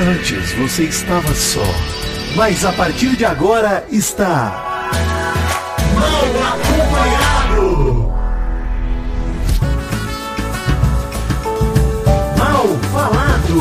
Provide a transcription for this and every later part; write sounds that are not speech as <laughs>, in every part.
Antes você estava só, mas a partir de agora está. Mal acompanhado! Mal falado!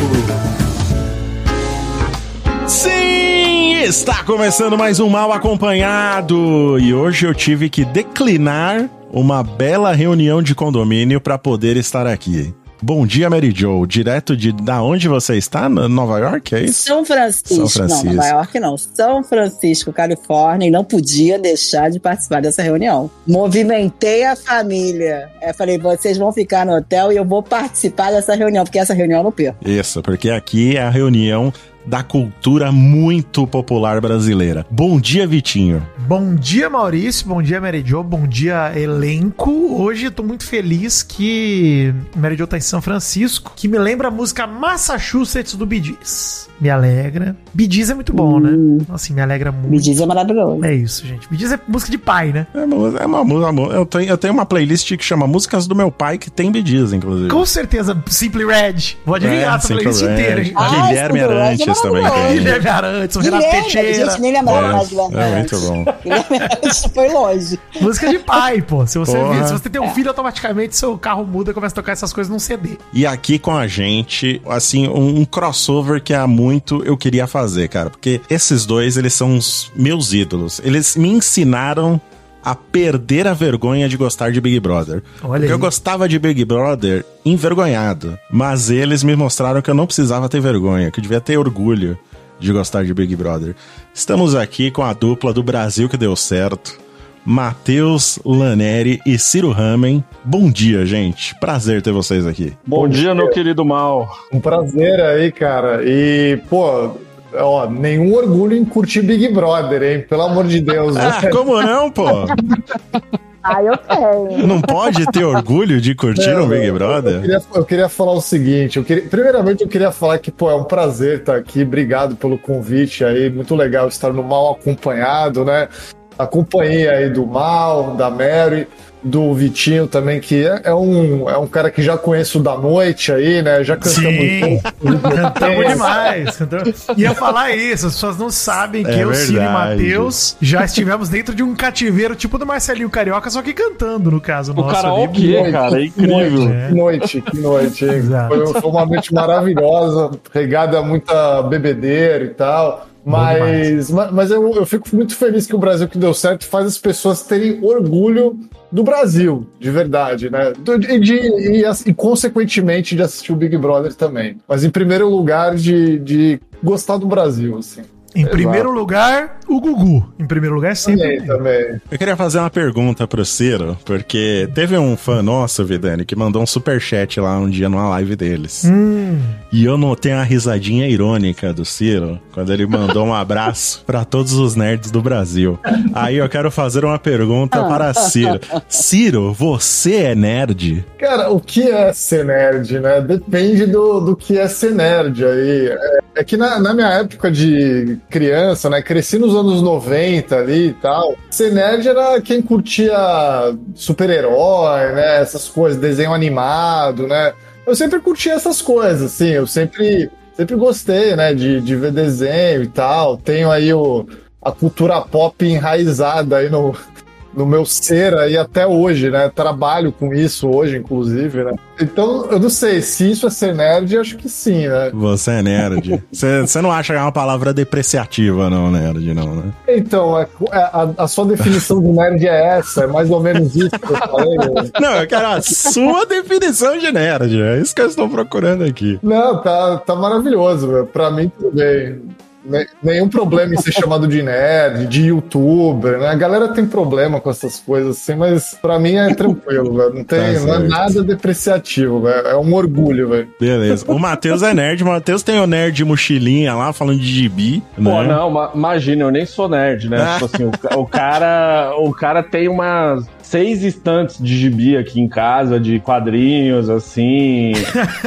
Sim, está começando mais um Mal Acompanhado e hoje eu tive que declinar uma bela reunião de condomínio para poder estar aqui. Bom dia, Mary Jo. Direto de da onde você está? Nova York, é isso? São Francisco. São Francisco. Não, Nova York não. São Francisco, Califórnia, e não podia deixar de participar dessa reunião. Movimentei a família. Eu falei, vocês vão ficar no hotel e eu vou participar dessa reunião, porque essa reunião eu não perco. Isso, porque aqui é a reunião da cultura muito popular brasileira. Bom dia, Vitinho. Bom dia, Maurício. Bom dia, Mary Jo. Bom dia, elenco. Hoje eu tô muito feliz que Mary Jo tá em São Francisco, que me lembra a música Massachusetts do Bee Gees. Me alegra. Gees é muito bom, né? Assim, me alegra muito. Me diz é maravilhoso. É isso, gente. Gees é música de pai, né? É uma, é uma música. Eu tenho, eu tenho uma playlist que chama Músicas do Meu Pai, que tem bedias, inclusive. Com certeza, Simply Red. Vou adivinhar É, essa Simple playlist Red. inteira, hein? Ah, Guilherme Simply Red é Arantes também maravilhoso. tem. Guilherme Arantes, o Renato Guilherme, Teixeira. gente, nem lembrava mais do É, é muito bom. Guilherme foi longe. Música de pai, pô. Se você, Porra. se você tem um filho, automaticamente seu carro muda e começa a tocar essas coisas num CD. E aqui com a gente, assim, um, um crossover que há muito eu queria fazer, cara. Porque esses dois, eles são os meus ídolos. Eles me ensinaram a perder a vergonha de gostar de Big Brother. Olha Porque aí. eu gostava de Big Brother envergonhado. Mas eles me mostraram que eu não precisava ter vergonha, que eu devia ter orgulho de gostar de Big Brother. Estamos aqui com a dupla do Brasil que deu certo. Matheus Laneri e Ciro Ramen. Bom dia, gente. Prazer ter vocês aqui. Bom dia, meu querido mal. Um prazer aí, cara. E, pô, ó, nenhum orgulho em curtir Big Brother, hein? Pelo amor de Deus. <laughs> Ah, como não, pô? Ah, eu tenho. Não pode ter orgulho de curtir um Big Eu Brother? queria, eu queria falar o seguinte, eu queria- primeiramente eu queria falar que, pô, é um prazer estar aqui, obrigado pelo convite aí, muito legal estar no Mal acompanhado, né? A companhia aí do Mal, da Mary, do Vitinho também, que é, é um, é um cara que já conheço da noite aí, né? Já cantamos Sim. juntos. Cantamos demais. cantamos- Ia falar isso, as pessoas não sabem que É eu, Ciro e verdade. Matheus já estivemos dentro de um cativeiro tipo do Marcelinho Carioca, só que cantando, no caso. O nosso karaokê, ali. cara, é Que noite, incrível. É. que noite, que noite, hein? Exato. Foi, foi uma noite maravilhosa, regada a muita bebedeira e tal. Mas, ma- mas eu, eu fico muito feliz que o Brasil que deu certo faz as pessoas terem orgulho do Brasil, de verdade, né? E, de, e, e, consequentemente de assistir o Big Brother também. Mas em primeiro lugar, de, de gostar do Brasil, assim. Em primeiro lugar, o Gugu. Em primeiro lugar, sempre. Também, também. Eu queria fazer uma pergunta pro Ciro, porque teve um fã nosso, Vidani, que mandou um superchat lá um dia numa live deles. Hum, E eu notei uma risadinha irônica do Ciro, quando ele mandou um abraço <laughs> pra todos os nerds do Brasil. Aí eu quero fazer uma pergunta para Ciro. Ciro, você é nerd? Cara, o que é ser nerd, né? Depende do, do que é ser nerd aí. É, é que na, na minha época de criança, né? Cresci nos anos 90 ali e tal. Ser nerd era quem curtia super-herói, né? Essas coisas, desenho animado, né? Eu sempre curti essas coisas, assim. Eu sempre, sempre gostei, né? De, de ver desenho e tal. Tenho aí o, a cultura pop enraizada aí no, no meu ser aí até hoje, né? Trabalho com isso hoje, inclusive, né? Então, eu não sei, se isso é ser nerd, acho que sim, né? Você é nerd. <laughs> Você não acha que é uma palavra depreciativa, não, nerd, não, né? Então, é- é- a, a sua definição de nerd é essa, é mais ou menos isso que eu falei. né? <laughs> Não, eu quero a sua definição de nerd. É isso que eu estou procurando aqui. Não, tá, tá maravilhoso, velho. Pra mim, tudo bem. Ne- Nenhum problema em ser chamado de nerd, de youtuber, né? A galera tem problema com essas coisas assim, mas pra mim é tranquilo, velho. Não, tem, Tá não é nada depreciativo, velho. É um orgulho, velho. Beleza. O Matheus é nerd. O Matheus tem o nerd mochilinha lá, falando de gibi. Pô, né? não, ma- imagina, eu nem sou nerd, né? Ah. Tipo assim, o, o cara, o cara tem umas seis estantes de gibi aqui em casa, de quadrinhos, assim.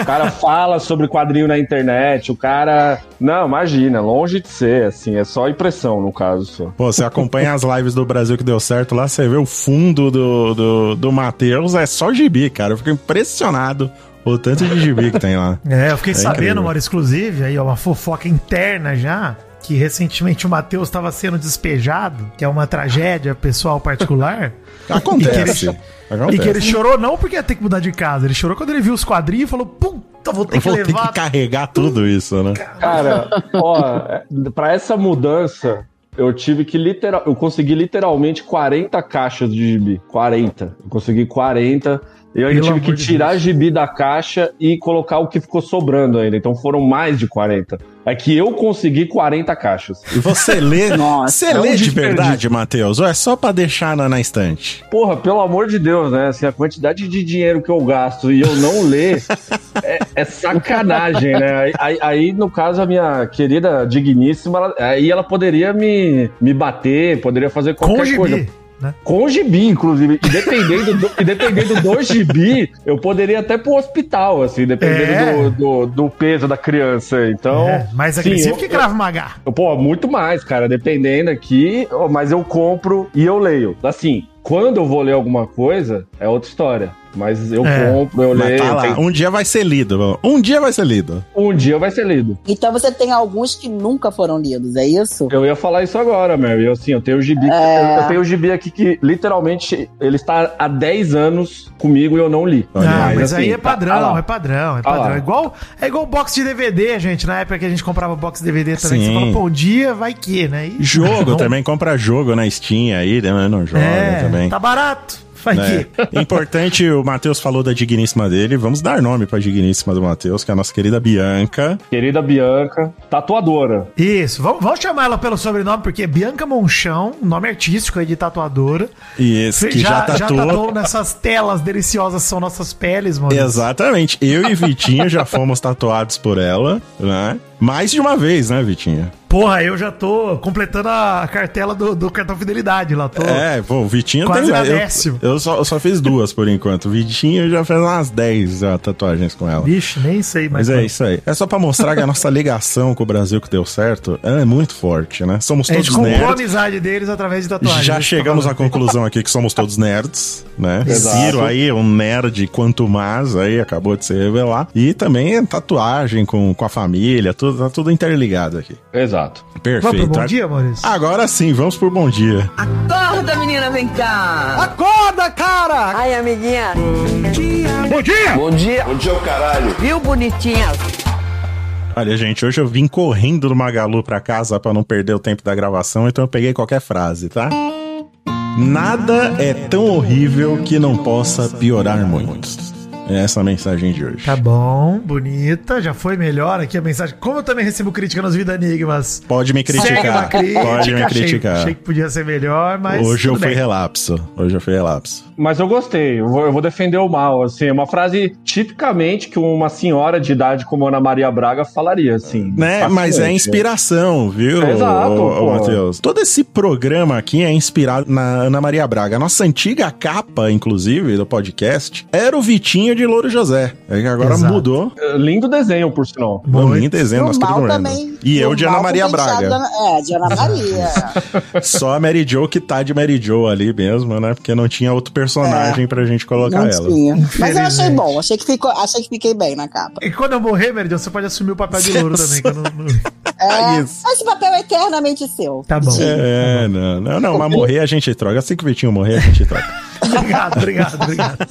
o cara <laughs> fala sobre quadrinho na internet, o cara. Não, imagina, longe de ser, assim, é só impressão no caso. Só. Pô, você acompanha as lives do Brasil que deu certo lá, você vê o fundo do, do, do Matheus, é só gibi, cara. Eu fico impressionado O tanto de gibi que tem lá. É, eu fiquei É sabendo, incrível. Maurício, inclusive, aí, ó, uma fofoca interna já, que recentemente o Matheus estava sendo despejado, que é uma tragédia pessoal particular. Acontece. <laughs> E Acontece. E que ele chorou não porque ia ter que mudar de casa, ele chorou quando ele viu os quadrinhos e falou: Puta, vou ter Eu que vou ter levar. que carregar tudo isso, né? Cara, ó, pra essa mudança, eu tive que literal, eu consegui literalmente 40 caixas de gibi, 40. Eu consegui 40. Eu ainda tive que tirar Deus. gibi da caixa e colocar o que ficou sobrando ainda. Então foram mais de 40. É que eu consegui 40 caixas. E você lê. <laughs> Nossa, você é lê de verdade, Matheus? Ou é só pra deixar na, na estante? Porra, pelo amor de Deus, né? Assim, a quantidade de dinheiro que eu gasto e eu não ler <laughs> é, é sacanagem, né? Aí, aí- no caso, a minha querida digníssima, ela- aí ela poderia me, me bater, poderia fazer Com qualquer coisa. Né? Com o gibi, inclusive. E dependendo do, e dependendo do gibi, eu poderia até pro hospital, assim, dependendo É. do, do, do peso da criança. Então. É, mais sim, agressivo eu- que Krav Maga. eu- Pô, muito mais, cara, dependendo aqui, mas eu compro e eu leio. Assim, quando eu vou ler alguma coisa, é outra história. Mas eu É. compro, eu Mas leio. tá tem- Um dia vai ser lido. Um dia vai ser lido. Um dia vai ser lido. Então você tem alguns que nunca foram lidos, é isso? Eu ia falar isso agora, Mary. Eu, assim, eu tenho o gibi. É. Eu, eu tenho o gibi aqui que literalmente ele está há 10 anos comigo e eu não li. Ah, aí. mas aí assim, é padrão, tá lá. é padrão, é Tá padrão. lá. É igual, é igual box de DVD, gente. Na época que a gente comprava box de DVD também, Sim. você fala, pô, um dia vai que, né? E- Jogo Não- também, compra jogo na Steam aí, né? Não joga É, também. tá barato. Vai né? que. <laughs> Importante, o Matheus falou da digníssima dele. Vamos dar nome pra digníssima do Matheus, que é a nossa querida Bianca. Querida Bianca, tatuadora. Isso, vamos, vamos chamar ela pelo sobrenome, porque é Bianca Monchão, nome artístico aí de tatuadora. E esse que já, já tatuou. tatuou nessas telas deliciosas são nossas peles, mano. Exatamente. Eu e Vitinho já fomos tatuados por ela, né? Mais de uma vez, né, Vitinho? Porra, eu já tô completando a cartela do, do cartão fidelidade lá. Tô... É, pô, o Vitinho Quase na tem. décima. Eu, eu, só, eu só fiz duas por enquanto. O Vitinho já fez umas 10 já, tatuagens com ela. Vixe, nem sei mais. Mas é isso aí. É só pra mostrar que a nossa ligação com o Brasil que deu certo é muito forte, né? Somos A gente todos comprou a nerds. amizade deles através de tatuagem. Já eu tô chegamos à conclusão aqui que somos todos nerds, né? Exato. Ciro aí, um nerd quanto mais, aí acabou de se revelar. E também tatuagem com, com a família, tudo, tá tudo interligado aqui. Exato. Perfeito. Vamos pro bom dia, Maurício? Agora sim, vamos por bom dia. Acorda, menina, vem cá. Acorda, cara! Ai, amiguinha. Bom dia! Bom dia. Viu, bonitinha? Olha, gente, hoje eu vim correndo do Magalu pra casa pra não perder o tempo da gravação, então eu peguei qualquer frase, tá? Nada é tão horrível que não possa piorar muito. É essa a mensagem de hoje. Tá bom, bonita, já foi melhor aqui a mensagem. Como eu também recebo crítica nos Vida Enigmas. Pode me criticar. crítica, Pode me achei- criticar. Achei, que podia ser melhor, mas. Hoje eu tudo fui bem. relapso. Hoje eu fui relapso. Mas eu gostei, eu vou, eu vou defender o mal, assim, é uma frase tipicamente que uma senhora de idade como Ana Maria Braga falaria, assim. Né? Mas é facilmente. inspiração, viu, Exato, ô. Matheus? Todo esse programa aqui é inspirado na Ana Maria Braga. A nossa antiga capa, inclusive, do podcast, era o Vitinho de Louro José. É que agora Exato. mudou. É, Lindo desenho, por sinal. Muito. lindo desenho, o nosso querido mal Breno. também. E eu o de Ana Maria Braga. da- É, de Ana <laughs> Maria. Só a Mary Jo que tá de Mary Jo ali mesmo, né? Porque não tinha outro personagem pra gente colocar Não ela. tinha. Mas eu achei bom, achei que, ficou, achei que fiquei bem na capa. E quando eu morrer, Meridian, você pode assumir o papel de louro também. que eu não- não- <laughs> É, Isso. esse papel é eternamente seu. Tá bom. É, não, não, não, mas morrer a gente troca. Assim que o Vitinho morrer, a gente troca. Obrigado, obrigado, obrigado.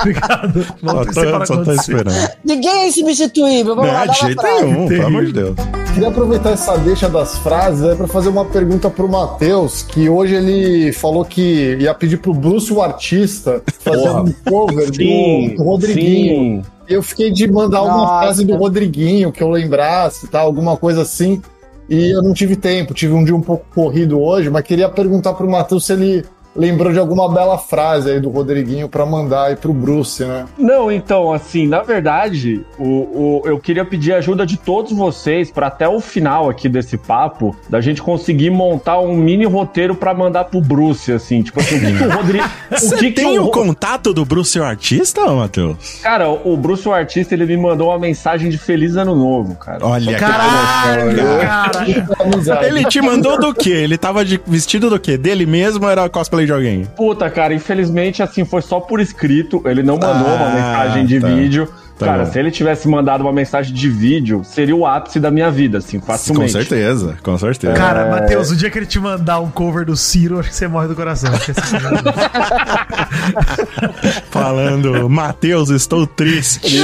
obrigado. Só Vamos para só esperando. Ninguém é insubstituível. Vamos Não, lá, de uma jeito frase. nenhum, pelo amor de Deus. Queria aproveitar essa deixa das frases aí pra fazer uma pergunta pro Matheus, que hoje ele falou que ia pedir pro Bruce, o artista, fazer Porra. um cover Sim, do, Rodriguinho. sim. Eu fiquei de mandar uma Nossa. frase do Rodriguinho que eu lembrasse, tá? Alguma coisa assim. E eu não tive tempo, tive um dia um pouco corrido hoje, mas queria perguntar pro Matheus se ele lembrou de alguma bela frase aí do Rodriguinho pra mandar aí pro Bruce, né? Não, então, assim, na verdade, o, o- eu queria pedir a ajuda de todos vocês para até o final aqui desse papo, da gente conseguir montar um mini roteiro para mandar pro Bruce, assim, tipo assim, o que, que o Rodrigo. <laughs> Você o que que tem o o contato do Bruce, o artista, Matheus? Cara, o Bruce, o artista, ele me mandou uma mensagem de Feliz Ano Novo, cara. Olha, Caralho, cara. <laughs> Amizade. Ele te mandou do quê? Ele tava de vestido do quê? Dele mesmo ou era cosplay de alguém? Puta, cara, infelizmente, assim, foi só por escrito. Ele não mandou Ah, uma mensagem de tá. vídeo. Tá Cara, bom. se ele tivesse mandado uma mensagem de vídeo, seria o ápice da minha vida, assim, Com facilmente. certeza, com certeza. Cara, Matheus, o dia que ele te mandar um cover do Ciro, acho que você morre do coração. Acho que assim, <laughs> Falando, Matheus, estou triste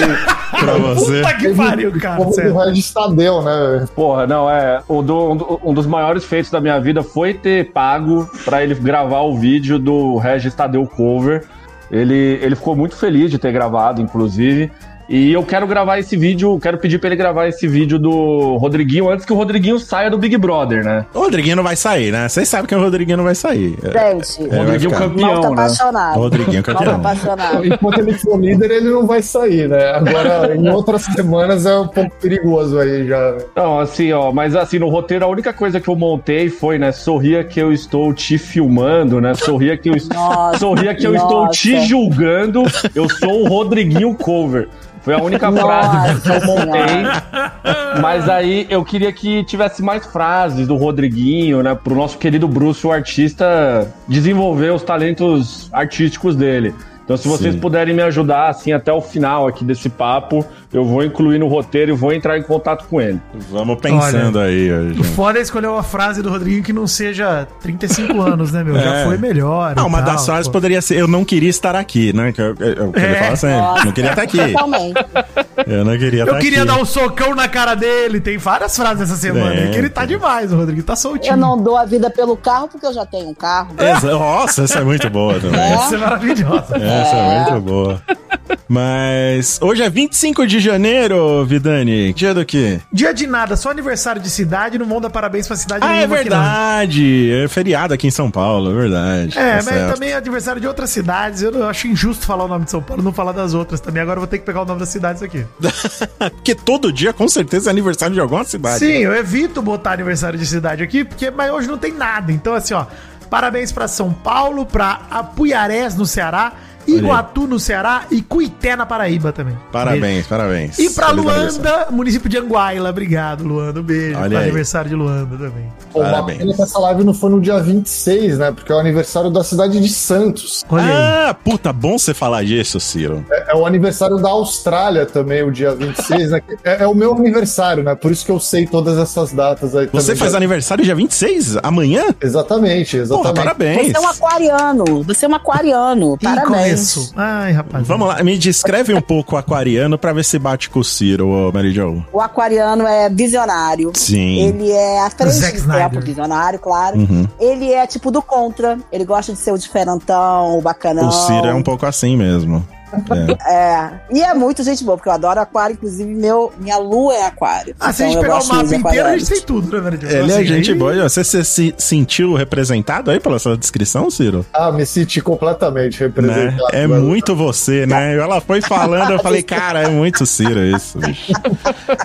pra você. Puta que pariu, cara. Como do sério. Regis Tadeu, né? Porra, não, é. o do- um do- um dos maiores feitos da minha vida foi ter pago pra ele gravar o vídeo do Regis Tadeu Cover. Ele, ele ficou muito feliz de ter gravado, inclusive. E eu quero gravar esse vídeo, quero pedir pra ele gravar esse vídeo do Rodriguinho antes que o Rodriguinho saia do Big Brother, né? O Rodriguinho não vai sair, né? Vocês sabem que o Rodriguinho não vai sair. É, Gente, vai Rodriguinho ficar. campeão. né? apaixonado. Rodriguinho Mal tá campeão. apaixonado. Enquanto ele for líder, ele não vai sair, né? Agora, em outras semanas é um pouco perigoso aí já. Não, assim, ó, mas assim, no roteiro a única coisa que eu montei foi, né, sorria que eu estou te filmando, né, sorria que eu, Nossa, sorria que eu estou te julgando, eu sou o Rodriguinho Cover. Foi a única frase que eu montei. Mas aí eu queria que tivesse mais frases do Rodriguinho, né, pro nosso querido Bruce, o artista, desenvolver os talentos artísticos dele. Então, se vocês Sim. puderem me ajudar, assim, até o final aqui desse papo, eu vou incluir no roteiro e vou entrar em contato com ele. Vamos pensando aí, ó, O gente. foda é escolher uma frase do Rodriguinho que não seja 35 <laughs> anos, né, meu? Já É. foi melhor. Não, uma tal, das frases poderia ser: Eu não queria estar aqui, né? Que eu, eu, eu, É. ele fala sempre: Nossa, Não queria estar aqui. Totalmente. Eu não queria estar Eu queria aqui. dar um socão na cara dele. Tem várias frases essa semana. É, aí que ele tá demais, o Rodrigo. Tá soltinho. Eu não dou a vida pelo carro porque eu já tenho um carro. Exa- Nossa, essa é muito boa também. Essa é maravilhosa. Essa é muito boa. Mas hoje é 25 de janeiro, Vidani. Dia do quê? Dia de nada, só aniversário de cidade, não vão dar parabéns pra cidade Ah, é verdade. É feriado aqui em São Paulo, é verdade. É, Tá mas certo. também é aniversário de outras cidades. Eu acho injusto falar o nome de São Paulo, não falar das outras também. Agora eu vou ter que pegar o nome das cidades aqui. <laughs> Porque todo dia, com certeza, é aniversário de alguma cidade. Sim, eu evito botar aniversário de cidade aqui, porque mas hoje não tem nada. Então, assim, ó, parabéns pra São Paulo, pra Apuiarés no Ceará, Iguatu no Ceará e Cuité na Paraíba também. Parabéns, parabéns. E pra Feliz. Luanda, município de Anguaila. Obrigado, Luanda. Um beijo. Olha pro aí. aniversário de Luanda também. Pô, uma Parabéns. que essa live não foi no dia 26, né? Porque é o aniversário da cidade de Santos. Olha aí. Ah, puta, bom você falar disso, Ciro. É, é o aniversário da Austrália também, o dia 26, né? É, é o meu aniversário, né? Por isso que eu sei todas essas datas aí Você também. faz aniversário dia 26? Amanhã? Exatamente, Porra, exatamente. parabéns. Você é um aquariano. Você é um aquariano. Parabéns. Começo. Ai, rapaz. Vamos lá, me descreve um pouco o aquariano pra ver se bate com o Ciro, ô Mary Jo. O aquariano é visionário. Sim. Ele é à frente Zack do tempo, Snyder. visionário, claro. Uhum. Ele é tipo do contra. Ele gosta de ser o diferentão, o bacanão. O Ciro é um pouco assim mesmo. É. É. E é muito gente boa, porque eu adoro aquário. Inclusive, meu, minha lua é aquário. Ah, se a Então, gente eu pegar o mapa inteiro, a gente tem tudo, né? Ele é Assim, gente aí- boa. Você se, se sentiu representado aí pela sua descrição, Ciro? Ah, me senti completamente Né? representado. É né? muito você, né? Ela foi falando, eu falei, cara, é muito Ciro isso, bicho.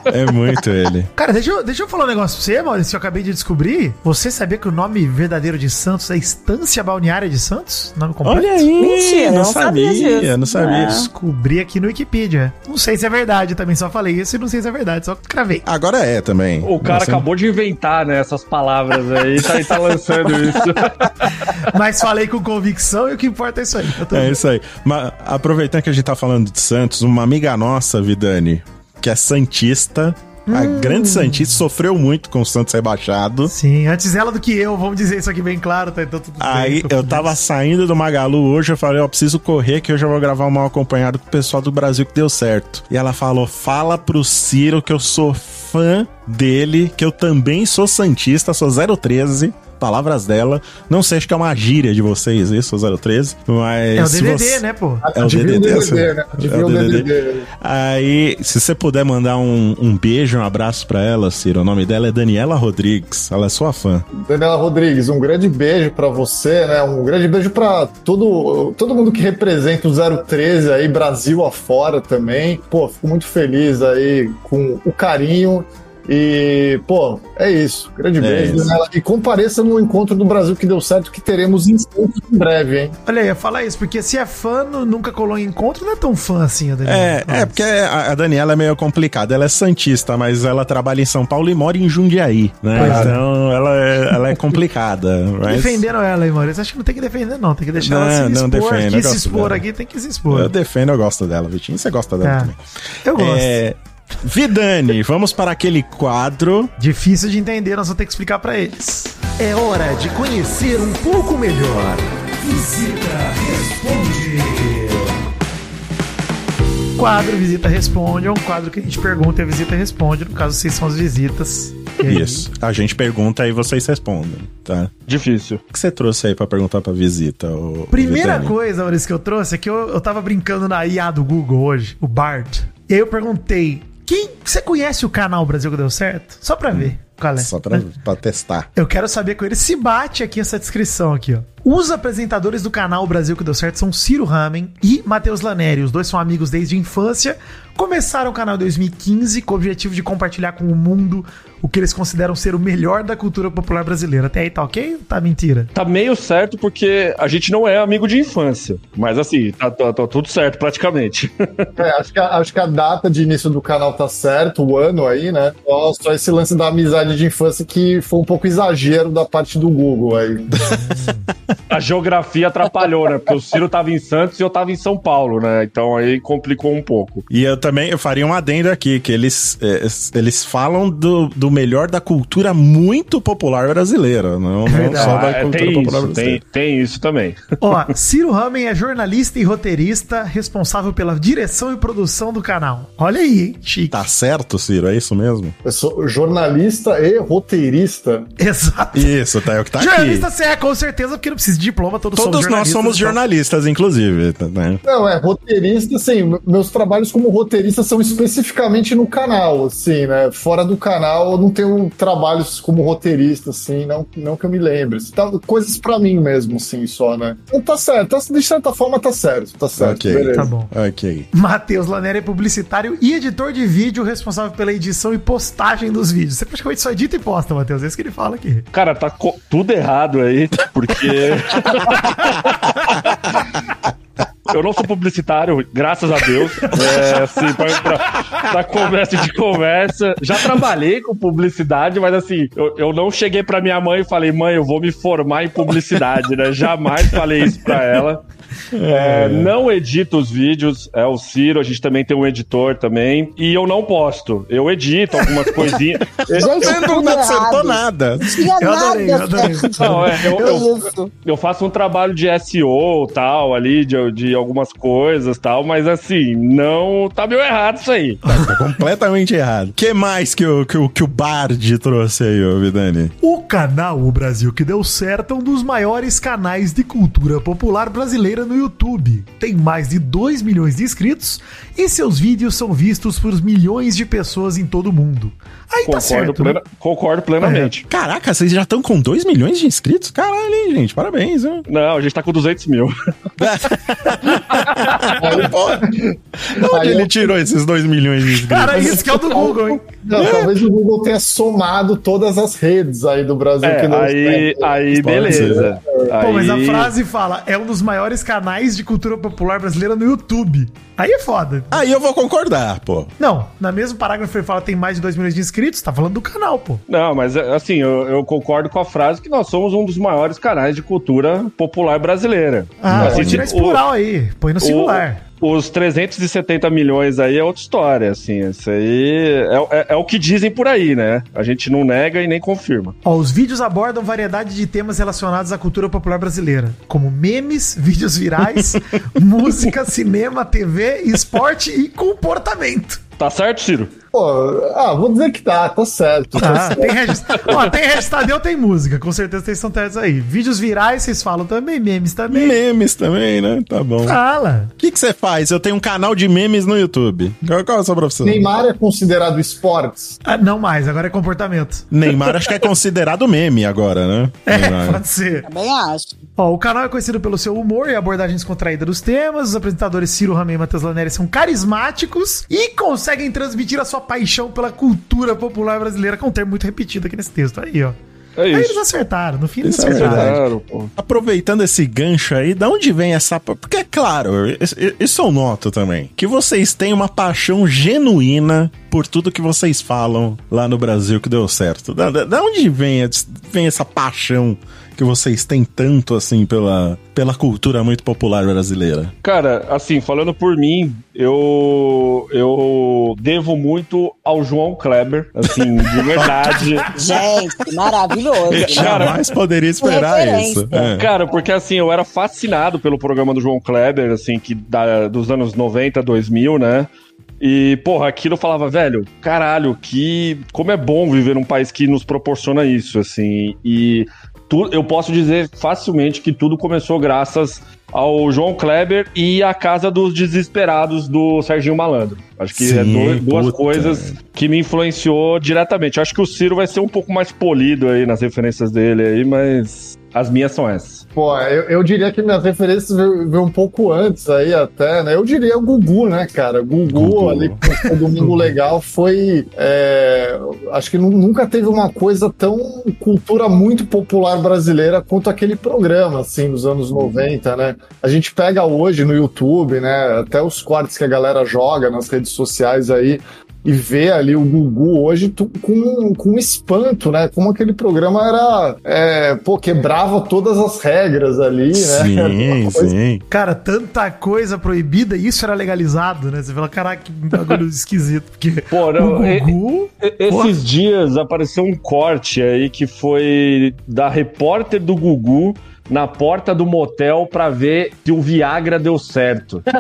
É muito ele. Cara, deixa eu, deixa eu falar um negócio pra você, Maurício, que eu acabei de descobrir. Você sabia que o nome verdadeiro de Santos é Estância Balneária de Santos? Nome completo? Olha aí, Mentira, não não sabia sabia, disso. não sabia. É. Descobri aqui no Wikipedia. Não sei se é verdade, também só falei isso e não sei se é verdade, só cravei. Agora é também. O cara Nossa, acabou de inventar, né, essas palavras aí, tá, e tá lançando <laughs> isso. Mas falei com convicção e o que importa é isso aí. Tá tudo É isso aí. Mas, aproveitando que a gente tá falando de Santos, uma amiga nossa, Vidani, que é Santista, a Hum. grande Santista, sofreu muito com o Santos rebaixado. Sim, antes ela do que eu, vamos dizer isso aqui bem claro, tá? Então tudo Aí eu tava saindo do Magalu hoje, eu falei, ó, preciso correr que eu já vou gravar um mal acompanhado com o pessoal do Brasil que deu certo. E ela falou, fala pro Ciro que eu sou fã dele, que eu também sou Santista, sou 013. Palavras dela. Não sei, acho que é uma gíria de vocês isso, 013. Mas. É o DDD, você- né, pô? É o DDD, o assim. DDD, né? É o o DDD. DDD. Aí, se você puder mandar um, um beijo, um abraço pra ela, Ciro. O nome dela é Daniela Rodrigues. Ela é sua fã. Daniela Rodrigues, um grande beijo pra você, né? Um grande beijo pra todo, todo mundo que representa o 013 aí, Brasil afora também. Pô, fico muito feliz aí com o carinho E, pô, é isso. Grande É beijo, isso. Daniela. E compareça no encontro do Brasil que deu certo, que teremos em Santos em breve, hein? Olha aí, falar isso, porque se é fã, nu- nunca colou em encontro, não é tão fã assim, a Daniela. É, é porque a, a Daniela é meio complicada. Ela é santista, mas ela trabalha em São Paulo e mora em Jundiaí, né? Pois é. Então ela é, ela é complicada. Mas Defendendo ela aí, Maurício. Acho que não tem que defender, não. Tem que deixar ela Não, se não expor. defendo, eu Quis se expor dela. aqui, tem que se expor. eu defendo, eu gosto dela, Vitinho. Você gosta dela Tá. também. Eu gosto. É, Vidani, vamos para aquele quadro. Difícil de entender, nós vamos ter que explicar pra eles. É hora de conhecer um pouco melhor. Visita Responde. Quadro Visita Responde é um quadro que a gente pergunta e a visita responde. No caso, vocês são as visitas. Isso. A gente pergunta e vocês respondem, tá? Difícil. O que você trouxe aí pra perguntar pra visita? ô- Primeira Vidani? coisa, Maurício, que eu trouxe é que eu, eu tava brincando na IA do Google hoje, o Bard. E aí eu perguntei: quem você conhece o canal Brasil que deu certo? Só pra ver qual é. Só pra, pra testar. Eu quero saber com ele se bate aqui essa descrição aqui, ó. Os apresentadores do canal Brasil que deu certo são Ciro Ramen e Matheus Laneri. Os dois são amigos desde a infância. Começaram o canal em 2015 com o objetivo de compartilhar com o mundo o que eles consideram ser o melhor da cultura popular brasileira. Até aí tá ok? ou Tá mentira? Tá meio certo porque a gente não é amigo de infância. Mas assim, tá, tá- tá tudo certo praticamente. <laughs> É, acho, que a, acho que a data de início do canal tá certo, o ano aí, né? Só, só esse lance da amizade de infância que foi um pouco exagero da parte do Google aí. <laughs> A geografia atrapalhou, né? Porque o Ciro tava em Santos e eu tava em São Paulo, né? Então aí complicou um pouco. E eu também eu faria um adendo aqui, que eles, é, eles falam do, do melhor da cultura muito popular brasileira, não, não Verdade. só da Ah, é, cultura tem popular isso, tem, brasileira. tem isso também. Ó, Ciro Ramen é jornalista e roteirista responsável pela direção e produção do canal. Olha aí, hein? Chique. Tá certo, Ciro? É isso mesmo? Eu sou jornalista e roteirista. Exato. Isso, tá, é o que tá jornalista aqui. você é, com certeza, porque não precisa de diploma, todos, Todos somos nós somos então. jornalistas, inclusive. tá, né? Não, é roteirista, assim, m- meus trabalhos como roteirista são especificamente no canal, assim, né? Fora do canal eu não tenho trabalhos como roteirista, assim, não, não que eu me lembre. Tá, coisas pra mim mesmo, assim, só, né? Então tá certo, tá- de certa forma tá certo, tá certo, Ok. beleza. Tá bom. Ok. Matheus Laneri é publicitário e editor de vídeo responsável pela edição e postagem dos vídeos. Você praticamente só edita e posta, Matheus. É isso que ele fala aqui. Cara, tá tudo errado aí, porque. <laughs> Eu não sou publicitário, graças a Deus. É, assim, pra, pra, pra conversa de conversa. Já trabalhei com publicidade, mas assim, eu, eu não cheguei pra minha mãe e falei, mãe, eu vou me formar em publicidade, né? Jamais falei isso pra ela. É, não edito os vídeos, é o Ciro, a gente também tem um editor também. E eu não posto. Eu edito algumas coisinhas. <laughs> Gente, Você não acertou nada. Tinha Eu adorei, eu nada. adorei. Não, é, eu, eu, eu faço um trabalho de SEO tal, ali, de, de algumas coisas tal, mas assim, não. Tá meio errado isso aí. Tá completamente errado. O que mais que o, que, o, que o Bard trouxe aí, ô Vidani? O canal O Brasil que deu certo é um dos maiores canais de cultura popular brasileira no YouTube. Tem mais de 2 milhões de inscritos e seus vídeos são vistos por milhões de pessoas em todo o mundo. Aí tá Concordo, certo. plena- né? concordo plenamente. Caraca, vocês já estão com 2 milhões de inscritos? Caralho, hein, gente? Parabéns, hein? Não, a gente tá com 200 mil. <laughs> Onde Aí ele eu- tirou esses 2 milhões de inscritos? Cara, isso que é o do Google, hein? Não, talvez o Google tenha somado todas as redes aí do Brasil É, que não aí, tem. aí beleza. Pô, mas a Aí- frase fala: é um dos maiores canais de cultura popular brasileira no YouTube. Aí é foda. Aí eu vou concordar, pô. Não, na mesmo parágrafo ele fala tem mais de 2 milhões de inscritos, tá falando do canal, pô. Não, mas assim, eu, eu concordo com a frase que nós somos um dos maiores canais de cultura popular brasileira. Ah, Assim, pode tirar esse o- plural aí, põe no singular. Os 370 milhões aí é outra história, assim. Isso aí é, é- é o que dizem por aí, né? A gente não nega e nem confirma. Ó, os vídeos abordam variedade de temas relacionados à cultura popular brasileira, como memes, <laughs> vídeos virais, <laughs> música, cinema, TV, esporte e comportamento. Tá certo, Ciro? Pô, ah, vou dizer que tá, tá certo. Tá certo. tem registro. Ó, tem registro Tadeu, tem música, com certeza vocês estão certos aí. Vídeos virais, vocês falam também, memes também. Memes também, né? Tá bom. Fala. O que você faz? Eu tenho um canal de memes no YouTube. Qual, qual é a sua profissão? Neymar é considerado esportes? Ah, não mais, agora é comportamento. Neymar acho que é considerado meme agora, né? É, Neymar. pode ser. Também acho. Ó, o canal é conhecido pelo seu humor e abordagem descontraída dos temas. Os apresentadores Ciro Ramey e Matheus Laneri são carismáticos e conseguem transmitir a sua paixão pela cultura popular brasileira, que é um termo muito repetido aqui nesse texto. Aí, ó. É Aí eles acertaram, no fim eles é acertaram. pô. Aproveitando esse gancho aí, da onde vem essa. Porque é claro, isso- eu noto também. Que vocês têm uma paixão genuína por tudo que vocês falam lá no Brasil que deu certo. Da, da- da onde vem, vem essa paixão que vocês têm tanto assim pela, pela cultura muito popular brasileira? Cara, assim, falando por mim, eu eu devo muito ao João Kleber, assim, de <laughs> verdade. Gente, maravilhoso. né? Jamais poderia esperar isso. É. Cara, porque assim, eu era fascinado pelo programa do João Kleber, assim, que da, dos anos 90, 2000, né? E, porra, aquilo eu falava, velho, caralho, que. Como é bom viver num país que nos proporciona isso, assim. E tu, eu posso dizer facilmente que tudo começou graças ao João Kleber e a Casa dos Desesperados do Serginho Malandro. Acho que é Sim, dois- duas puta. coisas que me influenciou diretamente. Acho que o Ciro vai ser um pouco mais polido aí nas referências dele aí, mas as minhas são essas. Pô, eu, eu diria que minhas referências veio, um pouco antes aí até, né? Eu diria o Gugu, né, cara? Gugu, Gugu. ali com o Domingo <laughs> Legal foi... é, acho que nu- nunca teve uma coisa tão cultura muito popular brasileira quanto aquele programa, assim, dos anos 90, né? A gente pega hoje no YouTube, né? Até os cortes que a galera joga nas redes sociais aí, e ver ali o Gugu hoje tu- com, com espanto, né? Como aquele programa era. É, pô, quebrava todas as regras ali, né? Era Sim, coisa- sim. Cara, tanta coisa proibida e isso era legalizado, né? Você fala, caraca, que bagulho <laughs> esquisito. Porque Pô, não, o e- Gugu. e- Porra. Esses dias apareceu um corte aí que foi da repórter do Gugu na porta do motel pra ver se o Viagra deu certo. <laughs>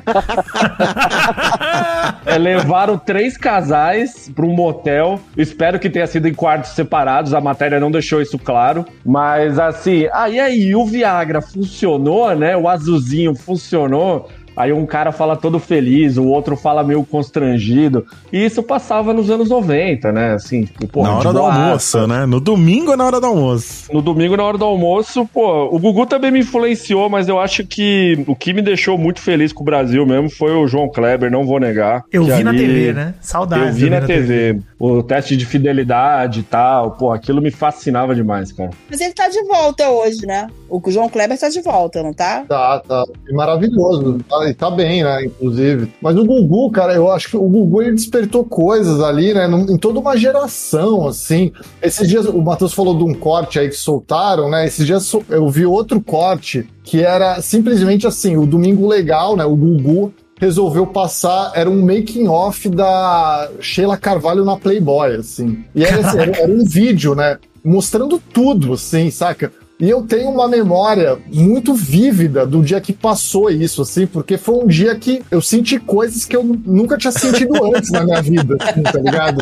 É, levaram três casais pra um motel. Espero que tenha sido em quartos separados. A matéria não deixou isso claro. Mas assim, ah, e aí, o Viagra funcionou, né? O azulzinho funcionou. Aí um cara fala todo feliz, o outro fala meio constrangido. E isso passava nos anos 90, né? Assim, tipo, porra, na hora do almoço, né? No domingo é na hora do almoço. No domingo, na hora do almoço, pô, o Gugu também me influenciou, mas eu acho que o que me deixou muito feliz com o Brasil mesmo foi o João Kleber, não vou negar. Eu vi na ali- TV, né? Saudades. Eu vi de na ver TV. O teste de fidelidade e tal, pô, aquilo me fascinava demais, cara. Mas ele tá de volta hoje, né? O João Kleber tá de volta, não tá? Tá, tá. E maravilhoso. Tá, e tá bem, né? Inclusive. Mas o Gugu, cara, eu acho que o Gugu ele despertou coisas ali, né? Em toda uma geração, assim. Esses dias, o Matheus falou de um corte aí que soltaram, né? Esses dias eu vi outro corte que era simplesmente assim: o Domingo Legal, né? O Gugu resolveu passar, era um making off da Sheila Carvalho na Playboy, assim. E era, assim, era, era um vídeo, né? Mostrando tudo, assim, saca? E eu tenho uma memória muito vívida do dia que passou isso, assim, porque foi um dia que eu senti coisas que eu nunca tinha sentido <laughs> antes na minha vida, assim, tá ligado?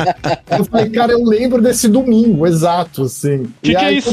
Eu falei, cara, eu lembro desse domingo, exato, assim. Que E que é aí, isso?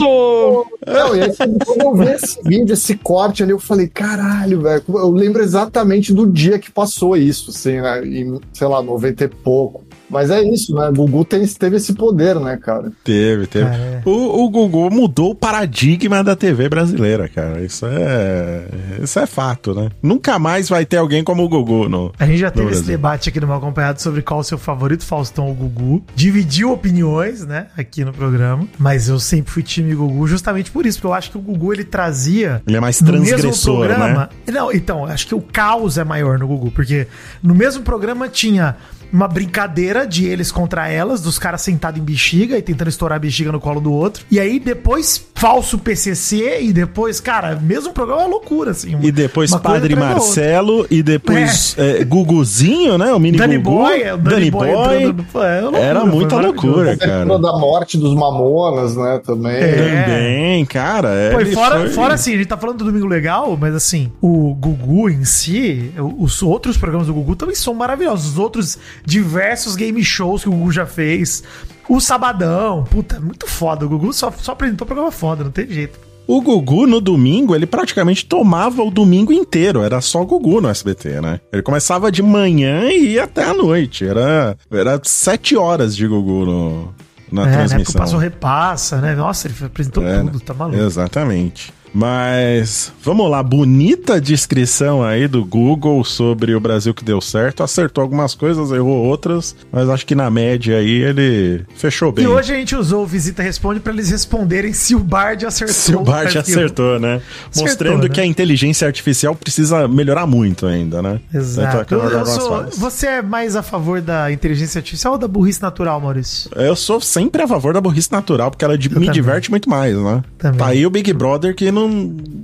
não, e aí quando eu vi esse vídeo, esse corte ali, eu falei, caralho, velho, eu lembro exatamente do dia que passou isso, assim, né, em, sei lá, 90 e pouco. Mas é isso, né, Gugu tem, teve esse poder, né, cara? Teve, teve. Cara, é. O, o Gugu mudou o paradigma da TV brasileira, cara. Isso é. Isso é fato, né? Nunca mais vai ter alguém como o Gugu no. A gente já teve esse debate aqui no Mal Acompanhado sobre qual o seu favorito, Faustão ou Gugu. Dividiu opiniões, né, aqui no programa. Mas eu sempre fui time Gugu justamente por isso, porque eu acho que o Gugu ele trazia. Ele é mais no mesmo transgressor, né? programa. Não, então, acho que o caos é maior no Gugu, porque no mesmo programa tinha uma brincadeira de eles contra elas, dos caras sentados em bexiga e tentando estourar a bexiga no colo do outro. E aí depois falso PCC e depois, cara, mesmo programa é uma loucura, assim. E depois uma Padre. Marcelo, e depois é, Guguzinho, né? O mini Danny Gugu. Boy, é, o Danny, Boy, entrando no- é, loucura, Era muita loucura, cara. da morte dos Mamonas, né, também. É. Também, cara. Pô, fora, foi- fora assim, a gente tá falando do Domingo Legal, mas assim, o Gugu em si, os outros programas do Gugu também são maravilhosos. Os outros diversos game shows que o Gugu já fez. O Sabadão, puta, muito foda. O Gugu só, só apresentou programa foda, não tem jeito. O Gugu, no domingo, ele praticamente tomava o domingo inteiro. Era só Gugu no SBT, né? Ele começava de manhã e ia até a noite. Era, era sete horas de Gugu no, na é, né? Transmissão. Passo Repassa, né? Nossa, ele apresentou É, tudo, tá maluco. Exatamente. Mas vamos lá, bonita descrição aí do Google sobre o Brasil que deu certo. Acertou algumas coisas, errou outras, mas acho que na média aí ele fechou bem. E hoje a gente usou o Visita Responde pra eles responderem se o Bard acertou. Se o Brasil. acertou, né? Acertou, Mostrando né? que a inteligência artificial precisa melhorar muito ainda, né? É Exato. que ela Eu- eu sou- você é mais a favor da inteligência artificial ou da burrice natural, Maurício? Eu sou sempre a favor da burrice natural, porque ela de- me também. diverte muito mais, né? Também. Tá aí o Big Brother que não.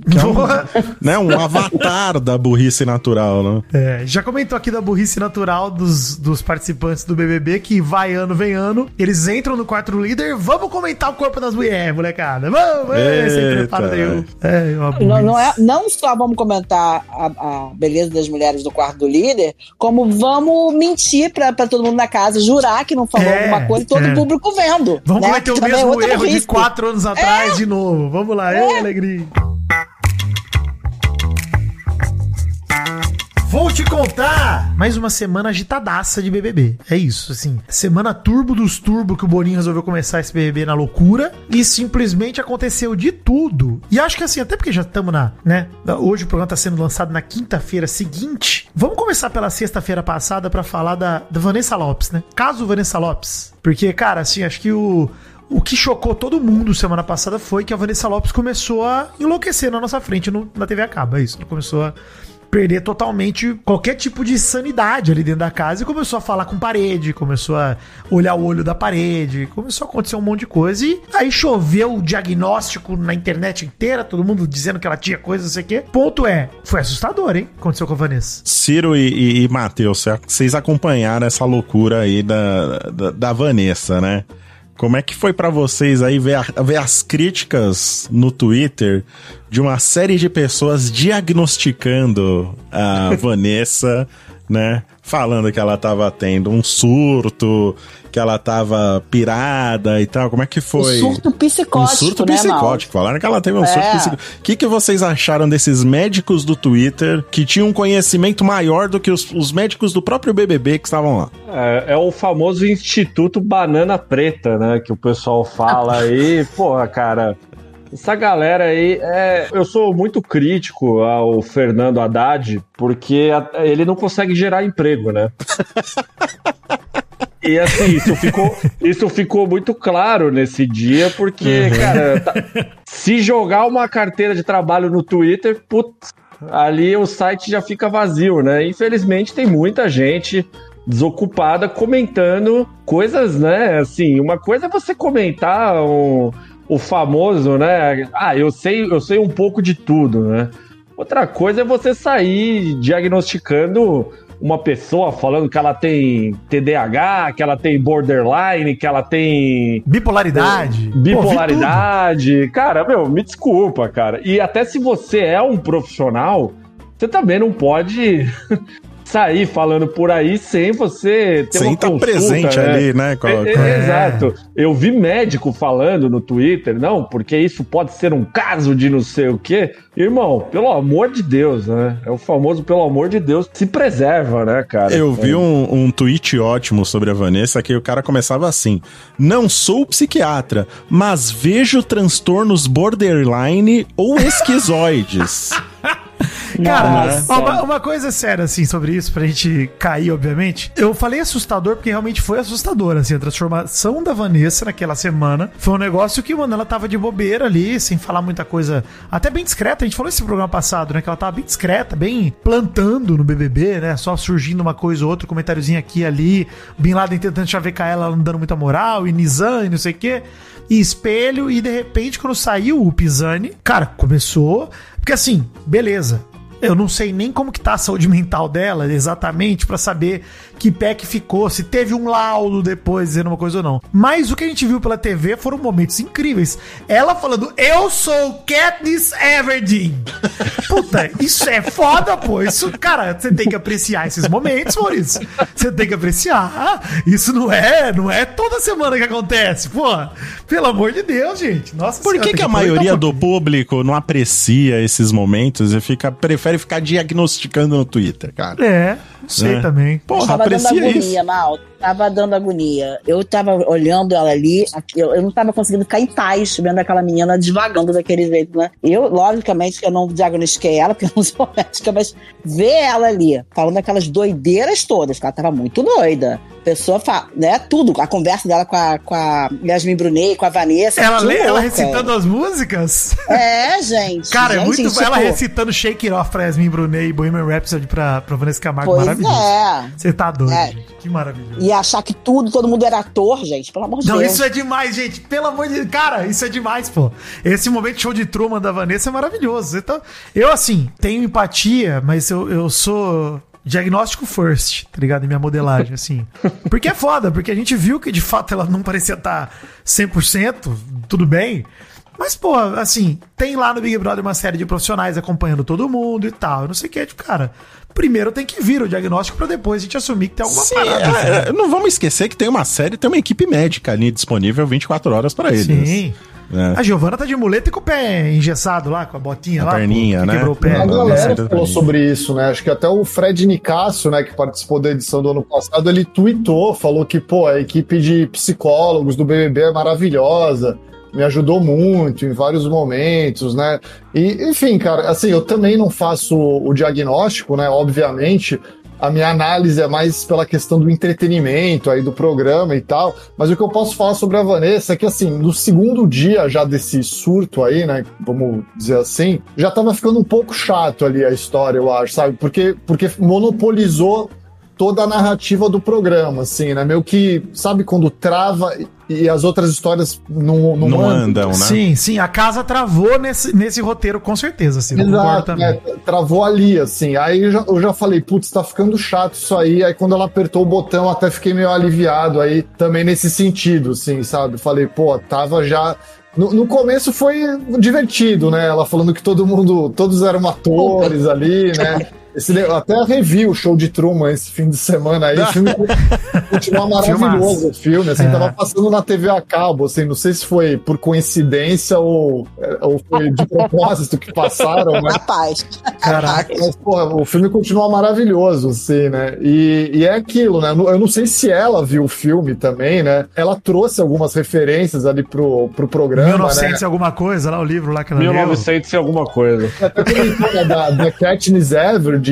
Que é um, né, um avatar da burrice natural, né? É, já comentou aqui da burrice natural dos, dos participantes do BBB, que vai ano, vem ano. Eles entram no quarto do líder. Vamos comentar o corpo das mulheres, molecada. Vamos, é, sem preparo nenhum. É, uma burrice. Não, não, é, não só vamos comentar a, a beleza das mulheres do quarto do líder, como vamos mentir pra, pra todo mundo na casa, jurar que não falou É, alguma coisa e todo é. o público vendo. Vamos né? cometer o é mesmo erro de burrice. quatro anos atrás de novo. Vamos lá, é. alegria. Vou te contar! Mais uma semana agitadaça de BBB. É isso, assim. Semana turbo dos turbo que o Boninho resolveu começar esse BBB na loucura. E simplesmente aconteceu de tudo. E acho que assim, até porque já estamos na, né? Hoje o programa tá sendo lançado na quinta-feira seguinte. Vamos começar pela sexta-feira passada pra falar da, da Vanessa Lopes, né? Caso Vanessa Lopes. Porque, cara, assim, acho que o. O que chocou todo mundo semana passada foi que a Vanessa Lopes começou a enlouquecer na nossa frente no- na TV a cabo. É isso. Começou a perder totalmente qualquer tipo de sanidade ali dentro da casa e começou a falar com parede, começou a olhar o olho da parede, começou a acontecer um monte de coisa e aí choveu o diagnóstico na internet inteira, todo mundo dizendo que ela tinha coisa, não sei o quê. Ponto é, foi assustador, hein? Aconteceu com a Vanessa. Ciro e, e, e Matheus, vocês acompanharam essa loucura aí da, da, da Vanessa, né? Como é que foi pra vocês aí ver, a- ver as críticas no Twitter de uma série de pessoas diagnosticando a <laughs> Vanessa, né? Falando que ela tava tendo um surto, que ela tava pirada e tal. Como é que Um foi? surto psicótico, Um surto né, psicótico. Falaram que ela teve um surto É. psicótico. O que, que vocês acharam desses médicos do Twitter que tinham um conhecimento maior do que os, os médicos do próprio BBB que estavam lá? É, é o famoso Instituto Banana Preta, né? Que o pessoal fala <laughs> aí. Porra, cara. Essa galera aí, é, eu sou muito crítico ao Fernando Haddad, porque a- ele não consegue gerar emprego, né? <laughs> E assim, isso ficou, isso ficou muito claro nesse dia, porque, cara, tá- se jogar uma carteira de trabalho no Twitter, putz, ali o site já fica vazio, né? Infelizmente tem muita gente desocupada comentando coisas, né? Assim, uma coisa é você comentar um- o famoso, né? Ah, eu sei, eu sei um pouco de tudo, né? Outra coisa é você sair diagnosticando uma pessoa falando que ela tem TDAH, que ela tem borderline, que ela tem Bipolaridade. Pô, vi bipolaridade. Cara, meu, me desculpa, cara. E até se você é um profissional, você também não pode sair falando por aí sem você ter Sem uma estar consulta, presente né? ali, né? com É, é, Exato. Eu vi médico falando no Twitter, não, porque isso pode ser um caso de não sei o quê. Irmão, pelo amor de Deus, né? É o famoso pelo amor de Deus, se preserva, né, cara? Eu vi É. um, um tweet ótimo sobre a Vanessa que o cara começava assim: Não sou psiquiatra, mas vejo transtornos borderline ou esquizoides. <laughs> Cara, uma, uma coisa séria, assim, sobre isso, pra gente cair, obviamente. Eu falei assustador porque realmente foi assustador, assim, a transformação da Vanessa naquela semana. Foi um negócio que, mano, ela tava de bobeira ali, sem falar muita coisa, até bem discreta. A gente falou esse programa passado, né? Que ela tava bem discreta, bem plantando no BBB, né? Só surgindo uma coisa ou outra, comentáriozinho aqui e ali. Bin Laden tentando chavecar ela, ela não dando muita moral, e Nizam e não sei o quê. E espelho, e de repente, quando saiu o Pisani, cara, começou. Porque assim, beleza. Eu não sei nem como que tá a saúde <laughs> mental dela exatamente pra saber que pé que ficou, se teve um laudo depois dizendo uma coisa ou não. Mas o que a gente viu pela TV foram momentos incríveis. Ela falando, eu sou Katniss Everdeen. <laughs> Puta, isso é foda, pô. Isso, cara, você tem que apreciar esses momentos, Maurício. Você tem que apreciar. Isso não é, não é toda semana que acontece, pô. Pelo amor de Deus, gente. Nossa Por senhora, que, tem que a maioria do público não aprecia esses momentos e fica prefere prefere ficar diagnosticando no Twitter, cara. É, sei É. também. Porra, Tava dando aprecia agonia, isso. mal. Tava dando agonia. Eu tava olhando ela ali, eu, eu não tava conseguindo ficar em paz vendo aquela menina devagando daquele jeito, né? Eu, logicamente, que eu não diagnostiquei ela, porque eu não sou <laughs> médica, mas ver ela ali, falando aquelas doideiras todas, que ela tava muito doida. A pessoa fala, né? Tudo. A conversa dela com a, com a Yasmin Brunet, com a Vanessa. Ela, lê, ela recitando as músicas? É, gente. Cara, é gente, muito. tipo, ela recitando Shake It Off pra Yasmin Brunet e Bohemian Rhapsody pra, pra Vanessa Camargo. Pois maravilhoso. é. Você tá doido, É. gente. Que maravilhoso. E achar que tudo, todo mundo era ator, gente. Pelo amor de Não, Deus. isso é demais, gente. Pelo amor de Deus. Cara, isso é demais, pô. Esse momento show de Truman da Vanessa é maravilhoso. Então, eu, assim, tenho empatia, mas eu, eu sou diagnóstico first, tá ligado? Em minha modelagem, <laughs> assim. Porque é foda, porque a gente viu que de fato ela não parecia estar 100%, tudo bem. Mas, pô, assim, tem lá no Big Brother uma série de profissionais acompanhando todo mundo e tal. Eu não sei o que, tipo, cara. Primeiro tem que vir o diagnóstico pra depois a gente assumir que tem alguma Sim, parada. é, sabe? é, não vamos esquecer que tem uma série, tem uma equipe médica ali disponível 24 horas pra eles. Sim. É. A Giovana tá de muleta e com o pé engessado lá, com a botinha A lá. perninha, que né? Quebrou o pé. A galera falou sobre isso, né? Acho que até o Fred Nicasso, né, que participou da edição do ano passado, ele tweetou, falou que, pô, a equipe de psicólogos do BBB é maravilhosa, me ajudou muito em vários momentos, né? E, enfim, cara, assim, eu também não faço o diagnóstico, né? Obviamente, a minha análise é mais pela questão do entretenimento aí do programa e tal, mas o que eu posso falar sobre a Vanessa é que assim, no segundo dia já desse surto aí, né, vamos dizer assim, já tava ficando um pouco chato ali a história, eu acho, sabe? Porque porque monopolizou toda a narrativa do programa, assim, né? Meio que, sabe quando trava e- as outras histórias não, não, Não andam? andam, né? Sim, sim, a casa travou nesse, nesse roteiro, com certeza, assim. Exato, né? Travou ali, assim. Aí eu já, eu já falei, putz, tá ficando chato isso aí. Aí quando ela apertou o botão, até fiquei meio aliviado aí, também nesse sentido, assim, sabe? Falei, pô, tava já. No, no começo foi divertido, né? Ela falando que todo mundo, todos eram atores ali, né? <laughs> Esse, até revi o show de Truman esse fim de semana aí. O <laughs> filme continua maravilhoso o filme, assim, É. tava passando na TV a cabo, assim, não sei se foi por coincidência ou, ou foi de <laughs> propósito que passaram, né? Rapaz. Caraca. Mas, porra, o filme continua maravilhoso, assim, né? E, e é aquilo, né? Eu não sei se ela viu o filme também, né? Ela trouxe algumas referências ali pro, pro programa, 1900 e né? alguma coisa, lá o livro lá que ela leu. 1900 e alguma coisa. Até comentou, né, da, da Katniss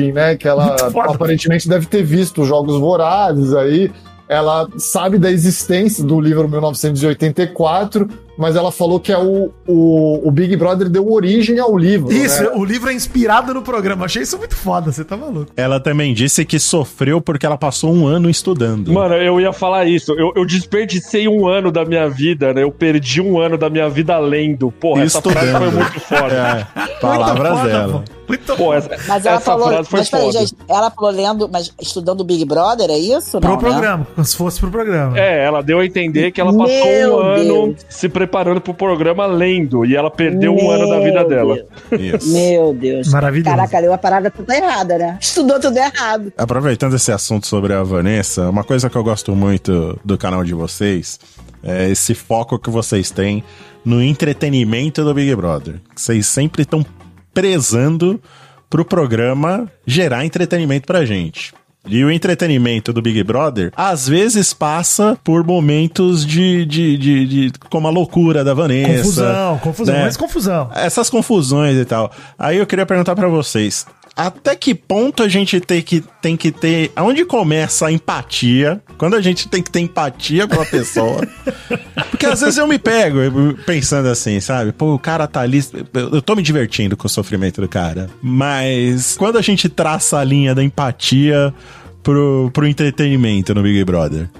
Né? Que ela aparentemente deve ter visto os Jogos Vorazes aí. Ela sabe da existência do livro 1984, mas ela falou que é o, o, o Big Brother deu origem ao livro. Isso, né? o livro é inspirado no programa. Achei isso muito foda, você tá maluco. Ela também disse que sofreu porque ela passou um ano estudando. Mano, eu ia falar isso. Eu, eu desperdicei um ano da minha vida, né? Eu perdi um ano da minha vida lendo. Porra, essa frase foi Estudando. muito foda. É, palavras Muito foda, dela. pô. Muito Pô, essa, Mas ela essa falou. frase foi Mas peraí, foda. gente, ela falou lendo, mas estudando o Big Brother, é isso? Pro Não, né? programa, como se fosse pro programa. É, ela deu a entender que ela passou Meu um ano Deus. se preparando pro programa lendo e ela perdeu um ano da vida Meu dela. Isso. Meu Deus. Maravilhoso. Caraca, leu a parada tudo errada, né? Estudou tudo errado. Aproveitando esse assunto sobre a Vanessa, uma coisa que eu gosto muito do canal de vocês é esse foco que vocês têm no entretenimento do Big Brother. Vocês sempre estão prezando pro programa gerar entretenimento pra gente. E o entretenimento do Big Brother, às vezes passa por momentos de, de, de, de- como a loucura da Vanessa. Confusão, confusão, né? mas confusão. essas confusões e tal. Aí eu queria perguntar pra vocês, até que ponto a gente tem que, tem que ter, aonde começa a empatia? Quando a gente tem que ter empatia pela pessoa? <laughs> Porque às vezes eu me pego pensando assim, sabe? Pô, o cara tá ali, eu eu tô me divertindo com o sofrimento do cara, mas quando a gente traça a linha da empatia pro, pro entretenimento no Big Brother?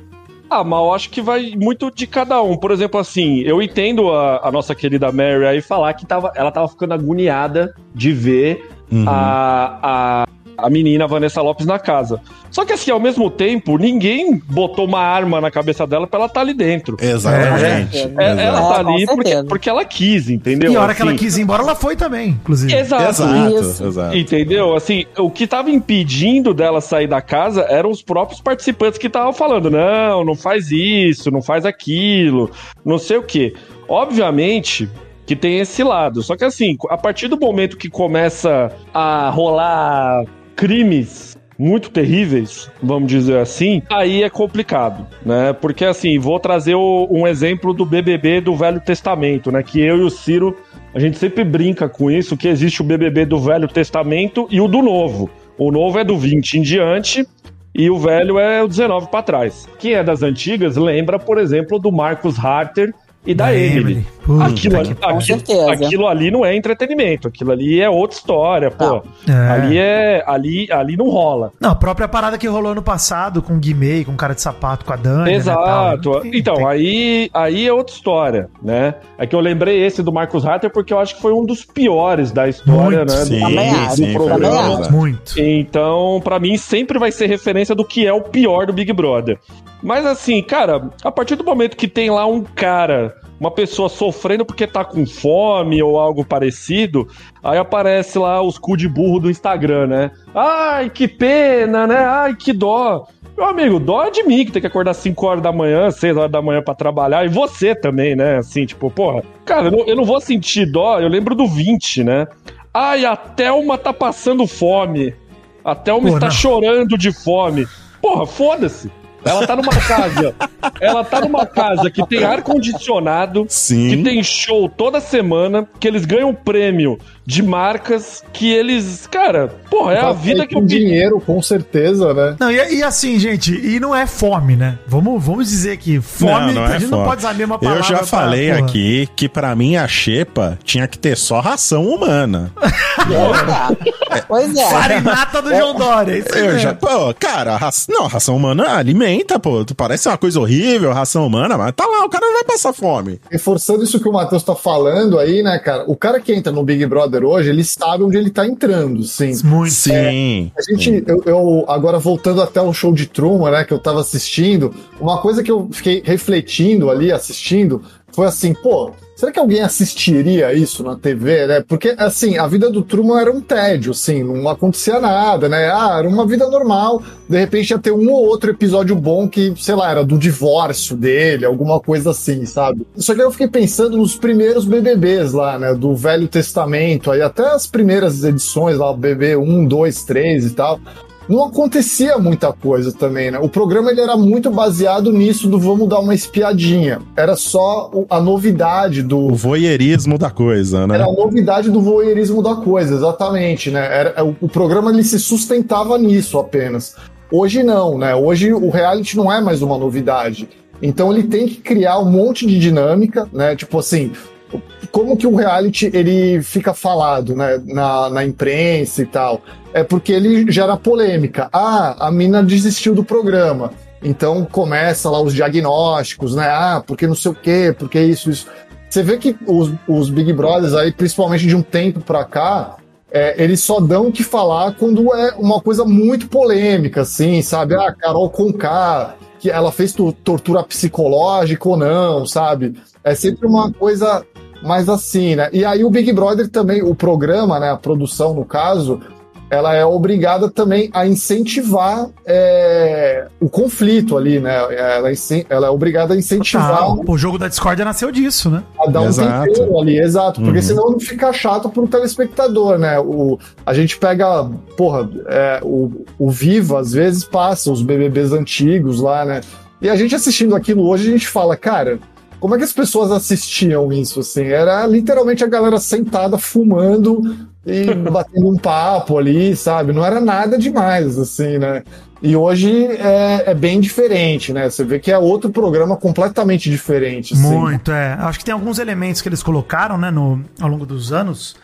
Ah, eu acho que vai muito de cada um. Por exemplo, assim, eu entendo a, a nossa querida Mary aí falar que tava, ela tava ficando agoniada de ver Uhum. a, a, a menina Vanessa Lopes na casa. Só que assim, ao mesmo tempo, ninguém botou uma arma na cabeça dela pra ela estar ali dentro. Exatamente. É, É, ela tá com ali porque, porque ela quis, entendeu? E a hora que ela Assim, quis ir embora, ela foi também, inclusive. Exato. Exato, exato. Entendeu? Assim, o que tava impedindo dela sair da casa eram os próprios participantes que estavam falando: não, não faz isso, não faz aquilo, não sei o quê. Obviamente, que tem esse lado. Só que assim, a partir do momento que começa a rolar crimes muito terríveis, vamos dizer assim, aí é complicado, né? Porque assim, vou trazer o, um exemplo do BBB do Velho Testamento, né? Que eu e o Ciro, a gente sempre brinca com isso, que existe o BBB do Velho Testamento e o do Novo. O novo é do 20 em diante e o velho é o 19 para trás. Quem é das antigas lembra, por exemplo, do Marcos Harter e da, Da Emily. Emily. Puta Aquilo, ali, aquilo, certeza. aquilo ali não é entretenimento, aquilo ali é outra história, pô. É. Ali é. Ali, ali não rola. Não, a própria parada que rolou no passado com o Guimê, com cara de sapato, com a Dani. Exato. Né, tal. então, Tem- aí, aí é outra história, né? É que eu lembrei esse do Marcos Hatter porque eu acho que foi um dos piores da história, Muito. né? Sim, acho, sim, verdade. acho. Muito. Então, pra mim, sempre vai ser referência do que é o pior do Big Brother. Mas assim, cara, a partir do momento que tem lá um cara, uma pessoa sofrendo porque tá com fome ou algo parecido, aí aparece lá os cu de burro do Instagram, né? Ai, que pena, né? Ai, que dó. Meu amigo, dó é de mim que tem que acordar 5 horas da manhã, 6 horas da manhã pra trabalhar, e você também, né? Assim, tipo, porra, cara, eu não, eu não vou sentir dó, eu lembro do 20, né? Ai, a Thelma tá passando fome. A Thelma Pô, está não. chorando de fome. Porra, foda-se. Ela tá numa casa. ela tá numa casa que tem ar-condicionado, Sim. que tem show toda semana, que eles ganham prêmio de marcas, que eles. Cara, porra, é a vida que eu dinheiro, com certeza, né? Não, e, e assim, gente, e não é fome, né? Vamos, vamos dizer que fome, Não, não a é gente não fome. pode usar a mesma palavra. Eu já pra- falei porra. aqui que pra mim a xepa tinha que ter só ração humana. <laughs> Pois é. Farinata do João Dória. Isso Eu mesmo. já, pô, cara, a raça, não, a ração humana alimenta, pô. Parece uma coisa horrível, ração humana, mas tá lá, o cara não vai passar fome. Reforçando isso que o Matheus tá falando aí, né, cara? O cara que entra no Big Brother hoje, ele sabe onde ele tá entrando, sim. Muito. Sim. A gente, eu, eu- agora voltando até o show de Truman, né, que eu tava assistindo, uma coisa que eu fiquei refletindo ali, assistindo, foi assim, pô, será que alguém assistiria isso na TV, né? Porque, assim, a vida do Truman era um tédio, assim, não acontecia nada, né? Ah, era uma vida normal, de repente ia ter um ou outro episódio bom que, sei lá, era do divórcio dele, alguma coisa assim, sabe? Só que aí eu fiquei pensando nos primeiros BBBs lá, né, do Velho Testamento, aí até as primeiras edições lá, BB 1, 2, 3 e tal não acontecia muita coisa também, né? O programa ele era muito baseado nisso do vamos dar uma espiadinha. Era só o- a novidade O do voyeurismo da coisa, né? era a novidade do voyeurismo da coisa, exatamente, né? Era, o, o programa ele se sustentava nisso apenas. Hoje não, né? Hoje o reality não é mais uma novidade. Então ele tem que criar um monte de dinâmica, né? Tipo assim, como que o reality ele fica falado né, na, na imprensa e tal? É porque ele gera polêmica. Ah, a mina desistiu do programa. Então começa lá os diagnósticos, né? Ah, porque não sei o quê, porque isso, isso. Você vê que os, os Big Brothers aí, principalmente de um tempo pra cá, é, eles só dão o que falar quando é uma coisa muito polêmica, assim, sabe? Ah, Carol Conká, que ela fez to- tortura psicológica ou não, sabe? É sempre uma coisa mais assim, né? E aí o Big Brother também, o programa, né, a produção no caso, ela é obrigada também a incentivar é, o conflito ali, né? Ela, é ela é obrigada a incentivar. Pô, o jogo da discórdia nasceu disso, né? a dar um Exato. tempero ali, exato, porque Uhum. senão não fica chato pro telespectador, né? O, a gente pega, porra, é, o, o Viva às vezes passa os BBBs antigos lá, né? E a gente assistindo aquilo hoje, a gente fala, cara, como é que as pessoas assistiam isso, assim? Era literalmente a galera sentada fumando e <laughs> batendo um papo ali, sabe? Não era nada demais, assim, né? E hoje é, é bem diferente, né? Você vê que é outro programa completamente diferente. assim. Muito, é. Acho que tem alguns elementos que eles colocaram, né, no, ao longo dos anos,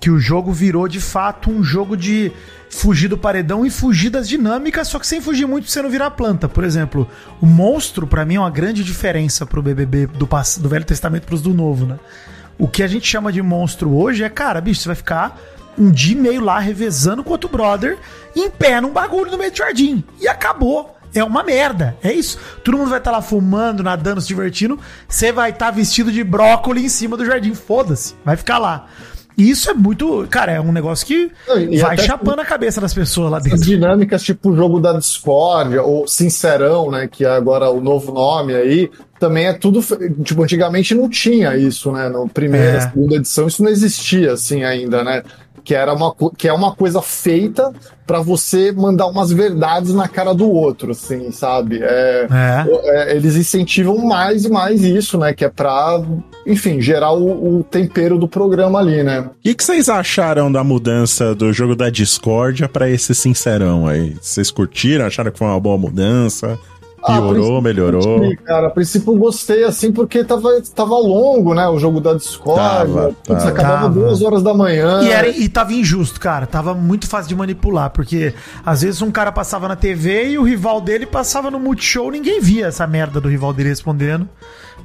que o jogo virou de fato um jogo de fugir do paredão e fugir das dinâmicas, só que sem fugir muito você não virar planta. Por exemplo, o monstro, pra mim, é uma grande diferença pro BBB do, do Velho Testamento pros do Novo, né? O que a gente chama de monstro hoje é, cara, bicho, você vai ficar um dia e meio lá revezando com outro brother em pé num bagulho no meio do jardim. E acabou. É uma merda. É isso. Todo mundo vai estar lá fumando, nadando, se divertindo. Você vai estar vestido de brócolis em cima do jardim. Foda-se. Vai ficar lá. E isso é muito. Cara, é um negócio que e vai chapando a cabeça das pessoas lá As dentro. dinâmicas tipo o jogo da discórdia, ou Sincerão, né, que é agora o novo nome aí, também é tudo, tipo, antigamente não tinha isso, né, no primeira, É. segunda edição, isso não existia assim ainda, né, que era uma, que é uma coisa feita pra você mandar umas verdades na cara do outro, assim, sabe? É, É. é, eles incentivam mais e mais isso, né, que é pra, enfim, gerar o, o tempero do programa ali, né. O que, vocês acharam da mudança do jogo da discórdia pra esse sincerão aí? Vocês curtiram? Acharam que foi uma boa mudança? Ah, Piorou, princípio, melhorou? Cara, a princípio eu gostei, assim, porque tava, tava longo, né? O jogo da Discord. Tava, Putz, tava. acabava Tava. duas horas da manhã. E, era, e tava injusto, cara. Tava muito fácil de manipular, porque às vezes um cara passava na TV e o rival dele passava no Multishow, ninguém via essa merda do rival dele respondendo.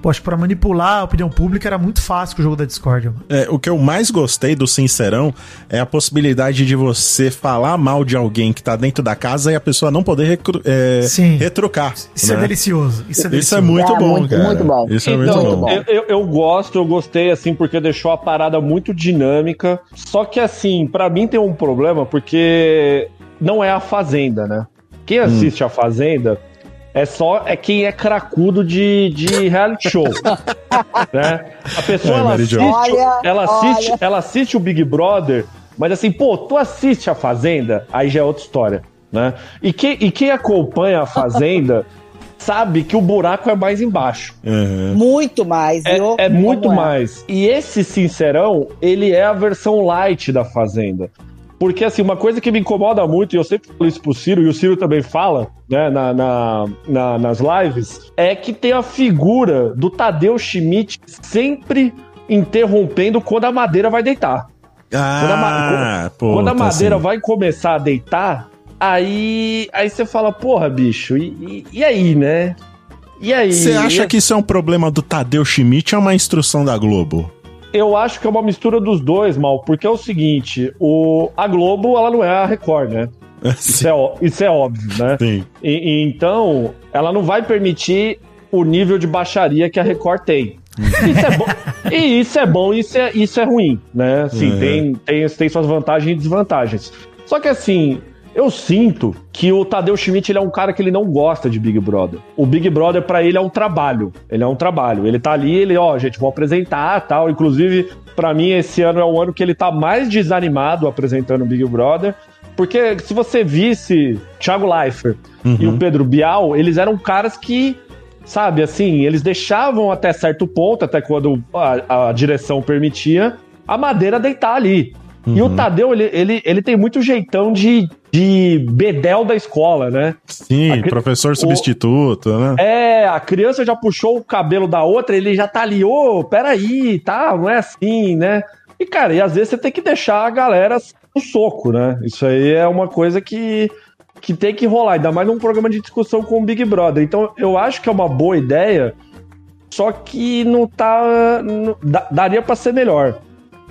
Pô, acho que pra manipular a opinião pública era muito fácil com o jogo da Discord, mano. É, o que eu mais gostei do Sincerão é a possibilidade de você falar mal de alguém que tá dentro da casa e a pessoa não poder recru- é, Sim. retrucar. Isso é né? delicioso. Isso é Isso é delicioso. muito É, bom, muito- cara. muito bom. Isso é Então, muito bom. Eu, eu, eu gosto, eu gostei, assim, porque deixou a parada muito dinâmica. Só que, assim, pra mim tem um problema, porque não é a Fazenda, né? Quem Hum. assiste a Fazenda é só é quem é cracudo de, de reality show. <laughs> né? A pessoa É, ela assiste. Olha, ela, assiste, olha. ela assiste o Big Brother, mas assim, pô, tu assiste a Fazenda, aí já é outra história. Né? E, quem, e quem acompanha a Fazenda <laughs> sabe que o buraco é mais embaixo. Uhum. Muito mais. É, viu? é muito Como mais. E esse Sincerão, ele é a versão light da Fazenda. Porque, assim, uma coisa que me incomoda muito, e eu sempre falo isso pro Ciro, e o Ciro também fala, né, na, na- na- nas lives, é que tem a figura do Tadeu Schmidt sempre interrompendo quando a madeira vai deitar. Quando a, ma- Ah, pô, quando a madeira assim. vai começar a deitar, aí aí você fala, porra, bicho, e, e- e aí, né? E aí? Você acha E- que isso é um problema do Tadeu Schmidt ou é uma instrução da Globo? Eu acho que é uma mistura dos dois, mal, porque é o seguinte, o, a Globo, ela não é a Record, né? <laughs> Isso é, isso é óbvio, né? Sim. E, e então, ela não vai permitir o nível de baixaria que a Record tem. Isso é bom, e isso é bom e isso é, isso é ruim, né? Assim, Uhum. tem, tem, tem suas vantagens e desvantagens. Só que assim, eu sinto que o Tadeu Schmidt ele é um cara que ele não gosta de Big Brother. O Big Brother pra ele é um trabalho. Ele é um trabalho. Ele tá ali, ele, ó, gente, vou apresentar, tal. Inclusive, pra mim esse ano é o ano que ele tá mais desanimado apresentando o Big Brother. Porque se você visse Thiago Leifert e o Pedro Bial, eles eram caras que, sabe, assim, eles deixavam até certo ponto, até quando a, a direção permitia, a madeira deitar ali. E o Tadeu, ele, ele, ele tem muito jeitão de, de bedel da escola, né? Sim, professor substituto, né? É, a criança já puxou o cabelo da outra, ele já tá ali, ô, peraí, tá, não é assim, né? E, cara, e às vezes você tem que deixar a galera no soco, né? Isso aí é uma coisa que, que tem que rolar, ainda mais num programa de discussão com o Big Brother. Então, eu acho que é uma boa ideia, só que não tá. não- daria pra ser melhor.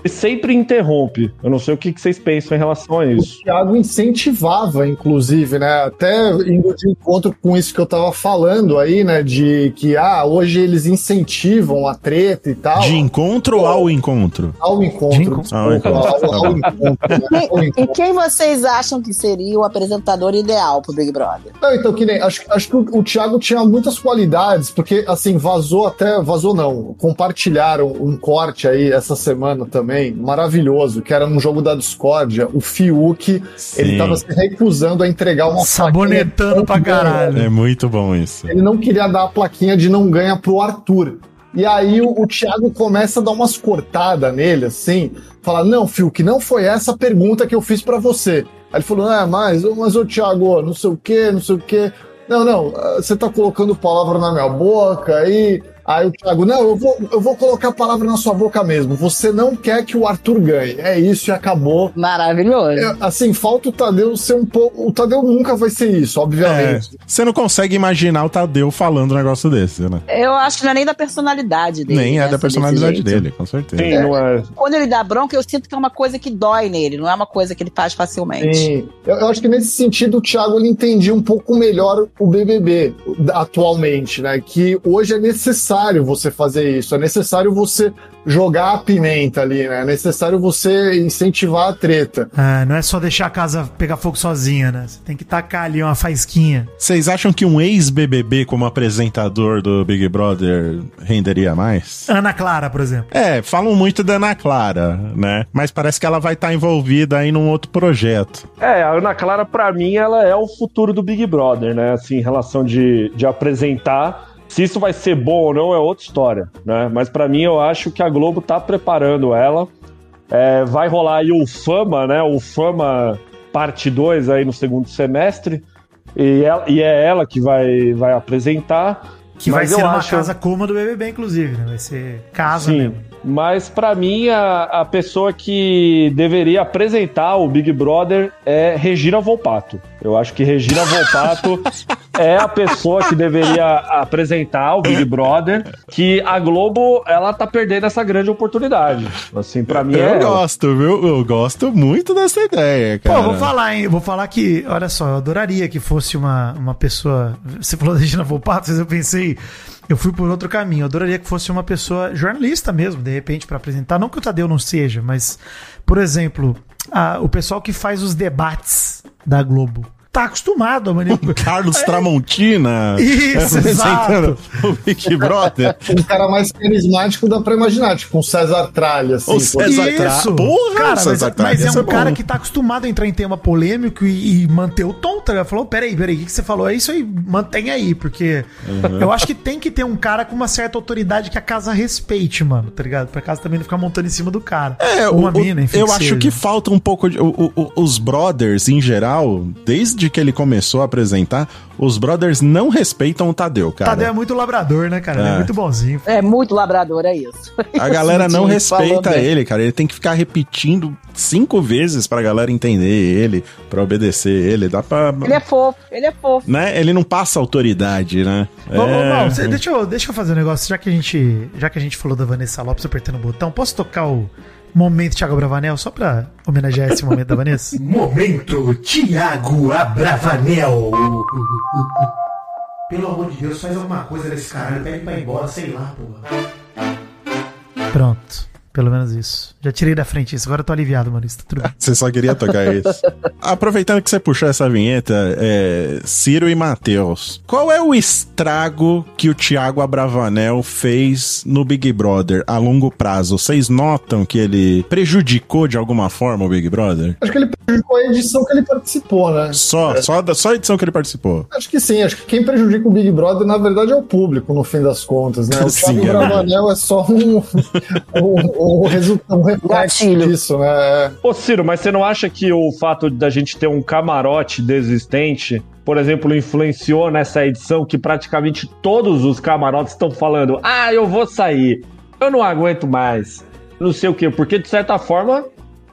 E sempre interrompe. Eu não sei o que que vocês pensam em relação a isso. O Thiago incentivava, inclusive, né? Até indo de encontro com isso que eu tava falando aí, né? De que, ah, hoje eles incentivam a treta e tal. De encontro ou ao encontro? Ao encontro. De encontro. desculpa, Ao encontro, tá E quem vocês acham que seria o apresentador ideal pro Big Brother? Não, então, que nem, acho, acho que o, o Thiago tinha muitas qualidades, porque, assim, vazou até, vazou não, compartilharam um corte aí essa semana também, maravilhoso, que era um jogo da discórdia, o Fiuk, Sim. ele tava se recusando a entregar uma Sabonetando pra caralho. É muito bom isso. Ele não queria dar a plaquinha de não ganha pro Arthur. E aí o, o Thiago começa a dar umas cortadas nele, assim, fala, não, Fiuk, não foi essa a pergunta que eu fiz pra você. Aí ele falou, ah, mas, mas ô Thiago, não sei o que, não sei o que. Não, não, ah, você tá colocando palavra na minha boca aí. Aí o Thiago, não, eu vou, eu vou colocar a palavra na sua boca mesmo. Você não quer que o Arthur ganhe. É isso e acabou. Maravilhoso. É, assim, falta o Tadeu ser um pouco. O Tadeu nunca vai ser isso, É, obviamente. você não consegue imaginar o Tadeu falando um negócio desse, né? Eu acho que não é nem da personalidade dele. Nem é né, da personalidade dele, com certeza. Sim, não é. Quando ele dá bronca, eu sinto que é uma coisa que dói nele, não é uma coisa que ele faz facilmente. Sim. Eu, eu acho que nesse sentido o Thiago ele entendia um pouco melhor o BBB atualmente, né? Que hoje é necessário você fazer isso, é necessário você jogar a pimenta ali, né? É necessário você incentivar a treta. Ah, não é só deixar a casa pegar fogo sozinha, né? Você tem que tacar ali uma faísquinha. Vocês acham que um ex-BBB como apresentador do Big Brother renderia mais? Ana Clara, por exemplo. É, falam muito da Ana Clara, né? Mas parece que ela vai estar envolvida aí num outro projeto. É, a Ana Clara, pra mim, ela é o futuro do Big Brother, né? Assim, em relação de, de apresentar. Se isso vai ser bom ou não é outra história, né? Mas pra mim, eu acho que a Globo tá preparando ela. É, vai rolar aí o Fama, né? O Fama parte 2 aí no segundo semestre. E, ela- e é ela que vai, vai apresentar. Que vai ser uma acho- casa como a do BBB, inclusive, né? Vai ser casa Sim, mesmo. mas pra mim a, a pessoa que deveria apresentar o Big Brother é Regina Volpato. Eu acho que Regina Volpato <laughs> é a pessoa que deveria apresentar o Big Brother, que a Globo ela tá perdendo essa grande oportunidade. Assim, para mim eu é ela. gosto, viu? Eu gosto muito dessa ideia, cara. Pô, vou falar, hein? Vou falar que, olha só, eu adoraria que fosse uma, uma pessoa. Você falou da Regina Volpato, mas eu pensei. Eu fui por outro caminho. Eu adoraria que fosse uma pessoa jornalista mesmo, de repente, pra apresentar. Não que o Tadeu não seja, mas, por exemplo, a- o pessoal que faz os debates da Globo tá acostumado a manipular. <laughs> Carlos Tramontina Isso, <laughs> apresentando o Big Brother. Um cara mais carismático dá pra imaginar, tipo um César Tralha, assim. O. César Tra- Porra, cara, mas, César Tralha, mas é isso um é cara que tá acostumado a entrar em tema polêmico e, e manter o tom, tá ligado? Falou, peraí, peraí, o que, que você falou? É isso aí, mantém aí, porque Uhum. eu acho que tem que ter um cara com uma certa autoridade que a casa respeite, mano, tá ligado? Pra casa também não ficar montando em cima do cara. É, Ou uma o- o- mina, enfim. Eu que acho seja. que falta um pouco de. o- o- os brothers, em geral, desde que ele começou a apresentar, os brothers não respeitam o Tadeu, cara. Tadeu é muito labrador, né, cara? Ele é É. muito bonzinho. É muito labrador, é isso. A galera <laughs> não respeita ele, cara. Ele tem que ficar repetindo cinco vezes pra galera entender ele, pra obedecer ele. Dá pra. Ele é fofo, ele é fofo. Né? Ele não passa autoridade, né? Ô, ô, É. Deixa, eu, deixa eu fazer um negócio, já que a gente, já que a gente falou da Vanessa Lopes apertando o botão, posso tocar o momento Thiago Bravanel só pra homenagear esse momento da Vanessa? <laughs> Momento Tiago Abravanel. Pelo amor de Deus, faz alguma coisa desse caralho, pede pra ir embora, sei lá, porra. Pronto, pelo menos isso. Já tirei da frente isso, agora eu tô aliviado, mano. Isso tá tudo bem. Você só queria tocar <laughs> isso. Aproveitando que você puxou essa vinheta, é, Ciro e Matheus, qual é o estrago que o Thiago Abravanel fez no Big Brother a longo prazo? Vocês notam que ele prejudicou de alguma forma o Big Brother? Acho que ele prejudicou a edição que ele participou, né? Só, só, da, só a edição que ele participou. Acho que sim, acho que quem prejudica o Big Brother, na verdade, é o público, no fim das contas, né? <laughs> O Sim, Thiago é Bravanel é só um, <laughs> um, um, resu- um reflexo Gatilho. disso, né? Ô Ciro, mas você não acha que o fato da gente ter um camarote desistente, por exemplo, influenciou nessa edição que praticamente todos os camarotes estão falando: ah, eu vou sair, eu não aguento mais, não sei o quê, porque de certa forma.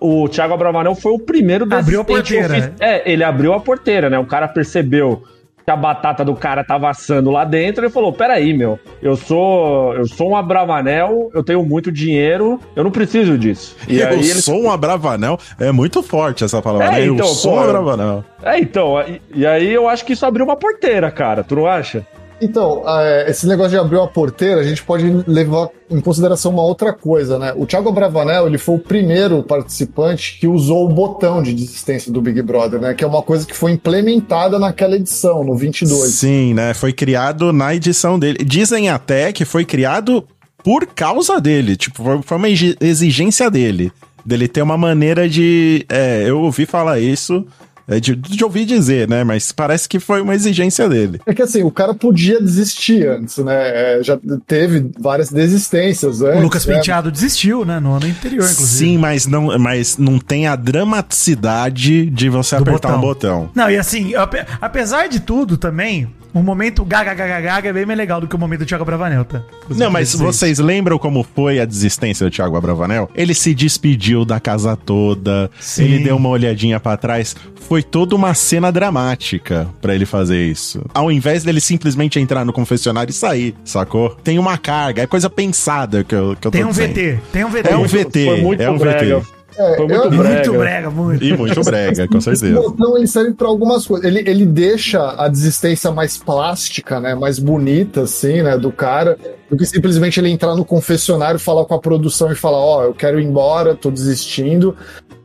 O Thiago Abravanel foi o primeiro Abriu a porteira. ofi- É, ele abriu a porteira, né? O cara percebeu que a batata do cara tava assando lá dentro, ele falou: "Peraí, meu, eu sou, eu sou um Abravanel, eu tenho muito dinheiro, eu não preciso disso". E eu aí ele sou um Abravanel. É muito forte essa palavra. É, né? eu então, sou pô, um Abravanel. É, então, e, e aí eu acho que isso abriu uma porteira, cara, tu não acha? Então, esse negócio de abrir uma porteira, a gente pode levar em consideração uma outra coisa, né? O Thiago Bravanel, ele foi o primeiro participante que usou o botão de desistência do Big Brother, né? Que é uma coisa que foi implementada naquela edição, no 22. Sim, né? Foi criado na edição dele. Dizem até que foi criado por causa dele. Tipo, foi- uma exi- exigência dele. Dele ter uma maneira de. É, eu ouvi falar isso. É, de, de ouvir dizer, né? Mas parece que foi uma exigência dele. É que assim, o cara podia desistir antes, né? É, já teve várias desistências, né? O Lucas Penteado desistiu, né? No ano anterior, inclusive. Sim, mas não, mas não tem a dramaticidade de você Do apertar botão. um botão. Não, e assim, ape- apesar de tudo também, o momento gaga gaga gaga é bem mais legal do que o momento do Thiago Bravanel, tá? Não, mas vocês lembram como foi a desistência do Thiago Abravanel? Ele se despediu da casa toda, Sim. ele deu uma olhadinha pra trás. Foi toda uma cena dramática pra ele fazer isso. Ao invés dele simplesmente entrar no confessionário e sair, sacou? Tem uma carga, é coisa pensada que eu, que eu Tem tô um dizendo. VT, tem um VT. É um VT, foi muito é um brega. VT. É, Foi muito eu- brega. Muito brega, muito. E muito brega, com Esse certeza. botão ele serve para algumas coisas. Ele, ele deixa a desistência mais plástica, né, mais bonita, assim, né, do cara, do que simplesmente ele entrar no confessionário, falar com a produção e falar: Ó, eu quero ir embora, tô desistindo.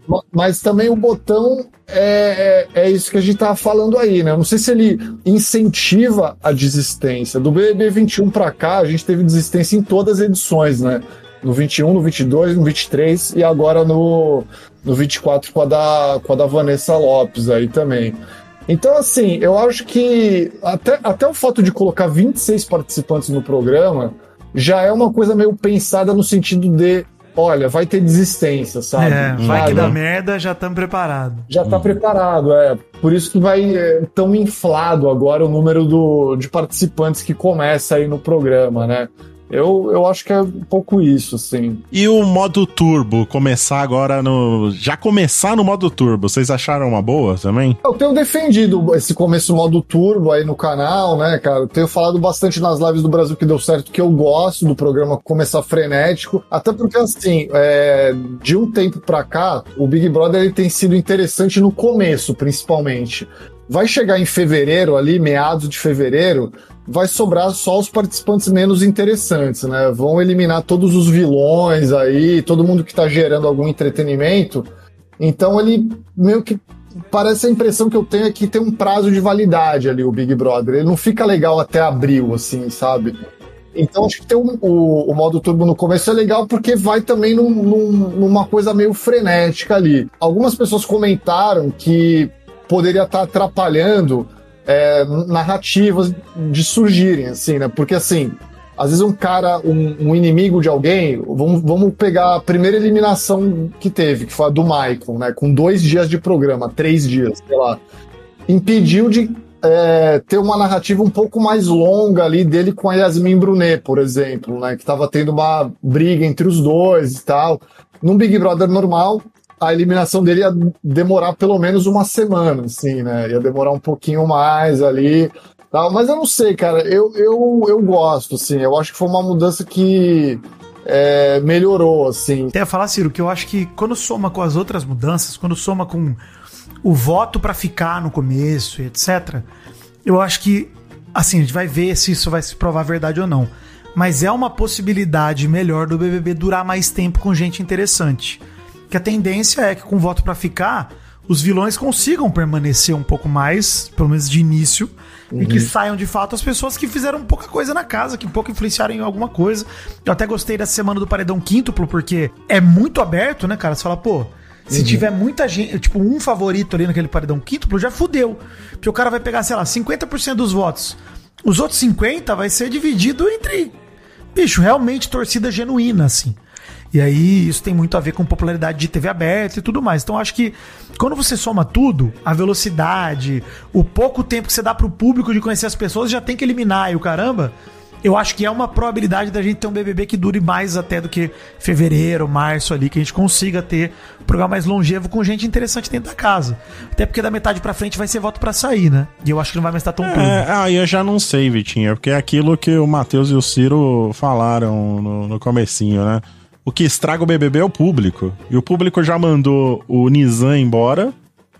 Ma- Mas também o botão é, é, é isso que a gente tava falando aí, né? Eu não sei se ele incentiva a desistência. Do BBB 21 pra cá, a gente teve desistência em todas as edições, né? No 21, no 22, no 23 e agora no, no 24 com a, da, com a da Vanessa Lopes aí também. Então, assim, eu acho que até, até o fato de colocar 26 participantes no programa já é uma coisa meio pensada no sentido de, olha, vai ter desistência, sabe? É, vai que dá merda, já estamos preparados. Já tá preparado, é. Por isso que vai é, tão inflado agora o número do, de participantes que começa aí no programa, né? Eu, eu acho que é um pouco isso, assim. E o modo turbo começar agora no. Já começar no modo turbo, vocês acharam uma boa também? Eu tenho defendido esse começo modo turbo aí no canal, né, cara? Eu tenho falado bastante nas lives do Brasil que deu certo, que eu gosto do programa começar frenético. Até porque, assim, é, de um tempo pra cá, o Big Brother ele tem sido interessante no começo, principalmente. Vai chegar em fevereiro, ali, meados de fevereiro, vai sobrar só os participantes menos interessantes, né? Vão eliminar todos os vilões aí, todo mundo que tá gerando algum entretenimento. Então ele meio que parece a impressão que eu tenho é que tem um prazo de validade ali o Big Brother. Ele não fica legal até abril, assim, sabe? Então acho que ter um- o, o modo turbo no começo é legal porque vai também num- num- numa coisa meio frenética ali. Algumas pessoas comentaram que poderia estar atrapalhando é, narrativas de surgirem, assim, né? Porque assim, às vezes um cara, um, um inimigo de alguém, vamos, vamos pegar a primeira eliminação que teve, que foi a do Michael, né? Com dois dias de programa, três dias, sei lá. Impediu de é, ter uma narrativa um pouco mais longa ali dele com a Yasmin Brunet, por exemplo, né? Que tava tendo uma briga entre os dois e tal. Num Big Brother normal, a eliminação dele ia demorar pelo menos uma semana, assim, né? Ia demorar um pouquinho mais ali. Tal. Mas eu não sei, cara. Eu, eu, eu gosto, assim. Eu acho que foi uma mudança que é, melhorou, assim. Até falar, Ciro, que eu acho que quando soma com as outras mudanças, quando soma com o voto pra ficar no começo e etc., eu acho que, assim, a gente vai ver se isso vai se provar verdade ou não. Mas é uma possibilidade melhor do BBB durar mais tempo com gente interessante. Que a tendência é que com voto pra ficar, os vilões consigam permanecer um pouco mais, pelo menos de início, e que saiam de fato as pessoas que fizeram pouca coisa na casa, que pouco influenciaram em alguma coisa. Eu até gostei dessa semana do Paredão Quíntuplo, porque é muito aberto, né, cara? Você fala, pô, se tiver muita gente, tipo, um favorito ali naquele Paredão Quíntuplo, já fudeu. Porque o cara vai pegar, sei lá, 50% dos votos. Os outros 50% vai ser dividido entre, bicho, realmente torcida genuína, assim. E aí isso tem muito a ver com popularidade de TV aberta e tudo mais. Então acho que quando você soma tudo, a velocidade, o pouco tempo que você dá pro público de conhecer as pessoas, já tem que eliminar e o caramba. Eu acho que é uma probabilidade da gente ter um BBB que dure mais até do que fevereiro, março ali, que a gente consiga ter um programa mais longevo com gente interessante dentro da casa. Até porque da metade pra frente vai ser voto pra sair, né? E eu acho que não vai mais estar tão turbo. É, aí eu já não sei, Vitinho, porque é aquilo que o Matheus e o Ciro falaram no, no comecinho, né? O que estraga o BBB é o público. E o público já mandou o Nizam embora,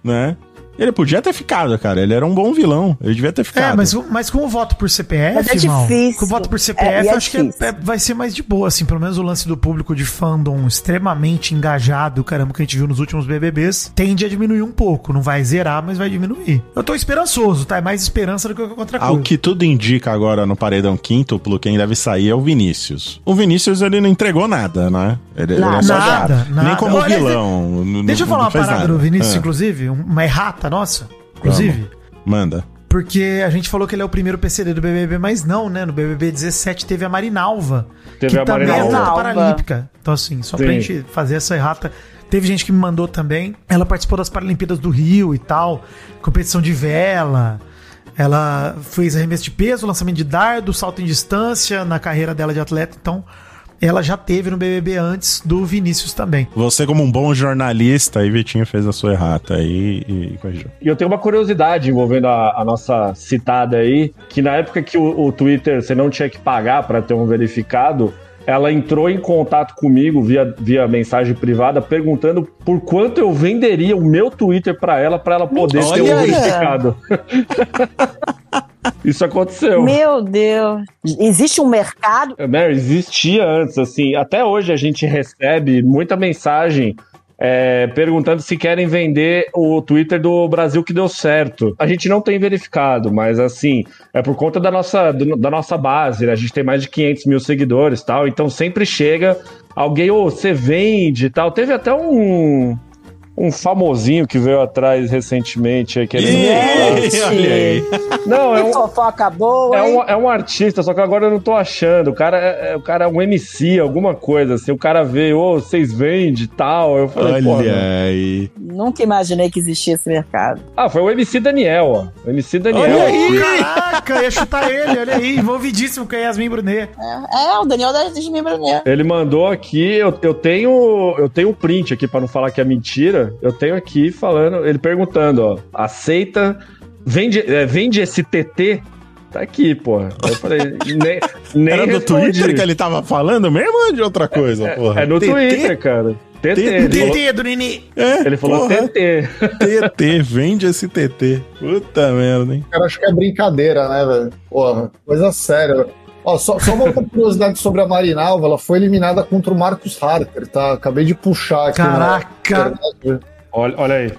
né? Ele podia ter ficado, cara. Ele era um bom vilão. Ele devia ter ficado. É, mas, mas com o voto por CPF, Mas é mal, difícil. com o voto por É, CPF, e é acho que é- difícil. é- vai ser mais de boa, assim, pelo menos o lance do público de fandom extremamente engajado, caramba, que a gente viu nos últimos BBBs, tende a diminuir um pouco, não vai zerar, mas vai diminuir. Eu tô esperançoso, tá? É mais esperança do que outra coisa. Ao que tudo indica agora no paredão quíntuplo, quem deve sair é o Vinícius. O Vinícius, ele não entregou nada, né? Ele, ele é só Nada, nada. Nem como Olha, vilão. Deixa eu não- falar não uma parada nada. do Vinícius, Ah, inclusive, uma errata nossa, inclusive. Manda. Porque a gente falou que ele é o primeiro PCD do BBB, mas não, né? No BBB 17 teve a Marinalva. Teve que a também é Marinalva. atleta paralímpica. Então, assim, só pra Sim. gente fazer essa errata. Teve gente que me mandou também. Ela participou das Paralimpíadas do Rio e tal. Competição de vela. Ela fez arremesso de peso, lançamento de dardo, salto em distância na carreira dela de atleta. Então, ela já teve no BBB antes do Vinícius também. Você, como um bom jornalista, aí Vitinho fez a sua errata aí e corrigiu. E eu tenho uma curiosidade envolvendo a, a nossa citada aí, que na época que o, o Twitter você não tinha que pagar para ter um verificado, ela entrou em contato comigo via, via mensagem privada perguntando por quanto eu venderia o meu Twitter para ela para ela poder ter Olha um aí. verificado. <laughs> Isso aconteceu. Meu Deus. Existe um mercado. Mary, existia antes, assim. Até hoje a gente recebe muita mensagem é, perguntando se querem vender o Twitter do Brasil que deu certo. A gente não tem verificado, mas assim, é por conta da nossa, do- da nossa base, né? A gente tem mais de 500 mil seguidores tal, então sempre chega alguém, ô, você vende e tal. Teve até um. Um famosinho que veio atrás recentemente aí, querendo. Gente! Não, é Que <laughs> um, fofoca boa, é um, é um artista, só que agora eu não tô achando. O cara é, é- o cara é um MC, alguma coisa assim. O cara veio, ô, vocês vendem e tal. Eu falei, porra. Olha aí. Nunca imaginei que existia esse mercado. Ah, foi o MC Daniel, ó. O MC Daniel. Olha aí. Caraca, ia chutar ele, olha aí, envolvidíssimo com a Yasmin Brunet. É, é o Daniel da Desmembra né? Ele mandou aqui, eu, eu tenho eu tenho um print aqui pra não falar que é mentira. Eu tenho aqui falando, ele perguntando, ó, aceita, vende, é, vende esse TT? Tá aqui, porra. Eu falei, <laughs> nem, nem Era do respondi. Twitter que ele tava falando mesmo ou de outra coisa, porra? É no TT? Twitter, cara. TT. TT. Ele falou, TT do Nini. É, ele falou TT. TT, <laughs> vende esse TT. Puta merda, hein? Cara, acho que é brincadeira, né, velho? Porra, coisa séria. Ó, só, só uma outra curiosidade sobre a Marinalva, ela foi eliminada contra o Marcus Harper, tá? Acabei de puxar aqui. na Caraca. internet. Olha, olha aí.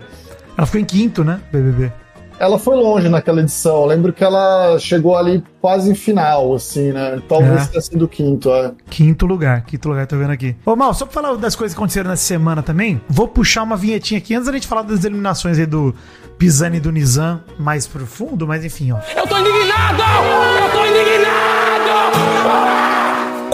Ela ficou em quinto, né, BBB? Ela foi longe naquela edição. Eu lembro que ela chegou ali quase em final, assim, né? Talvez É. tenha sido quinto, é. Quinto lugar, quinto lugar, tô vendo aqui. Ô, Mal, só pra falar das coisas que aconteceram nessa semana também, vou puxar uma vinhetinha aqui antes da gente falar das eliminações aí do Pisani e do Nizam mais profundo, mas enfim, ó. Eu tô indignado! Eu tô indignado!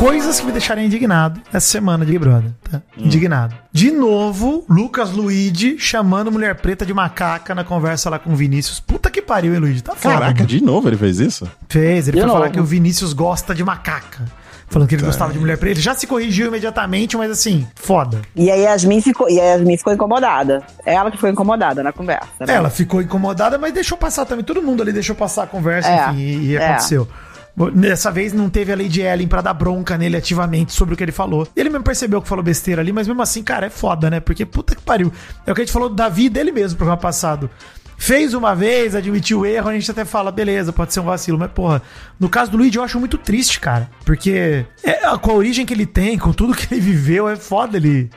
Coisas que me deixaram indignado essa semana de Big Brother, tá? Indignado. De novo, Lucas Luigi chamando mulher preta de macaca na conversa lá com o Vinícius. Puta que pariu, hein, Luigi? Tá foda. Caraca, mano. de novo ele fez isso? Fez, ele De foi novo. falar que o Vinícius gosta de macaca. Falando que ele gostava de mulher preta. Ele já se corrigiu imediatamente, mas assim, foda. E a Yasmin ficou, e a Yasmin ficou incomodada. Ela que ficou incomodada na conversa. né? Ela ficou incomodada, mas deixou passar também. Todo mundo ali deixou passar a conversa, É, enfim, e, e é. aconteceu. Dessa vez não teve a Lady Ellen pra dar bronca nele ativamente sobre o que ele falou. Ele mesmo percebeu que falou besteira ali, mas mesmo assim, cara, é foda, né? Porque puta que pariu. É o que a gente falou da vida dele mesmo no programa passado. Fez uma vez, admitiu o erro, a gente até fala, beleza, pode ser um vacilo, mas porra, no caso do Luigi eu acho muito triste, cara. Porque é, com a origem que ele tem, com tudo que ele viveu, é foda ele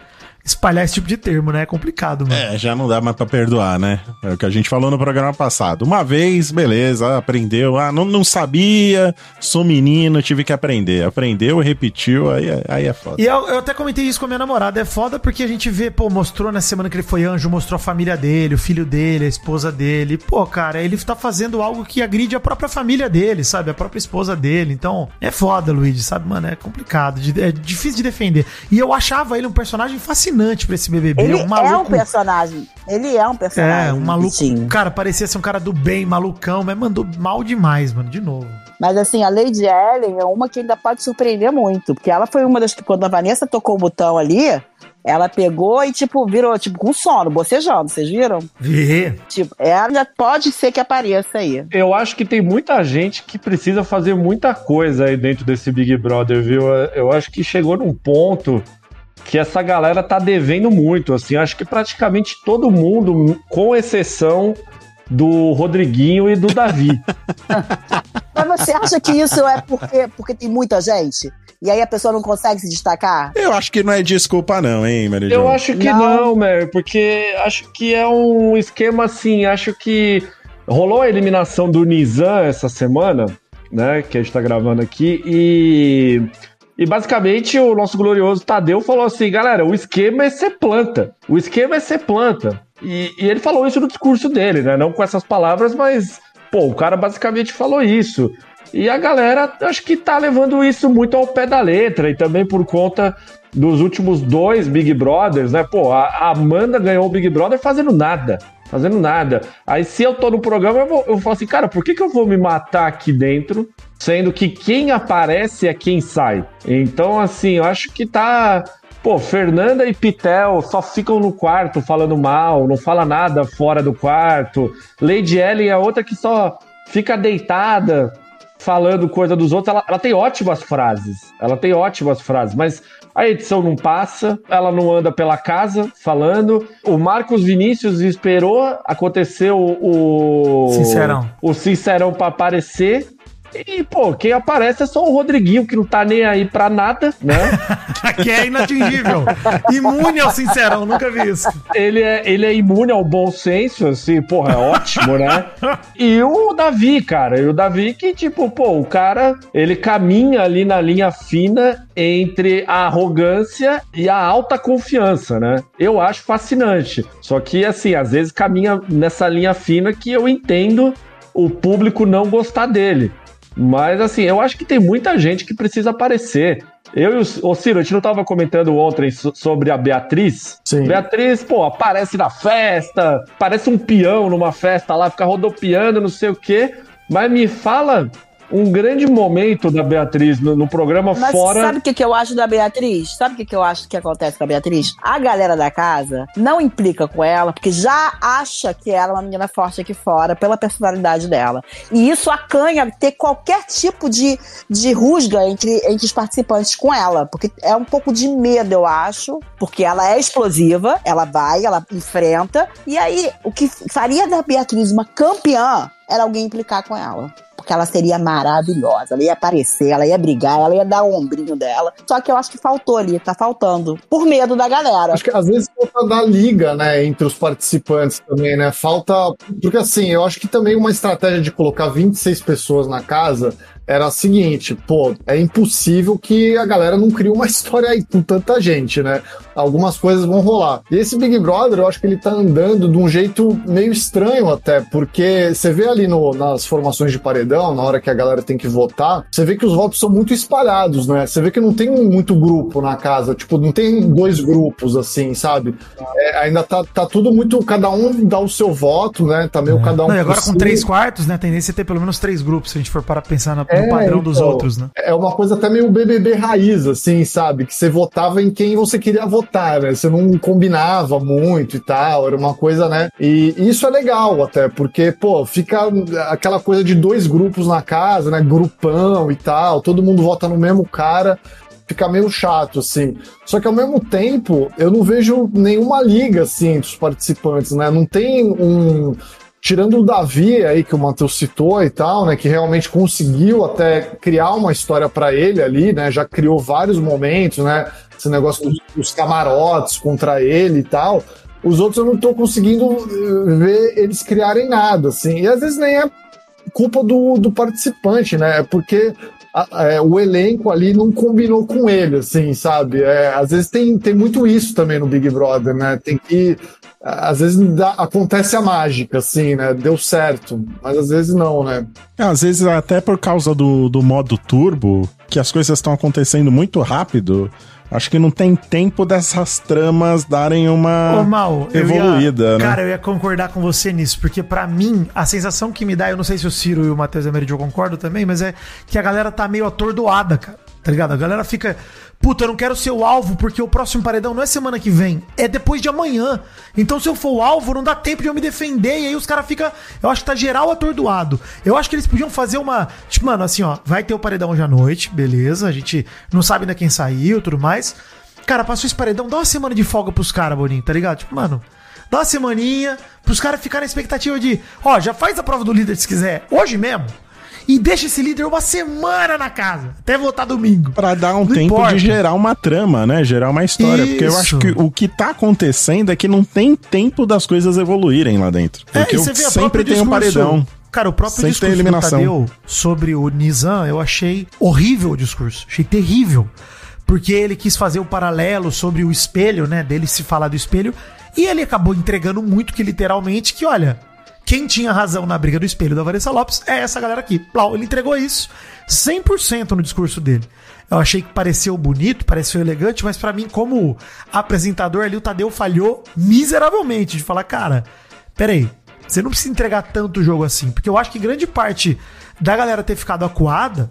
espalhar esse tipo de termo, né? É complicado, mano. É, já não dá mais pra perdoar, né? É o que a gente falou no programa passado. Uma vez, beleza, aprendeu. Ah, não, não sabia, sou menino, tive que aprender. Aprendeu, repetiu, aí, é- aí é foda. E eu, eu até comentei isso com a minha namorada. É foda porque a gente vê, pô, mostrou na semana que ele foi anjo, mostrou a família dele, o filho dele, a esposa dele. Pô, cara, ele tá fazendo algo que agride a própria família dele, sabe? A própria esposa dele. Então, é foda, Luigi, sabe? Mano, é complicado. É difícil de defender. E eu achava ele um personagem fascinante pra esse BBB. Ele um é um maluco. personagem. Ele é um personagem. É, um maluco. Vitinho. Cara, parecia ser um cara do bem, malucão, mas mandou mal demais, mano, de novo. Mas assim, a Lady Ellen é uma que ainda pode surpreender muito. Porque ela foi uma das que, quando a Vanessa tocou o botão ali, ela pegou e, tipo, virou, tipo, com sono, bocejando, vocês viram? Vê. Tipo, ela pode ser que apareça aí. Eu acho que tem muita gente que precisa fazer muita coisa aí dentro desse Big Brother, viu? Eu acho que chegou num ponto que essa galera tá devendo muito, assim. Acho que praticamente todo mundo, com exceção do Rodriguinho e do Davi. <laughs> Mas você acha que isso é porque, porque tem muita gente? E aí a pessoa não consegue se destacar? Eu acho que não é desculpa, não, hein, Mary Eu acho que Não. não, Mary, porque acho que é um esquema assim, acho que rolou a eliminação do Nizam essa semana, né, que a gente tá gravando aqui, e, e basicamente o nosso glorioso Tadeu falou assim, galera, o esquema é ser planta, o esquema é ser planta, e, e ele falou isso no discurso dele, né, não com essas palavras, mas, pô, o cara basicamente falou isso. E a galera, acho que tá levando isso muito ao pé da letra, e também por conta dos últimos dois Big Brothers, né? Pô, a a Amanda ganhou o Big Brother fazendo nada. Fazendo nada. Aí, se eu tô no programa, eu vou, eu falo assim, cara, por que, que eu vou me matar aqui dentro, sendo que quem aparece é quem sai? Então, assim, eu acho que tá. Pô, Fernanda e Pitel só ficam no quarto falando mal, não fala nada fora do quarto. Lady Ellen é outra que só fica deitada falando coisa dos outros. Ela, ela tem ótimas frases. Ela tem ótimas frases, mas a edição não passa, ela não anda pela casa falando. O Marcos Vinícius esperou acontecer o. o Sincerão. O Sincerão pra aparecer. E, pô, quem aparece é só o Rodriguinho, que não tá nem aí pra nada, né? <laughs> que é inatingível. Imune ao sincerão, nunca vi isso. ele, é, ele é imune ao bom senso, assim, porra, é ótimo, né? E o Davi, cara, e o Davi que, tipo, pô, o cara, ele caminha ali na linha fina entre a arrogância e a alta confiança, né? Eu acho fascinante. Só que, assim, às vezes caminha nessa linha fina que eu entendo o público não gostar dele. Mas, assim, eu acho que tem muita gente que precisa aparecer. Eu e o, o Ciro, a gente não tava comentando ontem so- sobre a Beatriz? Sim. Beatriz, pô, aparece na festa, parece um peão numa festa lá, fica rodopiando, não sei o quê. Mas me fala um grande momento da Beatriz no, no programa Mas fora. sabe o que, que eu acho da Beatriz? Sabe o que, que eu acho que acontece com a Beatriz? A galera da casa não implica com ela, porque já acha que ela é uma menina forte aqui fora, pela personalidade dela. E isso acanha ter qualquer tipo de, de rusga entre, entre os participantes com ela. Porque é um pouco de medo, eu acho. Porque ela é explosiva, ela vai, ela enfrenta. E aí, o que faria da Beatriz uma campeã era alguém implicar com ela. Porque ela seria maravilhosa. Ela ia aparecer, ela ia brigar, ela ia dar o ombrinho dela. Só que eu acho que faltou ali, tá faltando. Por medo da galera. Acho que às vezes falta da liga, né, entre os participantes também, né? Falta. Porque assim, eu acho que também uma estratégia de colocar 26 pessoas na casa era a seguinte: pô, é impossível que a galera não crie uma <laughs> história aí com tanta gente, né? Algumas coisas vão rolar. E esse Big Brother, eu acho que ele tá andando de um jeito meio estranho até, porque você vê ali no- nas formações de paredão, na hora que a galera tem que votar, você vê que os votos são muito espalhados, né? Você vê que não tem muito grupo na casa, tipo, não tem dois grupos assim, sabe? É, ainda tá, tá tudo muito. Cada um dá o seu voto, né? Tá meio cada um. Não, e agora com si. três quartos, né? A tendência é ter pelo menos três grupos, se a gente for para pensar na- no É, padrão dos então, outros, né? É uma coisa até meio BBB raiz, assim, sabe? Que você votava em quem você queria votar, né? Você não combinava muito e tal, era uma coisa, né? E isso é legal até, porque, pô, fica aquela coisa de dois grupos na casa, né? Grupão e tal, todo mundo vota no mesmo cara. Fica meio chato, assim. Só que ao mesmo tempo, eu não vejo nenhuma liga, assim, entre os participantes, né? Não tem um. Tirando o Davi aí que o Matheus citou e tal, né, que realmente conseguiu até criar uma história pra ele ali, né, já criou vários momentos, né, esse negócio dos, dos camarotes contra ele e tal. Os outros eu não tô conseguindo eh, ver eles criarem nada, assim. E às vezes nem é culpa do, do participante, né? É porque a- é, o elenco ali não combinou com ele, assim, sabe? É, às vezes tem, tem muito isso também no Big Brother, né? Tem que. Às vezes dá- acontece a mágica, assim, né? Deu certo, mas às vezes não, né? Às vezes, até por causa do, do modo turbo, que as coisas estão acontecendo muito rápido, acho que não tem tempo dessas tramas darem uma Ô, Mal, eu evoluída, ia, né? Cara, eu ia concordar com você nisso, porque pra mim, a sensação que me dá, eu não sei se o Ciro e o Matheus Emeridio concordam também, mas é que a galera tá meio atordoada, cara. Tá ligado? A galera fica, puta, eu não quero ser o alvo, porque o próximo paredão não é semana que vem, é depois de amanhã. Então, se eu for o alvo, não dá tempo de eu me defender, e aí os caras ficam. Eu acho que tá geral atordoado. Eu acho que eles podiam fazer uma. Tipo, mano, assim, ó, vai ter o paredão hoje à noite, beleza? A gente não sabe ainda quem saiu tudo mais. Cara, passou esse paredão, dá uma semana de folga pros caras, Boninho, tá ligado? Tipo, mano, dá uma semaninha pros caras ficarem na expectativa de, ó, já faz a prova do líder se quiser, hoje mesmo. E deixa esse líder uma semana na casa, até voltar domingo. Pra dar um Não tempo importa. de gerar uma trama, né? Gerar uma história. Porque eu Isso. acho que o que tá acontecendo é que não tem tempo das coisas evoluírem lá dentro. Porque É, e eu você vê sempre tem um paredão. Cara, o próprio tem discurso do Tadeu sobre o Nizam, eu achei horrível o discurso. Achei terrível. Porque ele quis fazer o paralelo sobre o espelho, né? Dele se falar do espelho. E ele acabou entregando muito que literalmente que, olha, quem tinha razão na briga do espelho da Vanessa Lopes é essa galera aqui. Plau, ele entregou isso 100% no discurso dele. Eu achei que pareceu bonito, pareceu elegante, mas pra mim, como apresentador ali, o Tadeu falhou miseravelmente de falar, cara, peraí, você não precisa entregar tanto jogo assim, porque eu acho que grande parte da galera ter ficado acuada.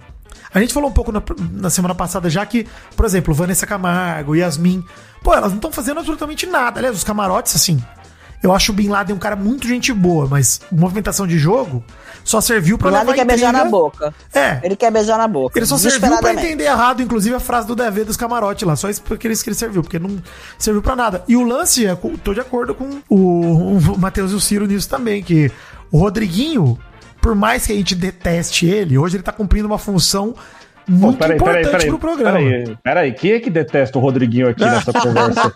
A gente falou um pouco na, na semana passada já que, por exemplo, Vanessa Camargo, Yasmin, pô, elas não estão fazendo absolutamente nada. Aliás, os camarotes, assim, Eu acho o Bin Laden um cara muito gente boa, mas movimentação de jogo só serviu pra levar quer beijar na boca. É. Ele quer beijar na boca. Ele só serviu pra entender errado, inclusive, a frase do DV dos camarotes lá. Só isso porque isso que ele serviu, porque não serviu pra nada. E o lance, é, tô de acordo com o, o Matheus e o Ciro nisso também, que o Rodriguinho, por mais que a gente deteste ele, hoje ele tá cumprindo uma função muito Pô, peraí, importante peraí, peraí. pro programa. Peraí, peraí, quem é que detesta o Rodriguinho aqui nessa <laughs> conversa?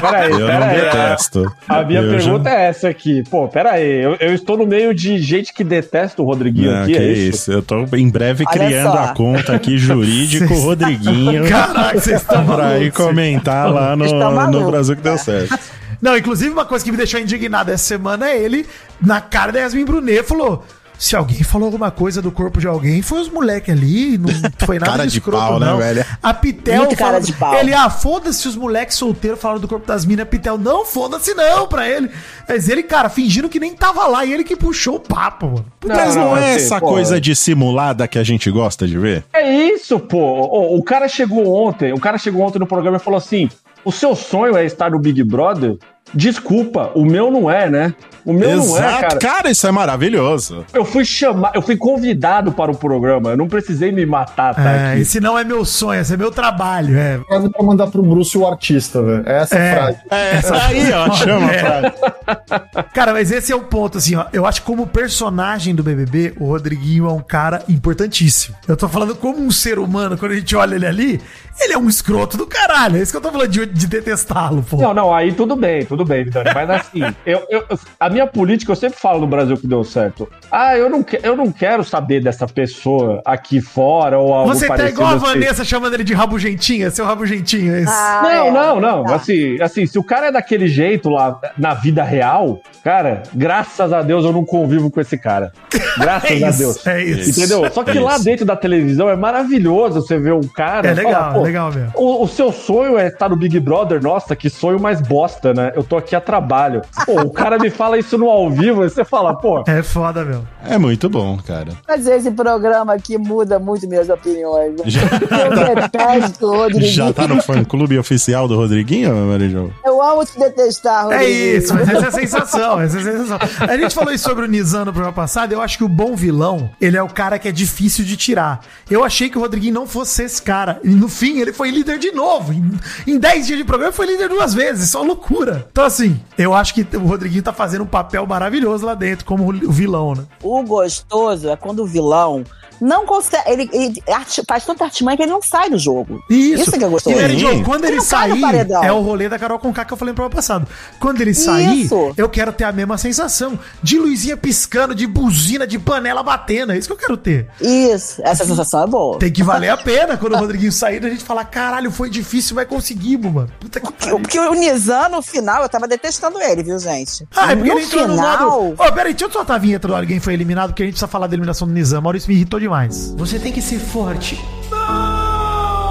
Peraí, Eu não peraí. detesto. A minha Eu pergunta já- é essa aqui. Pô, peraí, eu, eu estou no meio de gente que detesta o Rodriguinho Não, aqui, que é isso? isso? Eu tô em breve Olha criando só. a conta aqui jurídico Vocês- <laughs> Rodriguinho Caraca, vocês estão pra ir comentar lá no, no Brasil que deu certo. Não, inclusive uma coisa que me deixou indignado essa semana é ele, na cara da Yasmin Brunet, falou... Se alguém falou alguma coisa do corpo de alguém, foi os moleques ali, não foi <laughs> nada Cara de de escroto, pau, né, não. velho? A Pitel Muito cara de pau. Ele, ah, foda-se os moleques solteiros falaram do corpo das minas, a Pitel, não, foda-se não pra ele. Mas ele, cara, fingindo que nem tava lá, e ele que puxou o papo, mano. Mas não, não, é assim, essa pô. coisa dissimulada que a gente gosta de ver? É isso, pô. O, o cara chegou ontem, o cara chegou ontem no programa e falou assim: o seu sonho é estar no Big Brother? Desculpa, o meu não é, né? O meu não é, cara. cara, isso é maravilhoso. Eu fui chamar, eu fui convidado para o programa, eu não precisei me matar, tá? É, aqui. esse não é meu sonho, esse é meu trabalho, é. Frase pra mandar pro Bruce o artista, velho. É essa É. frase. É, essa aí, ó, chama É. pra... <laughs> Cara, mas esse é o ponto, assim, ó. Eu acho que como personagem do BBB, o Rodriguinho é um cara importantíssimo. Eu tô falando como um ser humano, quando a gente olha ele ali, ele é um escroto do caralho. É isso que eu tô falando de, de detestá-lo, pô. Não, não, aí tudo bem, tudo bem, Vidani. Mas assim, <laughs> eu, eu- a minha política, eu sempre falo no Brasil que deu certo. Ah, eu não, que- eu não quero saber dessa pessoa aqui fora ou algo Você tá parecido igual a assim. Vanessa chamando ele de rabugentinha, seu rabugentinho. É isso. Ah, Não, é. não, não. Tá. Assim, assim, se o cara é daquele jeito lá na vida real, cara, graças a Deus eu não convivo com esse cara. <laughs> Graças É a isso, Deus. é isso. Entendeu? Só que É lá isso. dentro da televisão é maravilhoso você ver um cara. É legal, é legal mesmo. O, o seu sonho é estar no Big Brother? Nossa, que sonho mais bosta, né? Eu tô aqui a trabalho. Pô, o cara me fala isso no ao vivo e você fala, pô. É foda, meu. É muito bom, cara. Mas esse programa aqui muda muito minhas opiniões. Já, Eu detesto o Rodriguinho. já tá no fã-clube oficial do Rodriguinho, Marijão? Eu amo te detestar, É Rodriguinho. isso, mas essa é a sensação, essa é a sensação. A gente falou isso sobre o Nizam no programa passado, eu acho que o bom vilão, ele é o cara que é difícil de tirar. Eu achei que o Rodriguinho não fosse esse cara, e no fim ele foi líder de novo. Em- Em 10 dias de programa foi líder duas vezes, só loucura. Então assim, eu acho que o Rodriguinho tá fazendo um papel maravilhoso lá dentro, como o vilão, né? O gostoso é quando o vilão não consegue. Ele, ele arti- faz tanta artimanha que ele não sai do jogo. Isso. que é gostoso. E Mary Jo, Sim. quando Ele ele no sair, é o rolê da Carol Conká que eu falei no programa passado. Quando ele sair, Isso. eu quero ter a mesma sensação de luzinha piscando, de buzina, de panela batendo. É isso que eu quero ter. Isso, essa sensação é boa. Tem que valer a <laughs> pena quando o Rodriguinho sair, a gente falar, caralho, foi difícil, vai conseguir, mano. Puta que pariu. Porque o Nizam, no final, eu tava detestando ele, viu, gente? Ah, é porque no ele entrou no final, modo. Ô, peraí, deixa eu soltar a vinheta do Alguém Foi Eliminado, porque a gente precisa falar da eliminação do Nizam. Maurício me irritou demais. Você tem que ser forte. Não!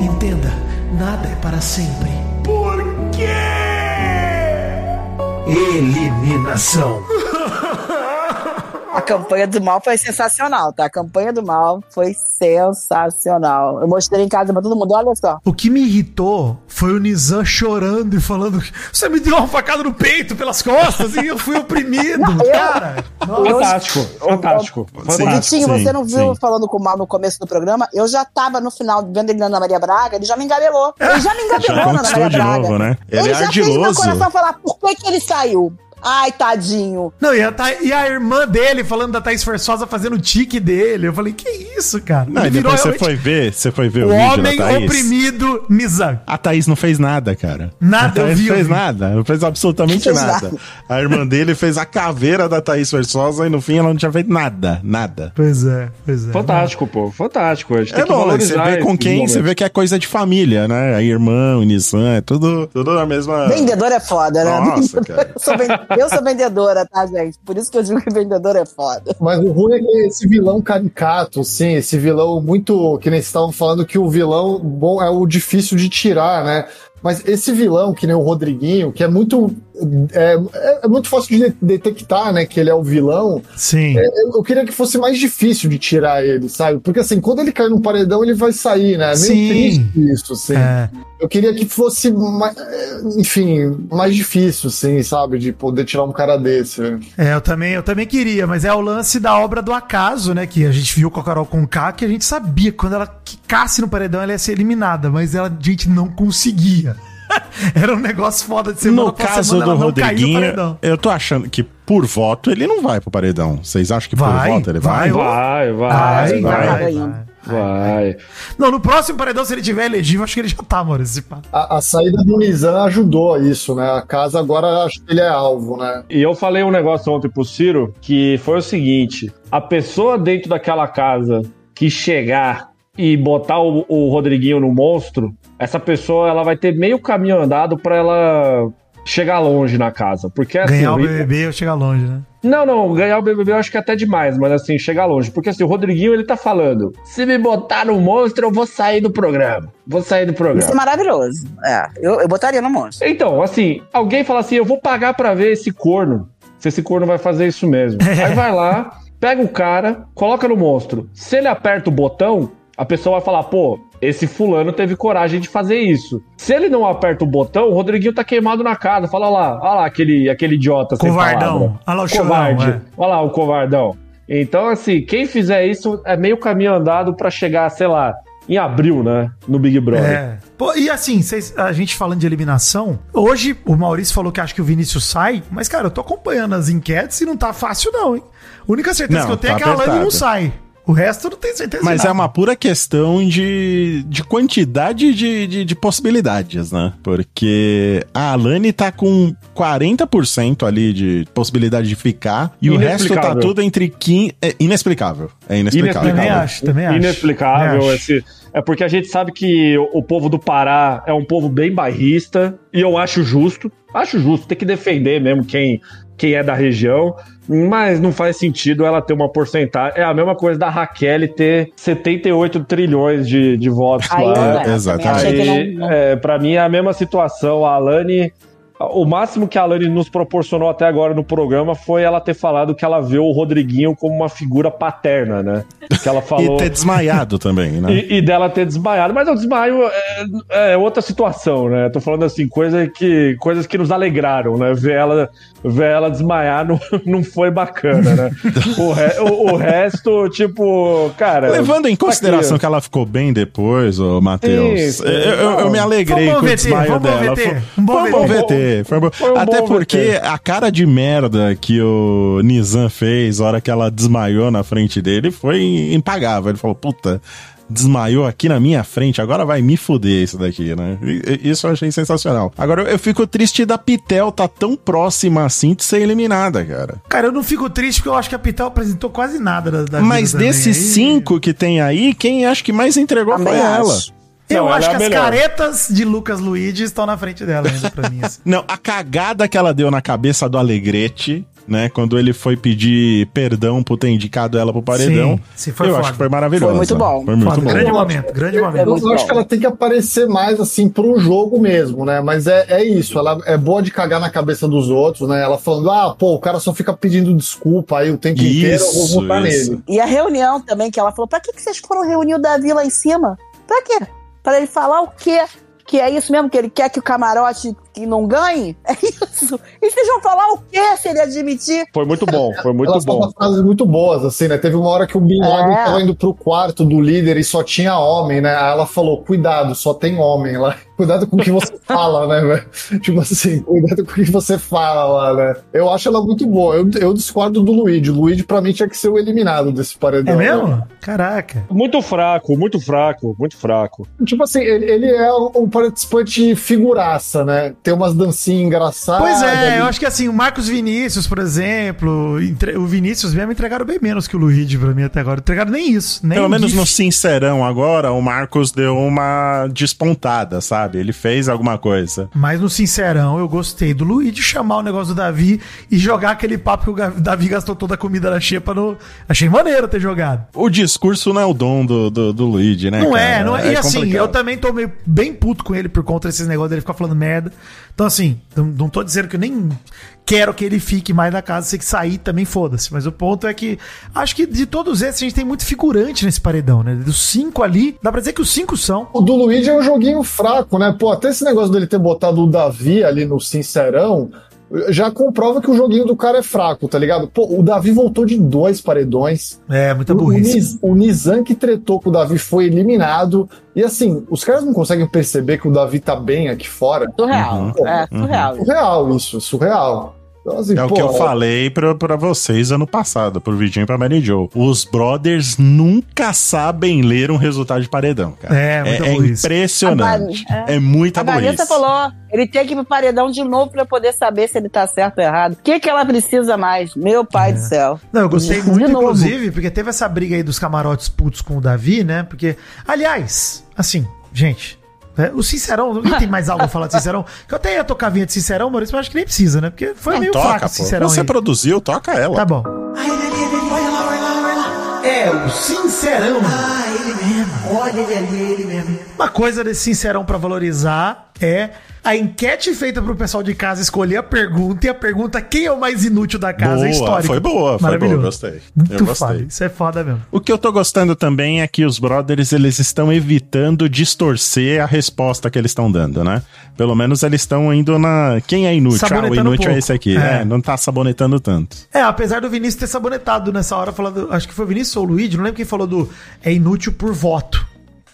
Entenda, nada é para sempre. Por quê? Eliminação. A campanha do mal foi sensacional, tá? A campanha do mal foi sensacional. Eu mostrei em casa pra todo mundo, olha só. O que me irritou foi o Nizam chorando e falando: Você me deu uma facada no peito pelas costas e eu fui oprimido. Não, eu- cara, nossa. Fantástico, fantástico. Fantástico. Vitinho, você não viu sim. falando com o mal no começo do programa? Eu já tava no final vendo ele na Ana Maria Braga, ele já me engabelou. Ele já me engabelou Já na Ana Maria de Braga. novo, né? Ele Ele, é já fez meu ardiloso. coração falar por que, que ele saiu. Ai, tadinho. Não, e a, Tha- e a irmã dele falando da Thaís Forçosa fazendo o tique dele. Eu falei, que isso, cara? Não, e Ele depois você realmente foi ver, você foi ver o, o vídeo homem da Thaís. oprimido Nizam. A Thaís não fez nada, cara. Nada, a Thaís eu vi, não fez nada. Não fez absolutamente Fez nada. nada. A irmã dele fez a caveira da Thaís Versosa e no fim ela não tinha feito nada. Nada. Pois é, pois é. Fantástico, pô, fantástico. A gente tem É que bom, você vê com quem, você vê que é coisa de família, né? A irmã, o Nissan, é tudo, tudo na mesma. Vendedor é foda, né? Nossa, cara. <laughs> Eu sou, eu sou vendedora, tá, gente? Por isso que eu digo que vendedor é foda. Mas o ruim é que esse vilão caricato, sim, esse vilão muito. Que nem estavam falando que o vilão bom é o difícil de tirar, né? Mas esse vilão, que nem o Rodriguinho, que é muito. É, é- é muito fácil de de- detectar, né? Que ele é o vilão. Sim. É, Eu, queria que fosse mais difícil de tirar ele, sabe? Porque assim, quando ele cai no paredão, ele vai sair, né? É meio Sim. triste isso, assim. É. Eu queria que fosse, mais, enfim, mais difícil, assim, sabe? De poder tirar um cara desse. né? É, eu também, eu também queria, mas é o lance da obra do acaso, né? Que a gente viu com a Carol Conká, que a gente sabia que quando ela quicasse no paredão, ela ia ser eliminada, mas ela, a gente não conseguia. <laughs> Era um negócio foda de semana No caso semana, do Rodriguinho, eu tô achando que por voto ele não vai pro paredão. Vocês acham que Vai, por voto ele vai? vai, Vai, vai, Vai, vai. vai, vai. Não, no próximo paredão, se ele tiver elegível, acho que ele já tá, Maurício. pá. A, a saída do Nizam ajudou a isso, né? A casa agora acho que ele é alvo, né? E eu falei um negócio ontem pro Ciro que foi o seguinte: a pessoa dentro daquela casa que chegar e botar o, o Rodriguinho no monstro, essa pessoa ela vai ter meio caminho andado pra ela chegar longe na casa. Porque assim. Ganhar o BBB ou chegar longe, né? Não, não, ganhar o BBB eu acho que é até demais, mas assim, chegar longe. Porque assim, o Rodriguinho ele tá falando: se me botar no monstro, eu vou sair do programa. Vou sair do Isso é programa. maravilhoso. É, eu, eu botaria no monstro. Então, assim, alguém fala assim: eu vou pagar pra ver esse corno. Se esse corno vai fazer isso mesmo. <laughs> Aí vai lá, pega o cara, coloca no monstro. Se ele aperta o botão, a pessoa vai falar: pô, esse fulano teve coragem de fazer isso. Se ele não aperta o botão, o Rodriguinho tá queimado na casa. Fala lá, olha lá aquele, aquele idiota Covardão. Olha lá o chorão, Covarde. é. Olha lá o covardão. Então, assim, quem fizer isso é meio caminho andado pra chegar, sei lá, em abril, né? No Big Brother. É. Pô, e assim, vocês- a gente falando de eliminação, hoje o Maurício falou que acha que o Vinícius sai, mas, cara, eu tô acompanhando as enquetes e não tá fácil, não, hein? A única certeza Não, que eu tenho tá é que a Alane não sai. O resto não tenho certeza. Mas de é uma pura questão de, de quantidade de, de, de possibilidades, né? Porque a Alane tá com 40% ali de possibilidade de ficar e o resto tá tudo entre 15. É inexplicável. É inexplicável. Também acho, também acho. Inexplicável. Também acho. Esse, é porque a gente sabe que o, o povo do Pará é um povo bem bairrista e eu acho justo. Acho justo, tem que defender mesmo quem, quem é da região. Mas não faz sentido ela ter uma porcentagem. É a mesma coisa da Raquel ter 78 trilhões de, de votos Aí lá. dá. exatamente. Aí, não- é, pra mim é a mesma situação. A Alane. O máximo que a Alane nos proporcionou até agora no programa foi ela ter falado que ela vê o Rodriguinho como uma figura paterna, né? Que ela <laughs> falou. E ter desmaiado também, né? E, e dela ter desmaiado. Mas o desmaio é, é outra situação, né? Tô falando assim, coisa que, coisas que nos alegraram, né? Ver ela, ver ela desmaiar não, <laughs> não foi bacana, né? <laughs> O, re- o- o resto, tipo, cara. Levando em consideração aqui. que ela ficou bem depois, ô Matheus, eu, eu- eu me alegrei com o desmaio dela. VT, foi um bom VT. VT. foi bom- Foi um Até bom porque VT. a cara de merda que o Nizam fez na hora que ela desmaiou na frente dele foi impagável. Ele falou, puta, desmaiou aqui na minha frente, agora vai me fuder isso daqui, né? Isso eu achei sensacional. Agora eu fico triste da Pitel tá tão próxima assim de ser eliminada, cara. Cara, eu não fico triste porque eu acho que a Pitel apresentou quase nada da, da Mas desses cinco que tem aí, quem acho que mais entregou Também foi ela. acho. Não, ela acho é que as melhor. caretas de Lucas Luigi estão na frente dela ainda pra mim. assim. <laughs> Não, a cagada que ela deu na cabeça do Alegrete, né? Quando ele foi pedir perdão por ter indicado ela pro paredão. Sim, sim, foi eu foda. acho que foi maravilhoso. Foi muito bom. Foi muito Foda, bom. grande Eu momento, grande Eu, momento. eu muito acho bom. que ela tem que aparecer mais assim pro jogo mesmo, né? Mas é, é isso, ela é boa de cagar na cabeça dos outros, né? Ela falando, ah, pô, o cara só fica pedindo desculpa aí o tempo inteiro, eu vou Isso, votar isso. nele. E a reunião também, que ela falou: pra que, que vocês foram reunir o Davi lá em cima? Pra quê? Pra ele falar o quê? Que é isso mesmo? Que ele quer que o camarote que não ganhe? É isso. E vocês vão falar o quê se ele admitir? Foi muito bom, foi muito Ela bom. frases muito boas, assim, né? Teve uma hora que o Bin Laden É. tava indo pro quarto do líder e só tinha homem, né? Aí ela falou, cuidado, só tem homem lá. <laughs> Cuidado com o que você <laughs> fala, né, velho? Tipo assim, cuidado com o que você fala lá, né? Eu acho ela muito boa. Eu, eu discordo do Luigi. O Luigi, pra mim, tinha que ser o eliminado desse paredão. É né? mesmo? Caraca. Muito fraco, muito fraco, muito fraco. Tipo assim, ele, ele é um participante figuraça, né? Tem umas dancinhas engraçadas. Pois é, ele- eu acho que assim, o Marcos Vinícius, por exemplo, entre- o Vinícius mesmo entregaram bem menos que o Luigi pra mim até agora. Entregaram nem isso. Nem Pelo menos gif. no Sincerão agora, o Marcos deu uma despontada, sabe? Ele fez alguma coisa. Mas no Sincerão, eu gostei do Luigi chamar o negócio do Davi e jogar aquele papo que o Davi gastou toda a comida da xepa no. Achei maneiro ter jogado. O discurso não é o dom do, do, do Luigi, né? Não cara? é, não é. E assim, complicado. eu também tô meio bem puto com ele por conta desses negócios dele ficar falando merda. Então, assim, não, tô dizendo que eu nem quero que ele fique mais na casa, se que sair também foda-se. Mas o ponto é que acho que de todos esses a gente tem muito figurante nesse paredão, né? Dos cinco ali, dá pra dizer que os cinco são. O do Luigi é um joguinho fraco, né? Pô, até esse negócio dele ter botado o Davi ali no Sincerão já comprova que o joguinho do cara é fraco, tá ligado? Pô, o Davi voltou de dois paredões. É, muita O, o, burrice. Niz- o Nizam que tretou com o Davi foi eliminado. E assim, os caras não conseguem perceber que o Davi tá bem aqui fora. Surreal. Uhum. É, surreal. Surreal isso, surreal. Então, assim, É o pô, que eu falei pra, pra vocês ano passado, pro Vidinho e pra Mary Jo. Os brothers nunca sabem ler um resultado de paredão, cara. É, é, burrice. impressionante. A Van- É, muita A. Vanessa falou, ele tem que ir pro paredão de novo pra poder saber se ele tá certo ou errado. O que que ela precisa mais? Meu pai do céu. Não, eu gostei De muito, novo. inclusive, porque teve essa briga aí dos camarotes putos com o Davi, né? Porque, aliás, assim, gente, é, o Sincerão, não tem mais algo a falar de Sincerão. Que eu até ia tocar a vinha de Sincerão, Maurício, mas acho que nem precisa, né? Porque foi Não, meio toca, fraco Sincerão Você aí. produziu, toca ela. Tá bom. É o Sincerão. Uma coisa desse Sincerão pra valorizar é a enquete feita pro pessoal de casa escolher a pergunta e a pergunta quem é o mais inútil da casa Boa, é histórica. foi boa, foi boa, gostei. Muito Eu gostei. foda, isso é foda mesmo. O que eu tô gostando também é que os brothers eles estão evitando distorcer a resposta que eles estão dando, né? Pelo menos eles estão indo na. Quem é inútil? Ah, o inútil um é esse aqui. É. É. não tá sabonetando tanto. É, apesar do Vinícius ter sabonetado nessa hora, falando. Acho que foi o Vinícius ou o Luigi, não lembro quem falou do. É inútil por voto.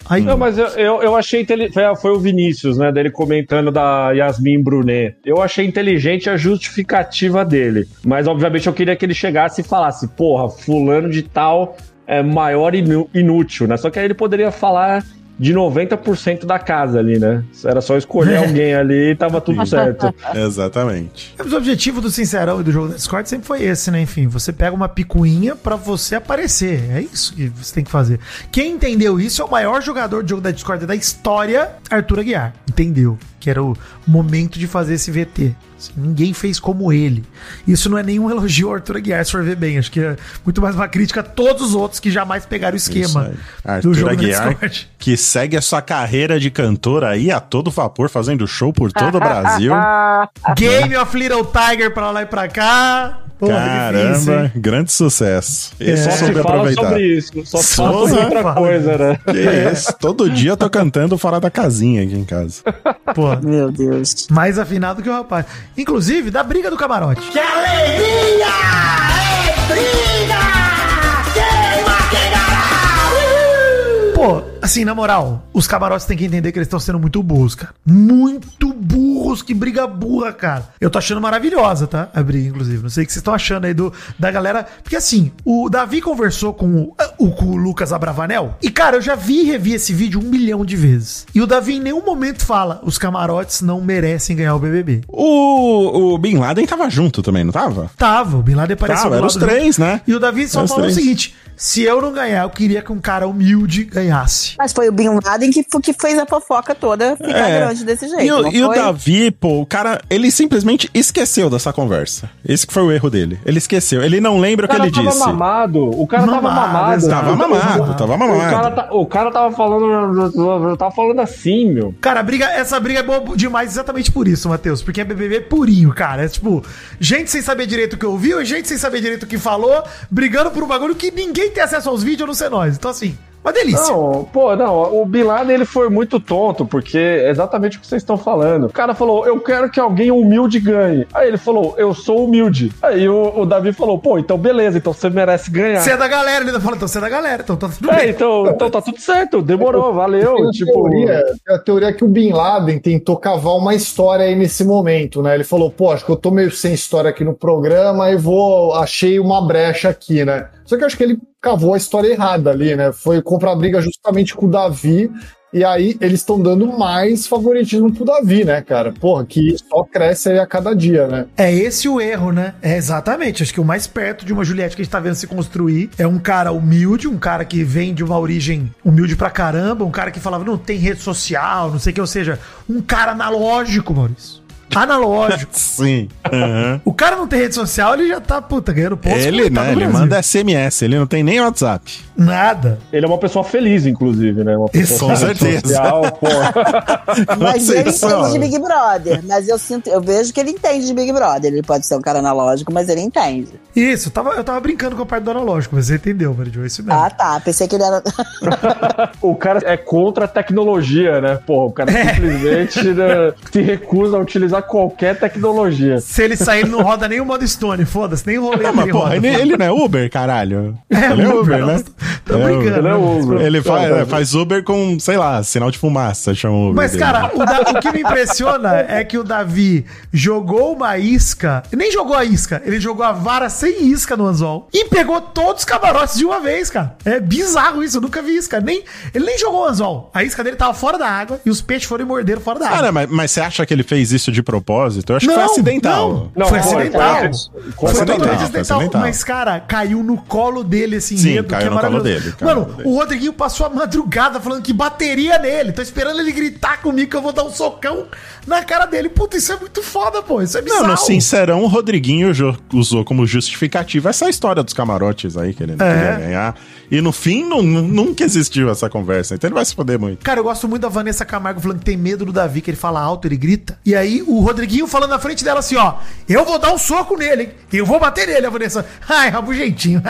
Aí, Não, mas eu, eu, eu achei inteligente. Foi, foi o Vinícius, né? Dele comentando da Yasmin Brunet. Eu achei inteligente a justificativa dele. Mas, obviamente, eu queria que ele chegasse e falasse: porra, fulano de tal é maior inú- inútil, né? Só que aí ele poderia falar de 90% da casa ali, né? Era só escolher É. alguém ali e tava tudo <laughs> certo. Exatamente. O objetivo do Sincerão e do jogo da Discord sempre foi esse, né? Enfim, você pega uma picuinha pra você aparecer. É isso que você tem que fazer. Quem entendeu isso é o maior jogador de jogo da Discord da história, Arthur Aguiar. Entendeu? Que era o momento de fazer esse VT. Assim, ninguém fez como ele. Isso não é nenhum elogio ao Arthur Aguiar, se for ver bem. Acho que é muito mais uma crítica a todos os outros que jamais pegaram o esquema do Arthur jogo da Aguiar, Discord. que segue a sua carreira de cantor aí a todo vapor, fazendo show por todo o Brasil. <laughs> Game of Little Tiger pra lá e pra cá. Porra, difícil, Caramba, hein? grande sucesso. É. Só soube fala aproveitar. sobre isso. Só fala sobre outra fala. coisa, né? Que <laughs> isso, todo dia eu tô cantando fora da casinha aqui em casa. Pô, Meu Deus. mais afinado que o rapaz. Inclusive, da briga do camarote. Que alegria! É briga! Pô, assim, na moral, os camarotes têm que entender que eles estão sendo muito burros, cara. Muito burros, que briga burra, cara. Eu tô achando maravilhosa, tá? A briga, inclusive. Não sei o que vocês estão achando aí do, da galera. Porque assim, o Davi conversou com o, o, com o Lucas Abravanel. E, cara, eu já vi e revi esse vídeo um milhão de vezes. E o Davi em nenhum momento fala: os camarotes não merecem ganhar o BBB. O, o Bin Laden tava junto também, não tava? Tava, o Bin Laden apareceu Tava, eram os junto. três, né? E o Davi só falou o seguinte: se eu não ganhar, eu queria que um cara humilde ganhasse. Mas foi o Bin Laden que, que fez a fofoca toda ficar É. grande desse jeito. E, o, não e o? Davi, pô, o cara, ele simplesmente esqueceu dessa conversa. Esse que foi o erro dele. Ele esqueceu. Ele não lembra O o que ele tava disse. mamado. O cara Mamado, tava mamado. Tava mamado, tava O mamado. cara, tá- o cara tava falando. Tava falando assim, meu. Cara, a briga, essa briga é boa demais exatamente por isso, Matheus. Porque é BBB purinho, cara. É tipo, gente sem saber direito o que ouviu e gente sem saber direito o que falou, brigando por um bagulho que ninguém tem acesso aos vídeos, não ser nós. Então, assim, uma delícia. Não, pô, não, o Bin Laden ele foi muito tonto, porque é exatamente o que vocês estão falando. O cara falou, eu quero que alguém humilde ganhe. Aí ele falou, eu sou humilde. Aí o, o Davi falou, pô, então beleza, então você merece ganhar. Você é da galera, ele ainda fala, então você é da galera, então tá tudo É, bem. então, então tá tudo certo, demorou, valeu. Tem tipo, teoria, a teoria é que o Bin Laden tentou cavar uma história aí nesse momento, né? Ele falou, pô, acho que eu tô meio sem história aqui no programa e vou. Achei uma brecha aqui, né? Só que eu acho que ele cavou a história errada ali, né? Foi comprar briga justamente com o Davi E aí eles estão dando mais favoritismo pro Davi, né, cara? Porra, que só cresce aí a cada dia, né? É esse o erro, né? É exatamente. Acho que o mais perto de uma Juliette que a gente tá vendo se construir é um cara humilde, um cara que vem de uma origem humilde pra caramba, um cara que falava não tem rede social, não sei o que, ou seja, um cara analógico, Maurício. Analógico. <laughs> Sim. Aham. o cara não tem rede social, ele já tá, puta, ganhando pontos. Ele, tá né? Ele manda SMS, ele não tem nem WhatsApp. Nada. Ele é uma pessoa feliz, inclusive, né? Uma Isso, pessoa com certeza. social, pô. <laughs> Mas ele entende de Big Brother. Mas eu sinto, eu vejo que ele entende de Big Brother. Ele pode ser um cara analógico, mas ele entende. Isso, eu tava, eu tava brincando com a parte do analógico, mas você entendeu, Meridio, é isso mesmo. Ah, tá. Pensei que ele era. <laughs> O cara é contra a tecnologia, né? Pô, o cara simplesmente né, se recusa a utilizar qualquer tecnologia. Se ele sair, ele não roda nem o modo Stone, foda-se, nem o rolê Não, mas, dele porra, roda. ele, ele não é Uber, caralho. É, ele é Uber, Uber, né? Tô É, brincando. ele é né? Uber. Ele faz, Não, não. faz Uber com, sei lá, sinal de fumaça, chama Uber. Mas, dele. cara, o, Da- o que me impressiona é que o Davi jogou uma isca, nem jogou a isca, ele jogou a vara sem isca no anzol e pegou todos os camarotes de uma vez, cara. É bizarro isso, eu nunca vi isso, cara. Nem, ele nem jogou o anzol. A isca dele tava fora da água e os peixes foram e morderam fora da água. Cara, mas, mas você acha que ele fez isso de propósito? Eu acho que foi Não, acidental. não. Não, foi foi, acidental. foi- Foi, acidental, totalmente foi acidental, acidental. Mas, cara, caiu no colo dele esse Sim, enredo, caiu que é no colo dele, Mano, dele. o Rodriguinho passou a madrugada falando que bateria nele. Tô esperando ele gritar comigo que eu vou dar um socão na cara dele. Puta, isso é muito foda, pô. Isso é bizarro. Não, no Sincerão, o Rodriguinho usou como justificativa essa história dos camarotes aí, que ele não É. queria ganhar. E no fim, nu- nunca existiu essa conversa. Então ele vai se foder muito. Cara, eu gosto muito da Vanessa Camargo falando que tem medo do Davi, que ele fala alto, ele grita. E aí o Rodriguinho falando na frente dela assim, ó, eu vou dar um soco nele, hein? Eu vou bater nele, a Vanessa. <laughs> Ai, rabugentinho.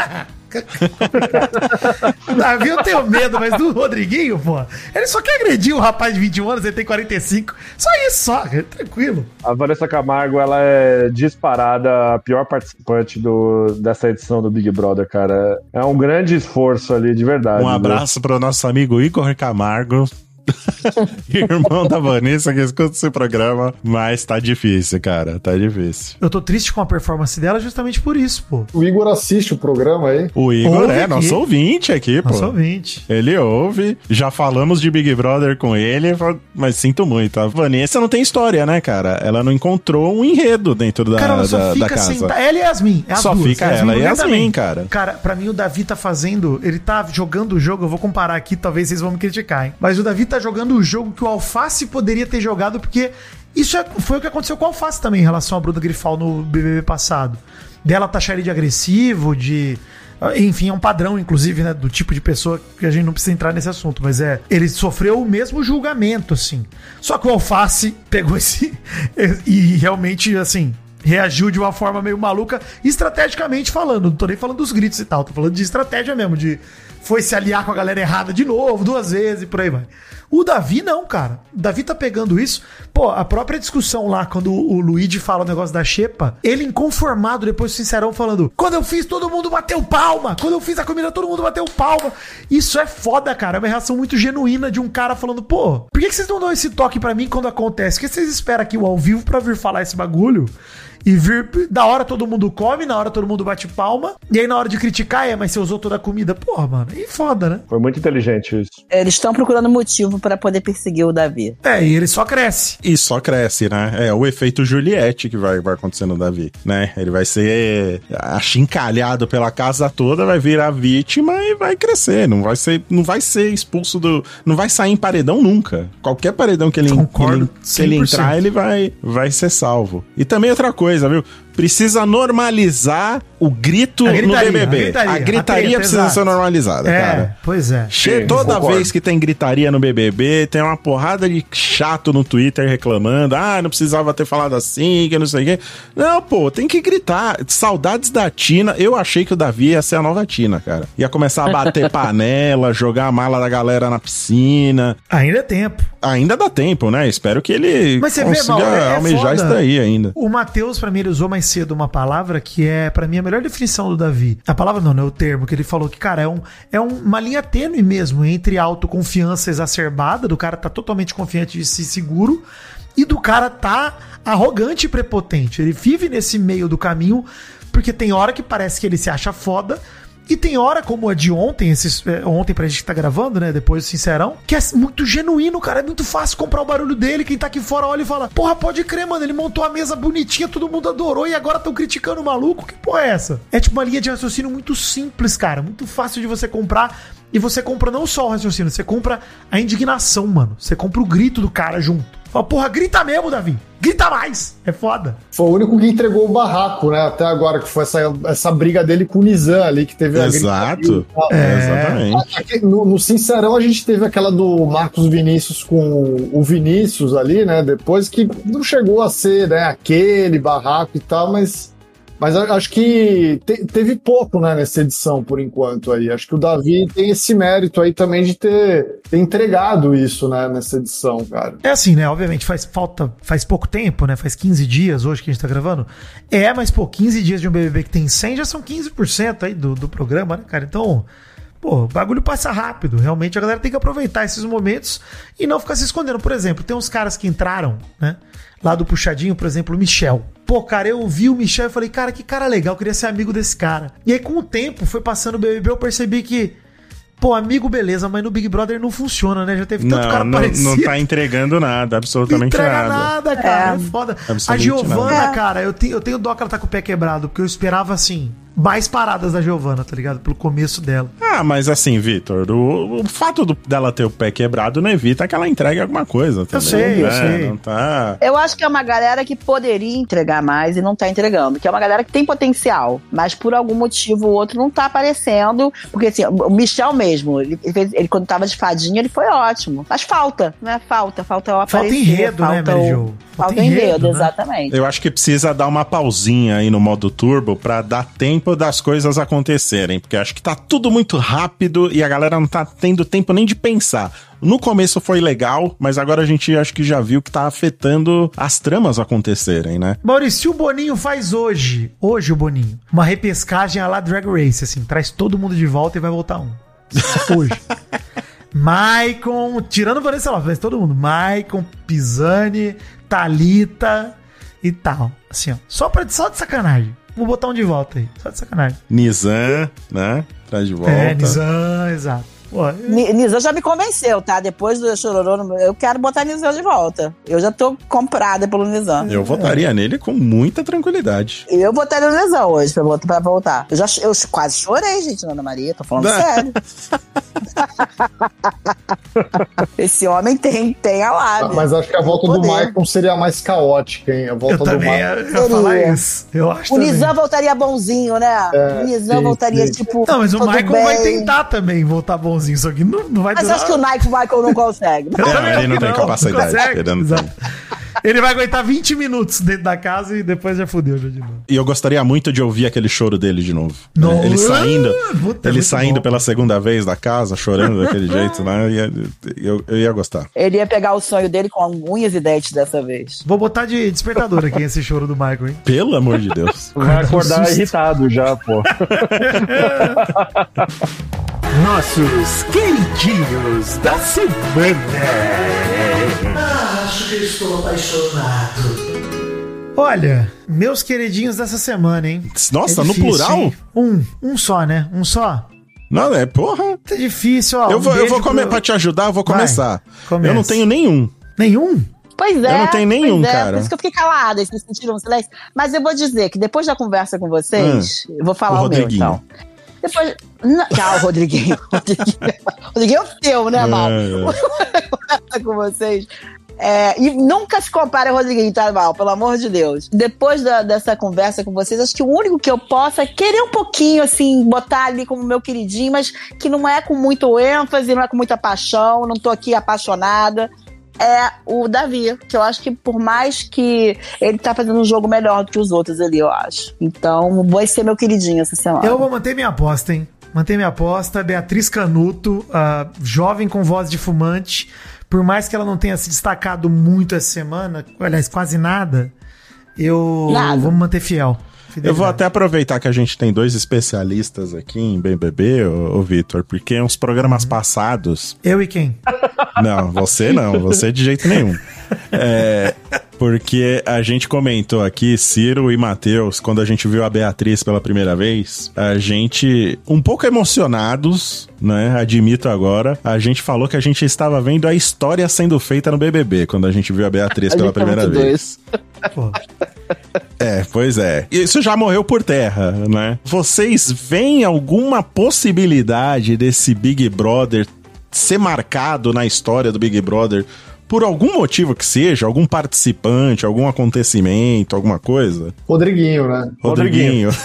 <laughs> Davi eu tenho medo, mas do Rodriguinho, pô, ele só quer agredir o rapaz de 21 anos, ele tem 45. Só isso, só, é tranquilo. A Vanessa Camargo, ela é disparada a pior participante do, dessa edição do Big Brother, cara. É um grande esforço ali, de verdade. Um viu? abraço pro nosso amigo Igor Camargo. <laughs> Irmão da Vanessa que escuta esse programa, mas tá difícil, cara, tá difícil. Eu tô triste com a performance dela justamente por isso, pô. O Igor assiste o programa aí. O Igor Ouve é aqui. nosso ouvinte aqui, pô. Nosso ouvinte. Ele ouve, já falamos de Big Brother com ele, mas sinto muito. A Vanessa não tem história, né, cara? Ela não encontrou um enredo dentro da, Cara, ela só da, da fica casa. sentada. Ela e Yasmin. É as Só duas. fica ela e Yasmin Yasmin, cara. Cara, pra mim o Davi tá fazendo. Ele tá jogando o jogo. Eu vou comparar aqui, talvez vocês vão me criticar, hein? Mas o Davi tá jogando o jogo que o Alface poderia ter jogado, porque isso é- foi o que aconteceu com o Alface também em relação a Bruna Grifal no BBB passado. Dela taxar ele de agressivo, de. Enfim, é um padrão, inclusive, né? Do tipo de pessoa que a gente não precisa entrar nesse assunto, mas é. Ele sofreu o mesmo julgamento, assim. Só que o Alface pegou esse. E realmente, assim, reagiu de uma forma meio maluca, estrategicamente falando. Não tô nem falando dos gritos e tal, tô falando de estratégia mesmo, de foi se aliar com a galera errada de novo, duas vezes e por aí vai. O Davi não, cara. O Davi tá pegando isso. Pô, a própria discussão lá, quando o Luigi fala o negócio da xepa, ele inconformado, depois sincerão, falando: quando eu fiz, todo mundo bateu palma. Quando eu fiz a comida, todo mundo bateu palma. Isso é foda, cara. É uma reação muito genuína de um cara falando: pô, por que, vocês não dão esse toque pra mim quando acontece? Por que vocês esperam aqui o ao vivo pra vir falar esse bagulho? E vir, da hora todo mundo come, na hora todo mundo bate palma. E aí na hora de criticar, é, mas você usou toda a comida. Porra, mano, e foda, né? Foi muito inteligente isso. Eles estão procurando motivo pra poder perseguir o Davi. É, e ele só cresce. E só cresce, né? É o efeito Juliette que vai, vai acontecer no Davi, né? Ele vai ser achincalhado pela casa toda, vai virar vítima e vai crescer. Não vai ser, não vai ser expulso do. Não vai sair em paredão nunca. Qualquer paredão que ele, Concordo que ele, que ele 100%. entrar, ele vai, vai ser salvo. E também outra coisa, viu? Precisa normalizar o grito A gritaria, no BBB. a gritaria, A a gritaria treta, precisa exato. ser normalizada, É, cara. pois é. Che- Sim, toda concordo. vez que tem gritaria no BBB, tem uma porrada de chato no Twitter reclamando. Ah, não precisava ter falado assim, que não sei o quê. Não, pô, tem que gritar. Saudades da Tina. Eu achei que o Davi ia ser a nova Tina, cara. Ia começar a bater <laughs> panela, jogar a mala da galera na piscina. Ainda é tempo. Ainda dá tempo, né? Espero que ele Mas você vê, consiga Mauro, é almejar foda. isso daí ainda. O Matheus, pra mim, ele usou mais cedo uma palavra que é, pra mim, a melhor definição do Davi. A palavra não, né? O termo que ele falou que, cara, é, um, é um- uma linha tênue mesmo entre autoconfiança exacerbada, do cara tá totalmente confiante de si seguro, e do cara tá arrogante e prepotente. Ele vive nesse meio do caminho, porque tem hora que parece que ele se acha foda, E tem hora, como a de ontem, esses, é, ontem pra gente que tá gravando, né? Depois Sincerão, que é muito genuíno, cara. É muito fácil comprar o barulho dele. Quem tá aqui fora olha e fala: Porra, pode crer, mano. Ele montou a mesa bonitinha, todo mundo adorou e agora tão criticando o maluco. Que porra é essa? É tipo uma linha de raciocínio muito simples, cara. Muito fácil de você comprar. E você compra não só o raciocínio, você compra a indignação, mano. Você compra o grito do cara junto. Fala, porra, grita mesmo, Davi. Grita mais. É foda. Foi o único que entregou o barraco, né? Até agora, que foi essa, essa briga dele com o Nizam ali, que teve a Exato. tal. É, exatamente. Aqui, No, no Sincerão, a gente teve aquela do Marcos Vinícius com o Vinícius ali, né? Depois que não chegou a ser, né? Aquele barraco e tal, mas. Mas acho que te- teve pouco, né, nessa edição, por enquanto aí. Acho que o Davi tem esse mérito aí também de ter, ter entregado isso, né, nessa edição, cara. É assim, né? Obviamente faz falta, faz pouco tempo, né? Faz 15 dias hoje que a gente tá gravando. É, mas pô, 15 dias de um BBB que tem 100 já são 15% aí do, do programa, né, cara? Então, pô, o bagulho passa rápido. Realmente a galera tem que aproveitar esses momentos e não ficar se escondendo. Por exemplo, tem uns caras que entraram, né? Lá do puxadinho, por exemplo, o Michel. Pô, cara, eu vi o Michel e falei, cara, que cara legal, eu queria ser amigo desse cara. E aí, com o tempo, foi passando o BBB, eu percebi que, pô, amigo, beleza, mas no Big Brother não funciona, né? Já teve tanto cara Não, não, parecido. não tá entregando nada, Não absolutamente entrega nada. nada, cara. É, foda. A Giovana, nada. cara, eu tenho, eu tenho dó que ela tá com o pé quebrado, porque eu esperava, assim, mais paradas da Giovana, tá ligado? Pelo começo dela. Ah, mas assim, Vitor, o, o fato do- dela ter o pé quebrado não evita que ela entregue alguma coisa também. sei, eu né? sei. Não tá. Eu acho que é uma galera que poderia entregar mais e não tá entregando. Que é uma galera que tem potencial, mas por algum motivo ou outro não tá aparecendo. Porque assim, o Michel mesmo, ele, fez- ele quando tava de fadinha, ele foi ótimo. Mas falta, né? Falta, falta o Falta aparecer. enredo, né, falta Mary o-? Falta enredo, né? exatamente. Eu acho que precisa dar uma pausinha aí no modo turbo pra dar tempo das coisas acontecerem, porque acho que tá tudo muito rápido e a galera não tá tendo tempo nem de pensar. No começo foi legal, mas agora a gente acho que já viu que tá afetando as tramas acontecerem, né? Maurício, o Boninho faz hoje, hoje o Boninho, uma repescagem à la Drag Race, assim, traz todo mundo de volta e vai voltar um. <laughs> Hoje. Maicon, tirando Vanessa Lopes, mas todo mundo. Maicon, Pisani, Thalita e tal. Assim, ó. Só, pra, só de sacanagem. Vou botar um de volta aí. Só de sacanagem. Nizam, né? Traz de volta. É, Nizam, exato. É- Nizam já me convenceu, tá? Depois do Chororô, eu quero botar Nizam de volta. Eu já tô comprada pelo Nizam. Eu votaria nele com muita tranquilidade. Eu botaria no Nizam hoje pra, voltar- pra voltar. Eu, já, eu quase chorei, gente, na Ana Maria. Tô falando Não. sério. <laughs> Esse homem tem, tem a lábia. Mas acho que a volta do. Maicon seria mais caótica, hein? A volta eu do também ia, Maicon. ia falar Seria. isso. Eu acho O. Nizam voltaria bonzinho, né? o Nizam voltaria, sim. tipo. Não, mas o Michael vai tentar também voltar bonzinho, só que não, não vai Mas acho que o Nike, o Michael não consegue. <laughs> Não, ele não tem capacidade, consegue. ele não Exato. tem. Ele vai aguentar 20 minutos dentro da casa e depois já fudeu já de novo. E eu gostaria muito de ouvir aquele choro dele de novo. né? Ele saindo, puta, é ele saindo bom. pela segunda vez da casa, chorando daquele <laughs> jeito, né? Ia- Eu, eu ia gostar. Ele ia pegar o sonho dele com unhas e dentes dessa vez. Vou botar de despertador aqui esse choro do Michael, hein? Pelo amor de Deus. Vai acordar <laughs> irritado já, pô. Nossos queridinhos da semana. Acho que estou apaixonado. Olha, meus queridinhos dessa semana, hein? Nossa, É no plural? hein? Um, um só, né? Um só. Não, é porra. Tá difícil, ó. eu um vou, eu beijo vou comer pro- pra te ajudar, eu vou Vai, começar. começa. Eu não tenho nenhum. Nenhum? Pois é. Eu não tenho nenhum, pois é, cara. Por isso que eu fiquei calada, vocês sentiram um silêncio. Mas eu vou dizer que depois da conversa com vocês, eu vou falar O o, meu, então. Depois. Não, tá, o Rodriguinho. Rodriguinho, Rodriguinho é o teu, né, Mal? É, com vocês. É, e nunca se compare ao Rodriguinho, tá, Val? Pelo amor de Deus. Depois da- dessa conversa com vocês, acho que o único que eu posso é querer um pouquinho, assim, botar ali como meu queridinho, mas que não é com muito ênfase, não é com muita paixão, não tô aqui apaixonada. É o Davi, que eu acho que por mais que ele tá fazendo um jogo melhor do que os outros ali, eu acho. Então, vai ser meu queridinho essa semana. Eu vou manter minha aposta, hein? Manter minha aposta. Beatriz Canuto, a jovem com voz de fumante. Por mais que ela não tenha se destacado muito essa semana, aliás, quase nada, eu Nada. vou me manter fiel. Eu vou até aproveitar que a gente tem dois especialistas aqui em BBB, ô, ô Vitor, porque uns programas passados. Eu e quem? Não, você não, você de jeito nenhum. É, <laughs> porque a gente comentou aqui, Ciro e Matheus, quando a gente viu a Beatriz pela primeira vez, a gente, um pouco emocionados, né? Admito agora, a gente falou que a gente estava vendo a história sendo feita no BBB, quando a gente viu a Beatriz A pela tá primeira vez. É, pois é. Isso já morreu por terra, né? Vocês veem alguma possibilidade desse Big Brother ser marcado na história do Big Brother por algum motivo que seja, algum participante, algum acontecimento, alguma coisa? Rodriguinho, né? Rodriguinho. <laughs>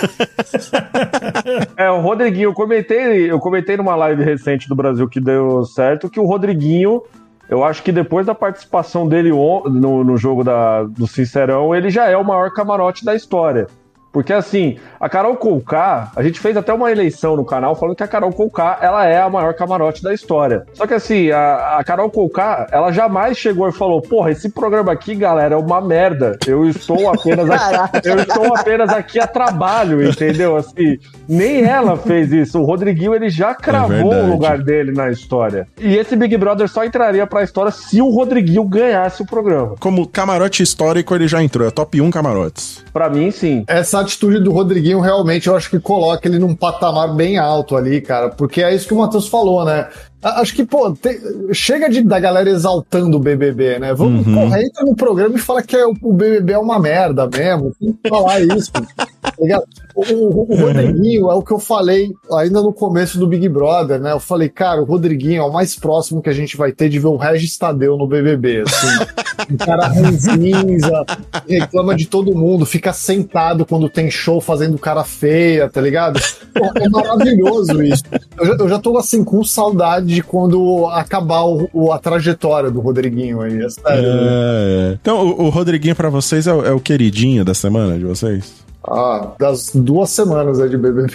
É, o Rodriguinho, eu comentei, eu comentei numa live recente do Brasil que deu certo que o Rodriguinho, eu acho que depois da participação dele no, no jogo da, do Sincerão, ele já é o maior camarote da história. Porque assim, a Carol Conká, a gente fez até uma eleição no canal falando que a Carol Conká, ela é a maior camarote da história. Só que assim, a, a Carol Conká, ela jamais chegou e falou, porra, esse programa aqui, galera, é uma merda. Eu estou apenas aqui, <laughs> eu estou apenas aqui a trabalho, entendeu? Assim, nem ela fez isso. O Rodriguinho, ele já cravou verdade. o lugar dele na história. E esse Big Brother só entraria pra história se o Rodriguinho ganhasse o programa. Como camarote histórico, ele já entrou. É top 1 camarotes. Pra mim, sim. Essa atitude do Rodriguinho realmente eu acho que coloca ele num patamar bem alto ali, cara, porque é isso que o Matheus falou, né? Acho que, pô, te- chega de, da galera exaltando o BBB, né? Vamos correr, entra no programa e fala que é, o o BBB é uma merda mesmo. Tem que falar isso. <laughs> tá ligado? O, o- o Rodriguinho é o que eu falei ainda no começo do Big Brother, né? Eu falei, cara, o Rodriguinho é o mais próximo que a gente vai ter de ver o Regis Tadeu no BBB, assim. Um cara ranzinza, reclama de todo mundo, fica sentado quando tem show fazendo cara feia, tá ligado? Pô, é maravilhoso isso. Eu já, eu já tô assim com saudade de quando acabar o- o- a trajetória do Rodriguinho aí, é sério. É. Então, o, o Rodriguinho pra vocês é, o- é o queridinho da semana de vocês? Ah, das duas semanas aí de BBB.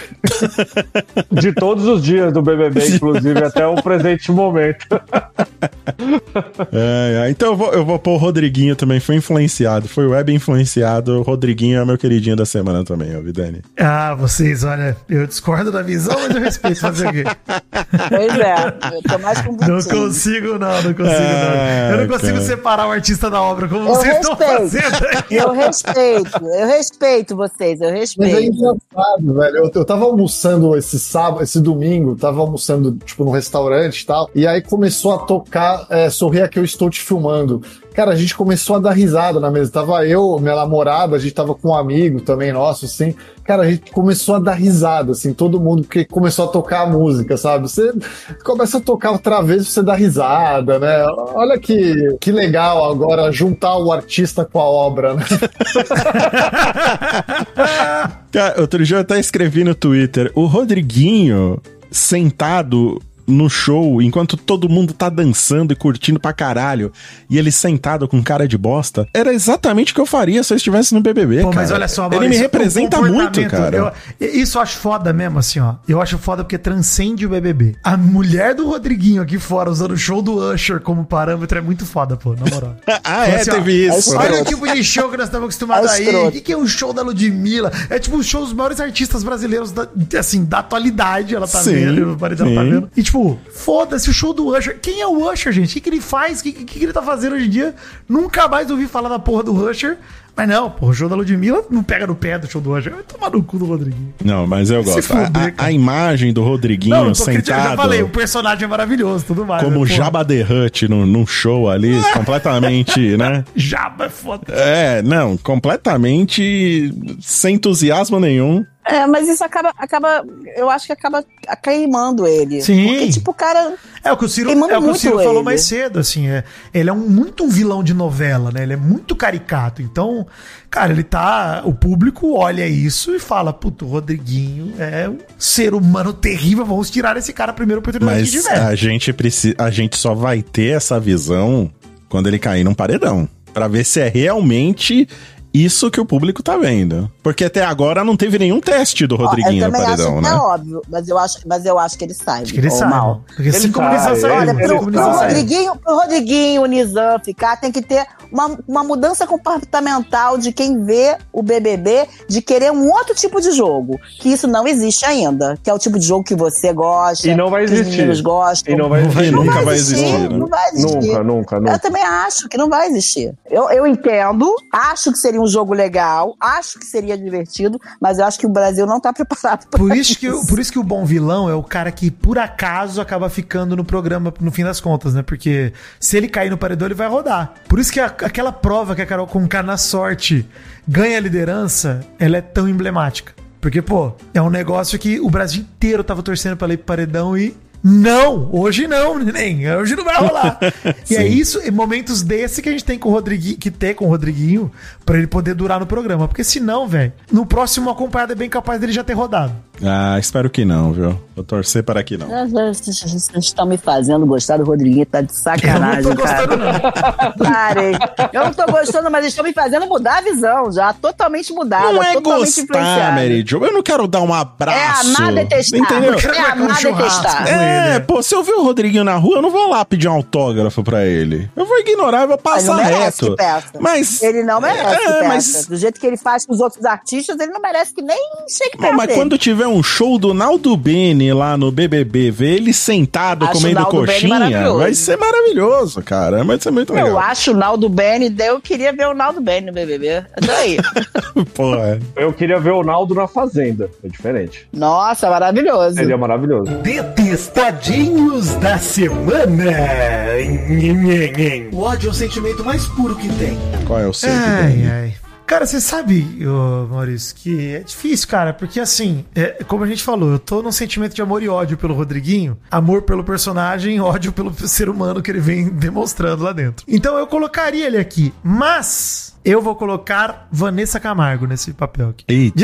<laughs> De todos os dias do BBB, inclusive, <laughs> até o presente momento. <laughs> É, é. então eu vou, eu vou pôr o Rodriguinho também. Foi influenciado, foi web influenciado. O Rodriguinho é meu queridinho da semana também, ó, Vidani. Ah, vocês, olha, eu discordo da visão, mas eu respeito fazer o quê? Pois é, eu tô mais com o Não consigo, não, não consigo, Ah, não. Eu não consigo cara. separar o artista da obra como Eu vocês estão respeito. fazendo. aí. Eu respeito, eu respeito vocês, eu Mas é respeito. engraçado, velho. Eu, eu tava almoçando esse sábado, esse domingo, tava almoçando, tipo, no restaurante e tal. E aí começou a tocar é, Sorria que eu estou te filmando. Cara, a gente começou a dar risada na mesa. Tava eu, minha namorada, a gente tava com um amigo também nosso, assim. Cara, a gente começou a dar risada, assim, todo mundo, porque começou a tocar a música, sabe? Você começa a tocar outra vez, você dá risada, né? Olha que, que legal agora juntar o artista com a obra, né? Cara, <laughs> outro dia eu até escrevi no Twitter: o Rodriguinho sentado no show, enquanto todo mundo tá dançando e curtindo pra caralho, e ele sentado com cara de bosta, era exatamente o que eu faria se eu estivesse no BBB. Pô, cara. mas olha só, Ele Maurício, me o representa muito, cara. eu- isso eu acho foda mesmo, assim, ó. Eu acho foda porque transcende o BBB. A mulher do Rodriguinho aqui fora, usando o show do Usher como parâmetro, é muito foda, pô, na moral. <laughs> Ah, é, Assim, ó, teve isso. é Olha o tipo de show que nós estamos acostumados aí. O que, que é um show da Ludmilla? É tipo um show dos maiores artistas brasileiros, da, assim, da atualidade. Ela tá Sim, vendo, o marido tá sim. vendo. E tipo, foda-se o show do Usher. Quem é o Usher, gente? O que, que ele faz? O que, que, que ele tá fazendo hoje em dia? Nunca mais ouvi falar da porra do Usher. Mas não, porra, o show da Ludmilla não pega no pé do show do Usher. Vai tomar no cu do Rodriguinho. Não, mas eu gosto. A- fuder, a, imagem do Rodriguinho Não, não eu já sentado falei, o personagem é maravilhoso, tudo mais. como porra, Jabba the Hutt num, num show ali, <laughs> completamente, né? Jabba é foda. É, não, completamente sem entusiasmo nenhum. É, mas isso acaba, acaba, eu acho que acaba queimando ele. Sim. Porque, tipo, o cara. É o que o Ciro, é o, que o Ciro falou ele. mais cedo, assim, é, ele é um, muito um vilão de novela, né? Ele é muito caricato. Então, cara, ele tá. O público olha isso e fala: puto, o Rodriguinho é um ser humano terrível, vamos tirar esse cara a primeira oportunidade Mas que tiver. a gente precisa, a gente só vai ter essa visão quando ele cair num paredão, Pra ver se é realmente isso que o público tá vendo. Porque até agora não teve nenhum teste do Rodriguinho eu no também paredão, acho que né? é óbvio, mas eu acho, mas eu acho que ele sai. Acho que ele sai. Mal. Porque se Ele comunizar sai, Olha, se pro, pro sair. Rodriguinho, pro Rodriguinho, o Nizam ficar, tem que ter uma, uma mudança comportamental de quem vê o BBB, de querer um outro tipo de jogo. Que isso não existe ainda. Que é o tipo de jogo que você gosta. E não vai que os existir. meninos gostam. E não vai Não vai- existir. nunca vai existir, né? Não vai existir. Nunca, nunca, Eu nunca. também acho que não vai existir. Eu, eu entendo, acho que seria um jogo legal, acho que seria divertido, mas eu acho que o Brasil não tá preparado pra Por isso, que, o- por isso que o bom vilão é o cara que, por acaso, acaba ficando no programa no fim das contas, né? Porque se ele cair no paredão, ele vai rodar. Por isso que a- aquela prova que a Carol Conká na sorte ganha a liderança, ela é tão emblemática. Porque, pô, é um negócio que o Brasil inteiro tava torcendo pra ela ir pro paredão e. Não, hoje não, neném. Hoje não vai rolar. <laughs> e é isso, em momentos desse que a gente tem com o Rodriguinho, que ter com o Rodriguinho, pra ele poder durar no programa. Porque senão, velho, no próximo acompanhado é bem capaz dele já ter rodado. Ah, espero que não, viu? Vou torcer para que não. Vocês estão me fazendo gostar do Rodriguinho, tá de sacanagem, Eu não tô cara. gostando, não. <laughs> Parei. Eu não tô gostando, mas estão me fazendo mudar a visão já. Totalmente mudada. Não é totalmente gostar, influenciada. Mary Jo. Eu não quero dar um É abraço. amar detestar. Entendeu? É marcar um amar detestar. É, ele. pô, se eu ver o Rodriguinho na rua, eu não vou lá pedir um autógrafo pra ele. Eu vou ignorar e vou não passar merece reto. que peça. Mas. Ele não merece É, que peça. mas- Do jeito que ele faz com os outros artistas, ele não merece que nem chegue perto mas dele. quando tiver um show do Naldo Bene lá no BBB, ver ele sentado Acho comendo coxinha, maravilhoso. vai ser maravilhoso, cara. Vai ser muito Eu legal. acho o Naldo Bene, eu queria ver o Naldo Bene no BBB. Aí. <laughs> Pô, é. Eu queria ver o Naldo na Fazenda. É diferente. Nossa, maravilhoso. Seria maravilhoso. Detestadinhos da semana. O ódio é o sentimento mais puro que tem. Qual é o seu? Ai, ai. Cara, você sabe, Maurício, que é difícil, cara, porque assim, é, como a gente falou, eu tô num sentimento de amor e ódio pelo Rodriguinho, amor pelo personagem, <laughs> ódio pelo ser humano que ele vem demonstrando lá dentro. Então eu colocaria ele aqui, mas eu vou colocar Vanessa Camargo nesse papel aqui. Eita,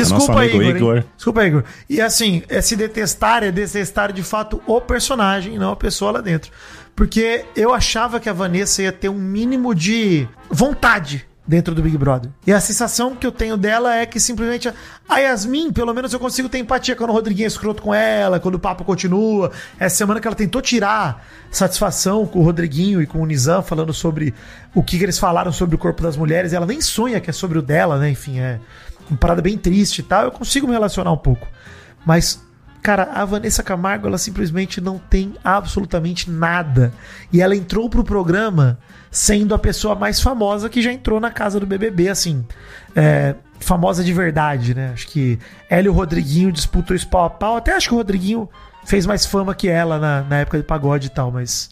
amigo hein? Igor. Desculpa, Igor. E assim, é se detestar, é detestar de fato o personagem, não a pessoa lá dentro. Porque eu achava que a Vanessa ia ter um mínimo de vontade dentro do Big Brother. E a sensação que eu tenho dela é que simplesmente a- Yasmin, pelo menos eu consigo ter empatia quando o Rodriguinho é escroto com ela, quando o papo continua. Essa semana que ela tentou tirar satisfação com o Rodriguinho e com o Nizam, falando sobre o que eles falaram sobre o corpo das mulheres. Ela nem sonha que é sobre o dela, né? Enfim, é uma parada bem triste e tal. Eu consigo me relacionar um pouco. Mas, cara, a Vanessa Camargo, ela simplesmente não tem absolutamente nada. E ela entrou pro programa sendo a pessoa mais famosa que já entrou na casa do BBB, assim. É, famosa de verdade, né? Acho que ela e o Rodriguinho disputou isso pau a pau. Até acho que o Rodriguinho fez mais fama que ela na, na época de pagode e tal, mas.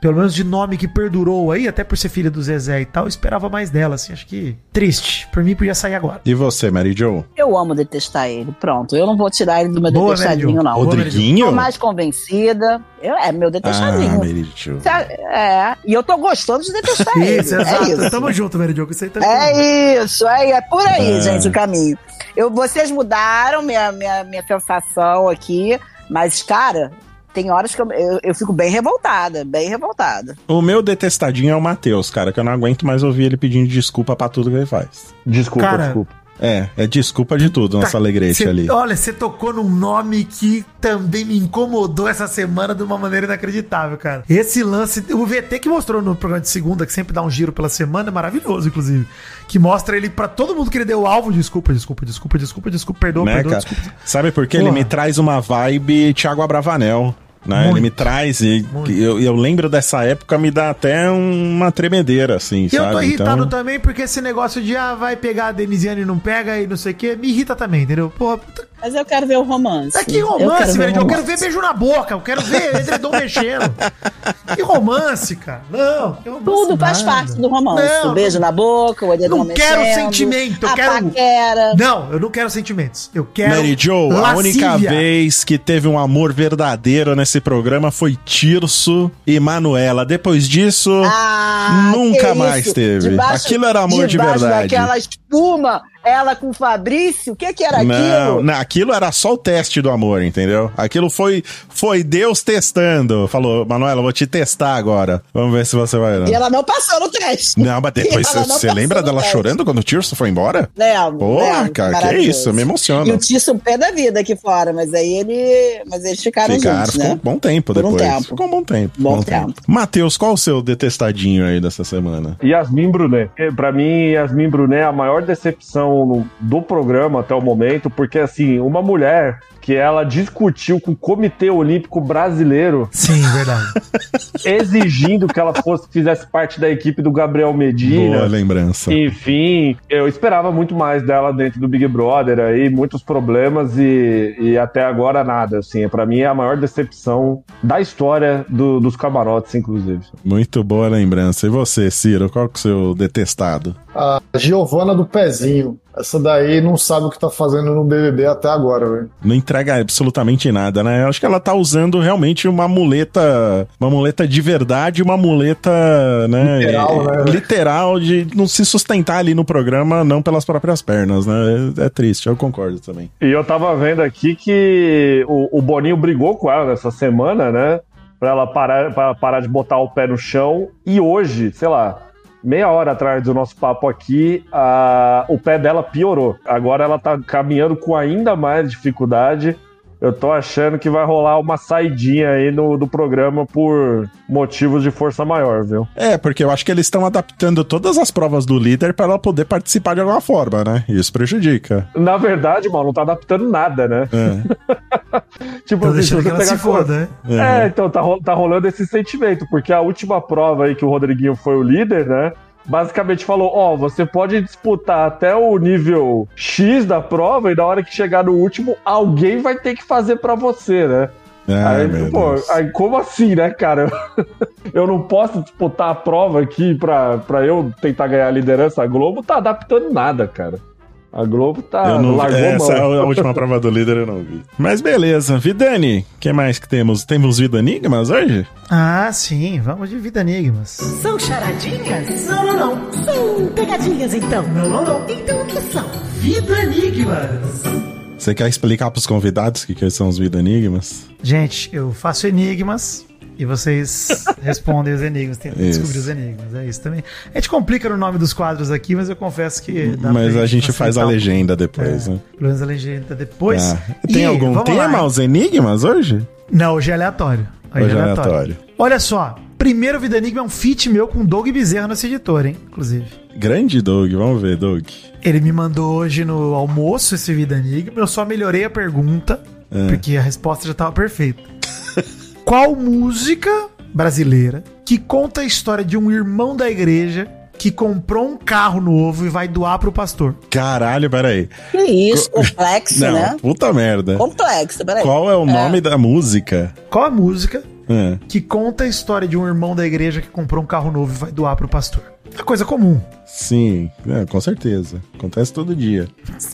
Pelo menos de nome que perdurou aí, até por ser filha do Zezé e tal, eu esperava mais dela, assim. Acho que triste. Por mim, podia sair agora. E você, Mary Jo? Eu amo detestar ele. Pronto, eu não vou tirar ele do meu Boa, detestadinho, não. Rodriguinho? Tô mais convencida. Eu, é meu Ah, detestadinho. Mary Jo. é, e eu tô gostando de detestar <laughs> ele. Isso, é exato. isso. Tamo junto, Mary Jo, que isso aí tá É isso, é, é por aí, É. gente, o caminho. Eu, vocês mudaram minha, minha, minha sensação aqui, mas, cara, tem horas que eu, eu, eu fico bem revoltada, bem revoltada. O meu detestadinho é o Matheus, cara, que eu não aguento mais ouvir ele pedindo desculpa pra tudo que ele faz. Desculpa, Cara, desculpa. É, é desculpa de tudo, nossa alegrete Cê- ali. Olha, você tocou num nome que também me incomodou essa semana de uma maneira inacreditável, cara. Esse lance, o VT que mostrou no programa de segunda, que sempre dá um giro pela semana, é maravilhoso, inclusive. Que mostra ele pra todo mundo que ele deu alvo. Desculpa, desculpa, desculpa, desculpa, desculpa, perdoa, né, perdoa, desculpa. Sabe por quê? Ele me traz uma vibe Thiago Abravanel. Né? Muito. Ele me traz e eu, eu lembro dessa época, me dá até uma tremedeira, assim, E sabe? eu tô irritado então, também porque esse negócio de, ah, vai pegar a Denisiane e não pega e não sei o que, me irrita também, entendeu? Porra, puta, Mas eu quero ver o romance. É que romance, velho. Eu quero ver beijo na boca, eu quero ver edredom mexendo. Que romance, cara. Não, romance Tudo faz nada. parte do romance. Não, o beijo na boca, o edredom Não quero mexendo, sentimento, eu quero- paquera. Não, eu não quero sentimentos. Eu quero. Mary Jo, a única vez que teve um amor verdadeiro nesse programa foi Tirso e Manuela. Depois disso, Ah, nunca mais teve. Debaixo- Aquilo era amor de verdade. daquela espuma, ela com o Fabrício? O que, que era Não, aquilo? não, aquilo era só o teste do amor, entendeu? Aquilo foi, foi Deus testando. Falou, Manuela, vou te testar agora. Vamos ver se você vai. Não, E ela não passou no teste. não mas <laughs> depois você lembra dela teste. chorando quando o Tirso foi embora? Lembro, Porra, lembro, cara, que isso, me emociona. E o um pé da vida aqui fora, mas aí ele. Mas eles ficaram, Ficaram, juntos, ficou né? um bom tempo Por um depois. tempo. Ficou um bom tempo. Bom tempo. Matheus, qual o seu detestadinho aí dessa semana? Yasmin Brunet. Eh, Pra mim, Yasmin Brunet é a maior decepção no- do programa até o momento, porque assim, uma mulher que ela discutiu com o Comitê Olímpico Brasileiro, Sim, verdade. <laughs> exigindo que ela fosse fizesse parte da equipe do Gabriel Medina. Boa lembrança. Enfim, eu esperava muito mais dela dentro do Big Brother aí, muitos problemas e, e até agora nada, assim, Pra mim é a maior decepção da história do- dos camarotes, inclusive. Muito boa lembrança. E você, Ciro, qual que é o seu detestado? A Giovana do Pezinho. Essa daí não sabe o que tá fazendo no BBB até agora, velho. Não entrega absolutamente nada, né? Eu acho que ela tá usando realmente uma muleta, uma muleta de verdade, uma muleta, né? Literal, né? Literal de não se sustentar ali no programa, não pelas próprias pernas, né? É, é triste, eu concordo também. E eu tava vendo aqui que o, o Boninho brigou com ela nessa semana, né? Pra ela parar, pra parar de botar o pé no chão. E hoje, sei lá, meia hora atrás do nosso papo aqui, a- o pé dela piorou. Agora ela tá caminhando com ainda mais dificuldade. Eu tô achando que vai rolar uma saidinha aí no, do programa por motivos de força maior, viu? É, porque eu acho que eles estão adaptando todas as provas do líder para ela poder participar de alguma forma, né? Isso prejudica. Na verdade, mano, não tá adaptando nada, né? É. <laughs> tipo Tô deixando que ela se pegar foda, né? É, então tá, ro- tá rolando esse sentimento, porque a última prova aí que o Rodriguinho foi o líder, né? Basicamente falou: Ó, você pode disputar até o nível X da prova, e na hora que chegar no último, alguém vai ter que fazer pra você, né? Ai, aí, pô, aí, como assim, né, cara? <laughs> Eu não posso disputar a prova aqui pra, pra eu tentar ganhar a liderança. A Globo tá adaptando nada, cara. A Globo tá. Eu não, largou essa é mão. a última prova do líder eu não vi. Mas beleza, Vidani, o que mais que temos? Temos Vida Enigmas hoje? Ah, sim, vamos de vida enigmas. São charadinhas? Não, não, não. São pegadinhas, então. Não, não, não. Então o que são? Vida Enigmas. Você quer explicar pros convidados o que, que são os Vida Enigmas? Gente, eu faço enigmas e vocês respondem os enigmas, tentam Isso. descobrir os enigmas. É isso também. A gente complica no nome dos quadros aqui, mas eu confesso que. dá Mas a gente faz a um legenda depois, É, né? Pelo menos a legenda depois. Ah, Tem E, algum lá, tema hein? aos enigmas hoje? Não, hoje é aleatório. Hoje é aleatório. Olha só, primeiro Vida Enigma é um feat meu com Doug Bezerra nesse editor, hein? Inclusive. Grande Doug, vamos ver, Doug. Ele me mandou hoje no almoço esse Vida Enigma. Eu só melhorei a pergunta, É. porque a resposta já estava perfeita. <laughs> Qual música brasileira que conta a história de um irmão da igreja que comprou um carro novo e vai doar pro pastor? Caralho, peraí. Que isso, <laughs> complexo, Não, né? puta merda. Complexo, peraí. Qual é o nome da música? Qual a música É. que conta a história de um irmão da igreja que comprou um carro novo e vai doar pro pastor? É coisa comum. Sim, é, com certeza. Acontece todo dia.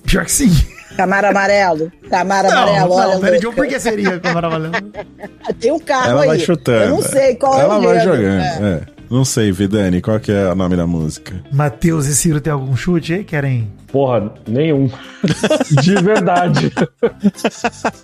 Pior que sim. Camaro amarelo. Camaro Não, amarelo, olha. não, Mary Jo, por que seria Câmara Amarela? <laughs> Tem um carro Ela aí. vai chutando. Eu não sei qual é Ela o vai enredo, jogando. é. é. Não sei, Vidani, qual que é o nome da música? Matheus e Ciro tem algum chute aí? Querem? Porra, nenhum. <laughs> De verdade.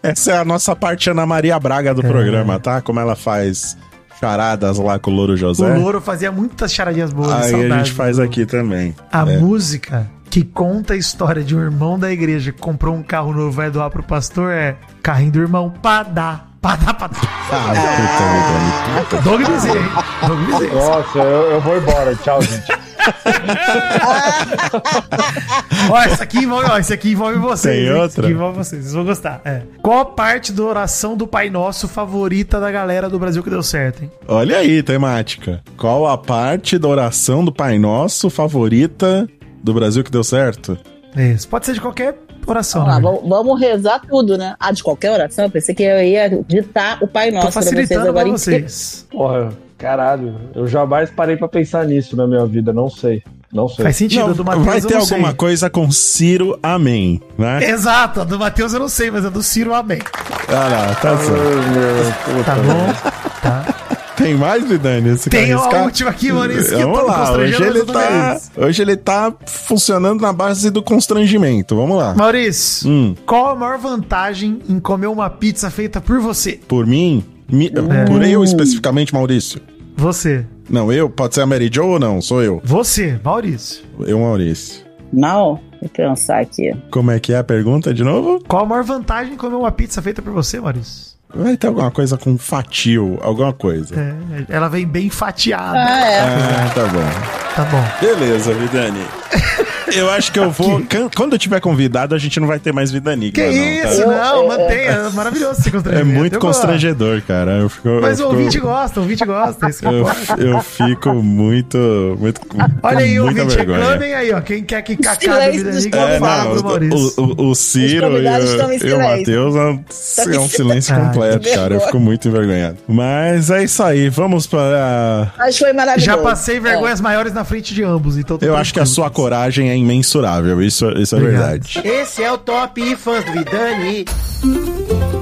Essa é a nossa parte Ana Maria Braga do programa, tá? Como ela faz charadas lá com o Louro José. O Louro fazia muitas charadinhas boas. Aí a saudades gente faz aqui também. A É. música que conta a história de um irmão da igreja que comprou um carro novo e vai doar pro pastor é Carrinho do Irmão, Padá. Padá, padá. Ah, puta. Doug Bezerra, hein? Doug Bezerra. Nossa, eu, eu vou embora. Tchau, gente. <laughs> Ó, esse aqui envolve, ó, esse aqui envolve vocês. Tem hein? Esse outra? aqui envolve vocês, vocês vão gostar. É. Qual a parte da oração do Pai Nosso favorita da galera do Brasil que deu certo, hein? Olha aí, temática. Qual a parte da oração do Pai Nosso favorita do Brasil que deu certo? Isso. Pode ser de qualquer oração, Vamos lá, né? vamos, rezar tudo, né? Ah, de qualquer oração, eu pensei que eu ia ditar o Pai Tô Nosso pra vocês facilitando agora pra em vocês. Porra, caralho. Eu jamais parei pra pensar nisso na minha vida. Não sei. Não sei. Faz sentido. Não, a do Matheus vai eu ter não alguma sei. coisa com Ciro, amém, né? Exato, a do Matheus eu não sei, mas a do Ciro, amém. Ah lá, tá certo. Tá bom? Tá. Tem mais, Vidani? Você Tem a última aqui, Maurício, que eu Vamos tô lá, constrangendo hoje ele, tá, hoje ele tá funcionando na base do constrangimento. Vamos lá. Maurício, Hum. qual a maior vantagem em comer uma pizza feita por você? Por mim, mi- É. por eu especificamente, Maurício. Você. Não, eu? Pode ser a Mary Jo ou não? Sou eu. Você, Maurício. Eu, Maurício. Não, vou pensar aqui. Como é que é a pergunta de novo? Qual a maior vantagem em comer uma pizza feita por você, Maurício? Vai ter alguma coisa com fatio, alguma coisa. É, ela vem bem fatiada. Ah, é. Ah, tá bom. Tá bom. Beleza, Vidani. <laughs> Eu acho que eu vou. Quando eu tiver convidado, a gente não vai ter mais Vidani. Que isso? Não, mantenha. É <laughs> maravilhoso esse É constrangimento. muito Eu gosto. constrangedor, cara. Eu fico, Mas eu o fico- ouvinte gosta, o ouvinte gosta. Isso que Eu, eu fico muito. muito Olha aí, o muita ouvinte, vergonha. reclamem aí, ó. Quem quer que Silêncio vida liga, É, fala não, pro Maurício. o, o, o Ciro e, convidados estão em o- e o. Matheus é um, é um silêncio silêncio. completo, que cara. Eu fico muito envergonhado. Mas é isso aí. Vamos para. Mas foi maravilhoso. Já passei vergonhas maiores na frente de ambos, então Eu acho que a sua coragem é imensurável. Isso, isso é Obrigado. verdade. Esse é o Top Fãs do Vidani.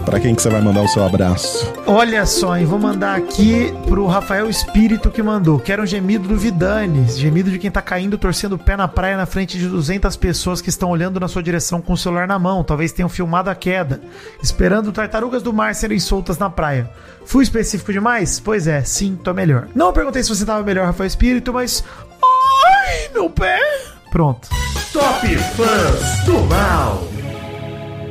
Pra quem que você vai mandar o seu abraço? Olha só, hein, vou mandar aqui pro Rafael Espírito que mandou. Quero um gemido do Vidani. Gemido de quem tá caindo, torcendo o pé na praia na frente de 200 pessoas que estão olhando na sua direção com o celular na mão. Talvez tenham filmado a queda. Esperando tartarugas do mar serem soltas na praia. Fui específico demais? Pois é, sim, tô melhor. Não perguntei se você tava melhor, Rafael Espírito, mas. Ai, meu pé! Pronto. Top Fãs do Mal.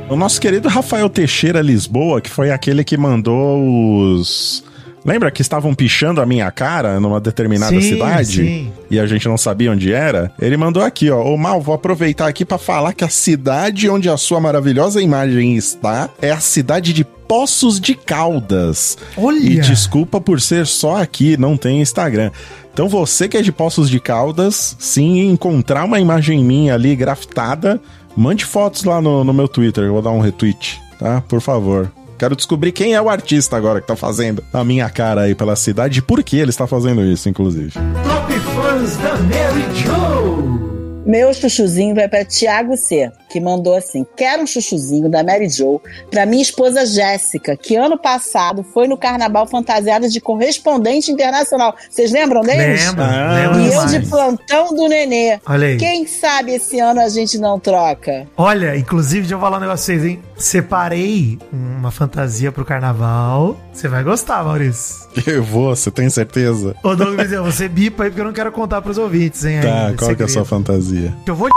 O nosso querido Rafael Teixeira Lisboa, que foi aquele que mandou os. Lembra que estavam pichando a minha cara numa determinada Sim, cidade? sim. E a gente não sabia onde era? Ele mandou aqui, ó. Ô Mal, vou aproveitar aqui pra falar que a cidade onde a sua maravilhosa imagem está é a cidade de Poços de Caldas. Olha! E desculpa por ser só aqui, não tem Instagram. Então você que é de Poços de Caldas, sim, encontrar uma imagem minha ali grafitada, mande fotos lá no, no meu Twitter, eu vou dar um retweet, tá? Por favor. Quero descobrir quem é o artista agora que tá fazendo a minha cara aí pela cidade e por que ele está fazendo isso, inclusive. Top Fãs da Mary Jo. Meu chuchuzinho vai para Tiago C, que mandou assim: Quero um chuchuzinho da Mary Jo para minha esposa Jéssica, que ano passado foi no carnaval fantasiada de correspondente internacional. Vocês lembram deles? Lembra? Ah, lembra E eu demais. de plantão do nenê. Olha aí. Quem sabe esse ano a gente não troca? Olha, inclusive, deixa eu falar um negócio pra vocês, hein? Separei uma fantasia pro carnaval. Você vai gostar, Maurício. Eu vou, você tem certeza? Ô, Douglas, você bipa aí porque eu não quero contar pros ouvintes, hein? Tá, ainda, qual que é a sua fantasia? Eu vou.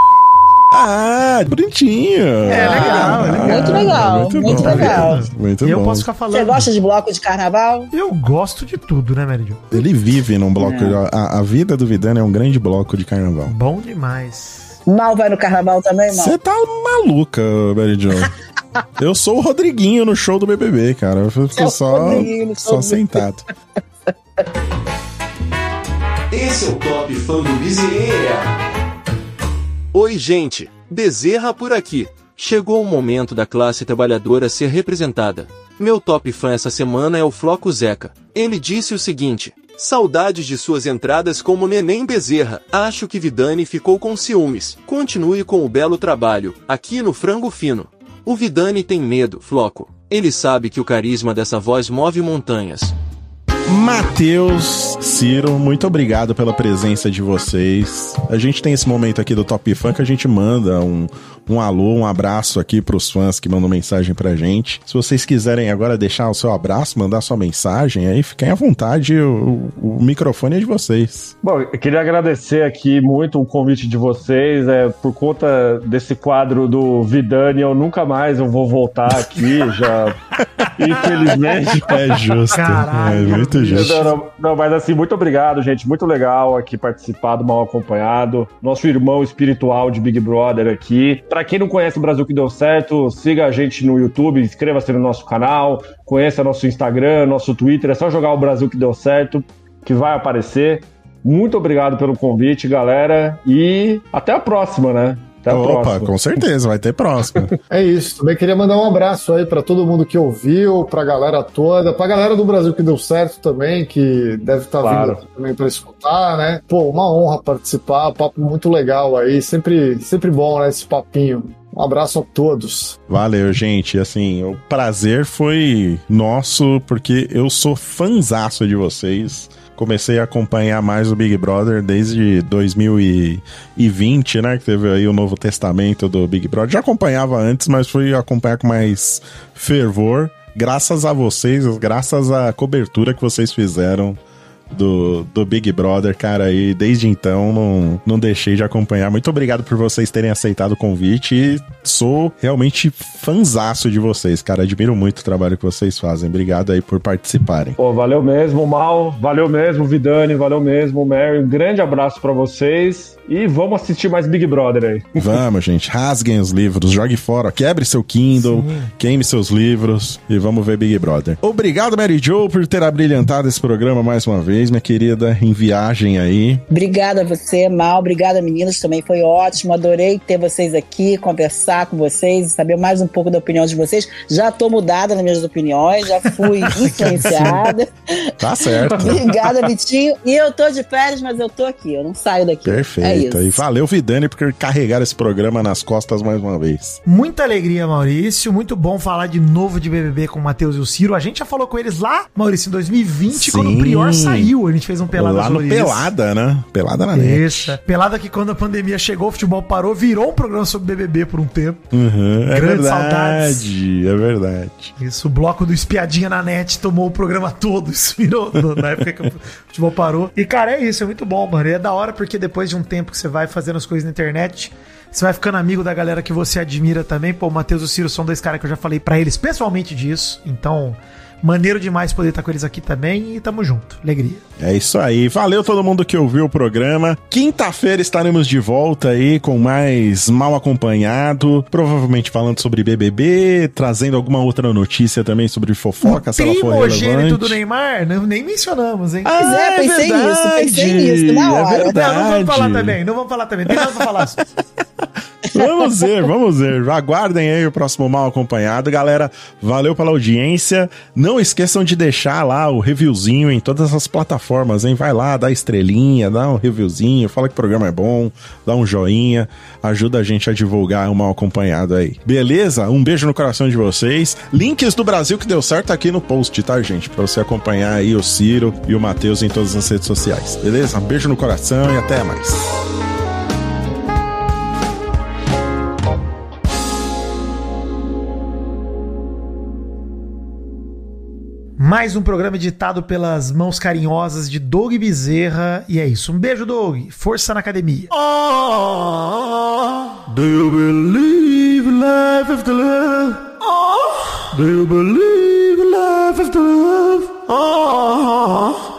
Ah, bonitinho. É, legal, é legal. Muito legal, muito bom. legal. Muito E eu bom. posso ficar falando. Você gosta de bloco de carnaval? Eu gosto de tudo, né, Mary Jo? Ele vive num bloco. É. A, a vida do Vidano é um grande bloco de carnaval. Bom demais. Mal vai no carnaval também, Mal? Você tá maluca, Mary Jo. <laughs> Eu sou o Rodriguinho no show do BBB, cara. Eu fico é o só, só do sentado. Esse é o Top Fã do Bezerra. Oi, gente. Bezerra por aqui. Chegou o momento da classe trabalhadora ser representada. Meu top fã essa semana é o Floco Zeca. Ele disse o seguinte: Saudades de suas entradas como Neném Bezerra. Acho que Vidani ficou com ciúmes. Continue com o belo trabalho, aqui no Frango Fino. O Vidani tem medo, Floco. Ele sabe que o carisma dessa voz move montanhas. Matheus, Ciro, muito obrigado pela presença de vocês. A gente tem esse momento aqui do Top que a gente manda um, um alô, um abraço aqui pros fãs que mandam mensagem pra gente. Se vocês quiserem agora deixar o seu abraço, mandar sua mensagem, aí fiquem à vontade, o, o- microfone é de vocês. Bom, eu queria agradecer aqui muito o convite de vocês. É, por conta desse quadro do Vidani, eu nunca mais eu vou voltar aqui, já. <laughs> Infelizmente. É justo. Caralho. é muito justo. Não, não, não, mas assim, muito obrigado, gente. Muito legal aqui participar do Mal Acompanhado. Nosso irmão espiritual de Big Brother aqui. Pra quem não conhece o Brasil que deu certo, siga a gente no YouTube, inscreva-se no nosso canal, conheça nosso Instagram, nosso Twitter. É só jogar o Brasil que deu certo, que vai aparecer. Muito obrigado pelo convite, galera. E até a próxima, né? Até a Opa, próxima. com certeza, vai ter próximo. <laughs> É isso. Também queria mandar um abraço aí pra todo mundo que ouviu, pra galera toda, pra galera do Brasil que deu certo também, que deve estar Claro. vindo também pra escutar, né? Pô, uma honra participar, papo muito legal aí, sempre, sempre bom, né? Esse papinho. Um abraço a todos. Valeu, gente. Assim, o prazer foi nosso, porque eu sou fanzaço de vocês. Comecei a acompanhar mais o Big Brother desde 2020, né? Que teve aí o Novo Testamento do Big Brother. Já acompanhava antes, mas fui acompanhar com mais fervor. Graças a vocês, graças à cobertura que vocês fizeram do, do Big Brother, cara, e desde então não, não deixei de acompanhar. Muito obrigado por vocês terem aceitado o convite e sou realmente fanzaço de vocês, cara. Admiro muito o trabalho que vocês fazem. Obrigado aí por participarem. Pô, valeu mesmo, Mal. Valeu mesmo, Vidani. Valeu mesmo, Mary. Um grande abraço para vocês. E vamos assistir mais Big Brother aí. <laughs> Vamos, gente. Rasguem os livros, jogue fora, quebre seu Kindle, Sim. queime seus livros e vamos ver Big Brother. Obrigado, Mary Jo, por ter abrilhantado esse programa mais uma vez, minha querida, em viagem aí. Obrigada a você, Mal. Obrigada, meninos. Também foi ótimo. Adorei ter vocês aqui, conversar com vocês, saber mais um pouco da opinião de vocês. Já tô mudada nas minhas opiniões, já fui <laughs> influenciada. tá certo. Obrigada, Vitinho. E eu tô de férias, mas eu tô aqui. Eu não saio daqui. Perfeito. É isso. E valeu, Vidani, por carregar esse programa nas costas mais uma vez. Muita alegria, Maurício. Muito bom falar de novo de BBB com o Matheus e o Ciro. A gente já falou com eles lá, Maurício, em 2020, Sim. quando o Prior saiu. A gente fez um Pelada Lá no Pelada, né? Pelada na Isso. net. Pelada que quando a pandemia chegou, o futebol parou, virou um programa sobre BBB por um tempo. Uhum, é verdade, saudades. é verdade. Isso, o bloco do Espiadinha na net tomou o programa todo. <laughs> Isso virou na época que o futebol parou. E, cara, é isso, é muito bom, mano. E é da hora porque depois de um tempo que você vai fazendo as coisas na internet, você vai ficando amigo da galera que você admira também. Pô, o Matheus e o Ciro são dois caras que eu já falei para eles pessoalmente disso. Então, Maneiro demais poder estar com eles aqui também e tamo junto. Alegria. É isso aí. Valeu todo mundo que ouviu o programa. Quinta-feira estaremos de volta aí com mais Mal Acompanhado, provavelmente falando sobre BBB, trazendo alguma outra notícia também sobre fofoca, o se ela for relevante. do Neymar, não, nem mencionamos, hein? Ah, é, pensei verdade. nisso, pensei nisso, na hora. É verdade. Não, não vamos falar também, não vamos falar também, tem nada pra falar. <laughs> vamos ver, vamos ver. Aguardem aí o próximo Mal Acompanhado. Galera, valeu pela audiência. Não esqueçam de deixar lá o reviewzinho em todas as plataformas, hein? Vai lá, dá estrelinha, dá um reviewzinho, fala que o programa é bom, dá um joinha, ajuda a gente a divulgar o Mal Acompanhado aí. Beleza? Um beijo no coração de vocês. Links do Brasil que deu certo aqui no post, tá, gente? Pra você acompanhar aí o Ciro e o Matheus em todas as redes sociais. Beleza? Um beijo no coração e até mais. Mais um programa editado pelas mãos carinhosas de Doug Bezerra. E é isso. Um beijo, Doug. Força na academia. Oh, do you believe life after love? Oh, do you believe life after love? Oh.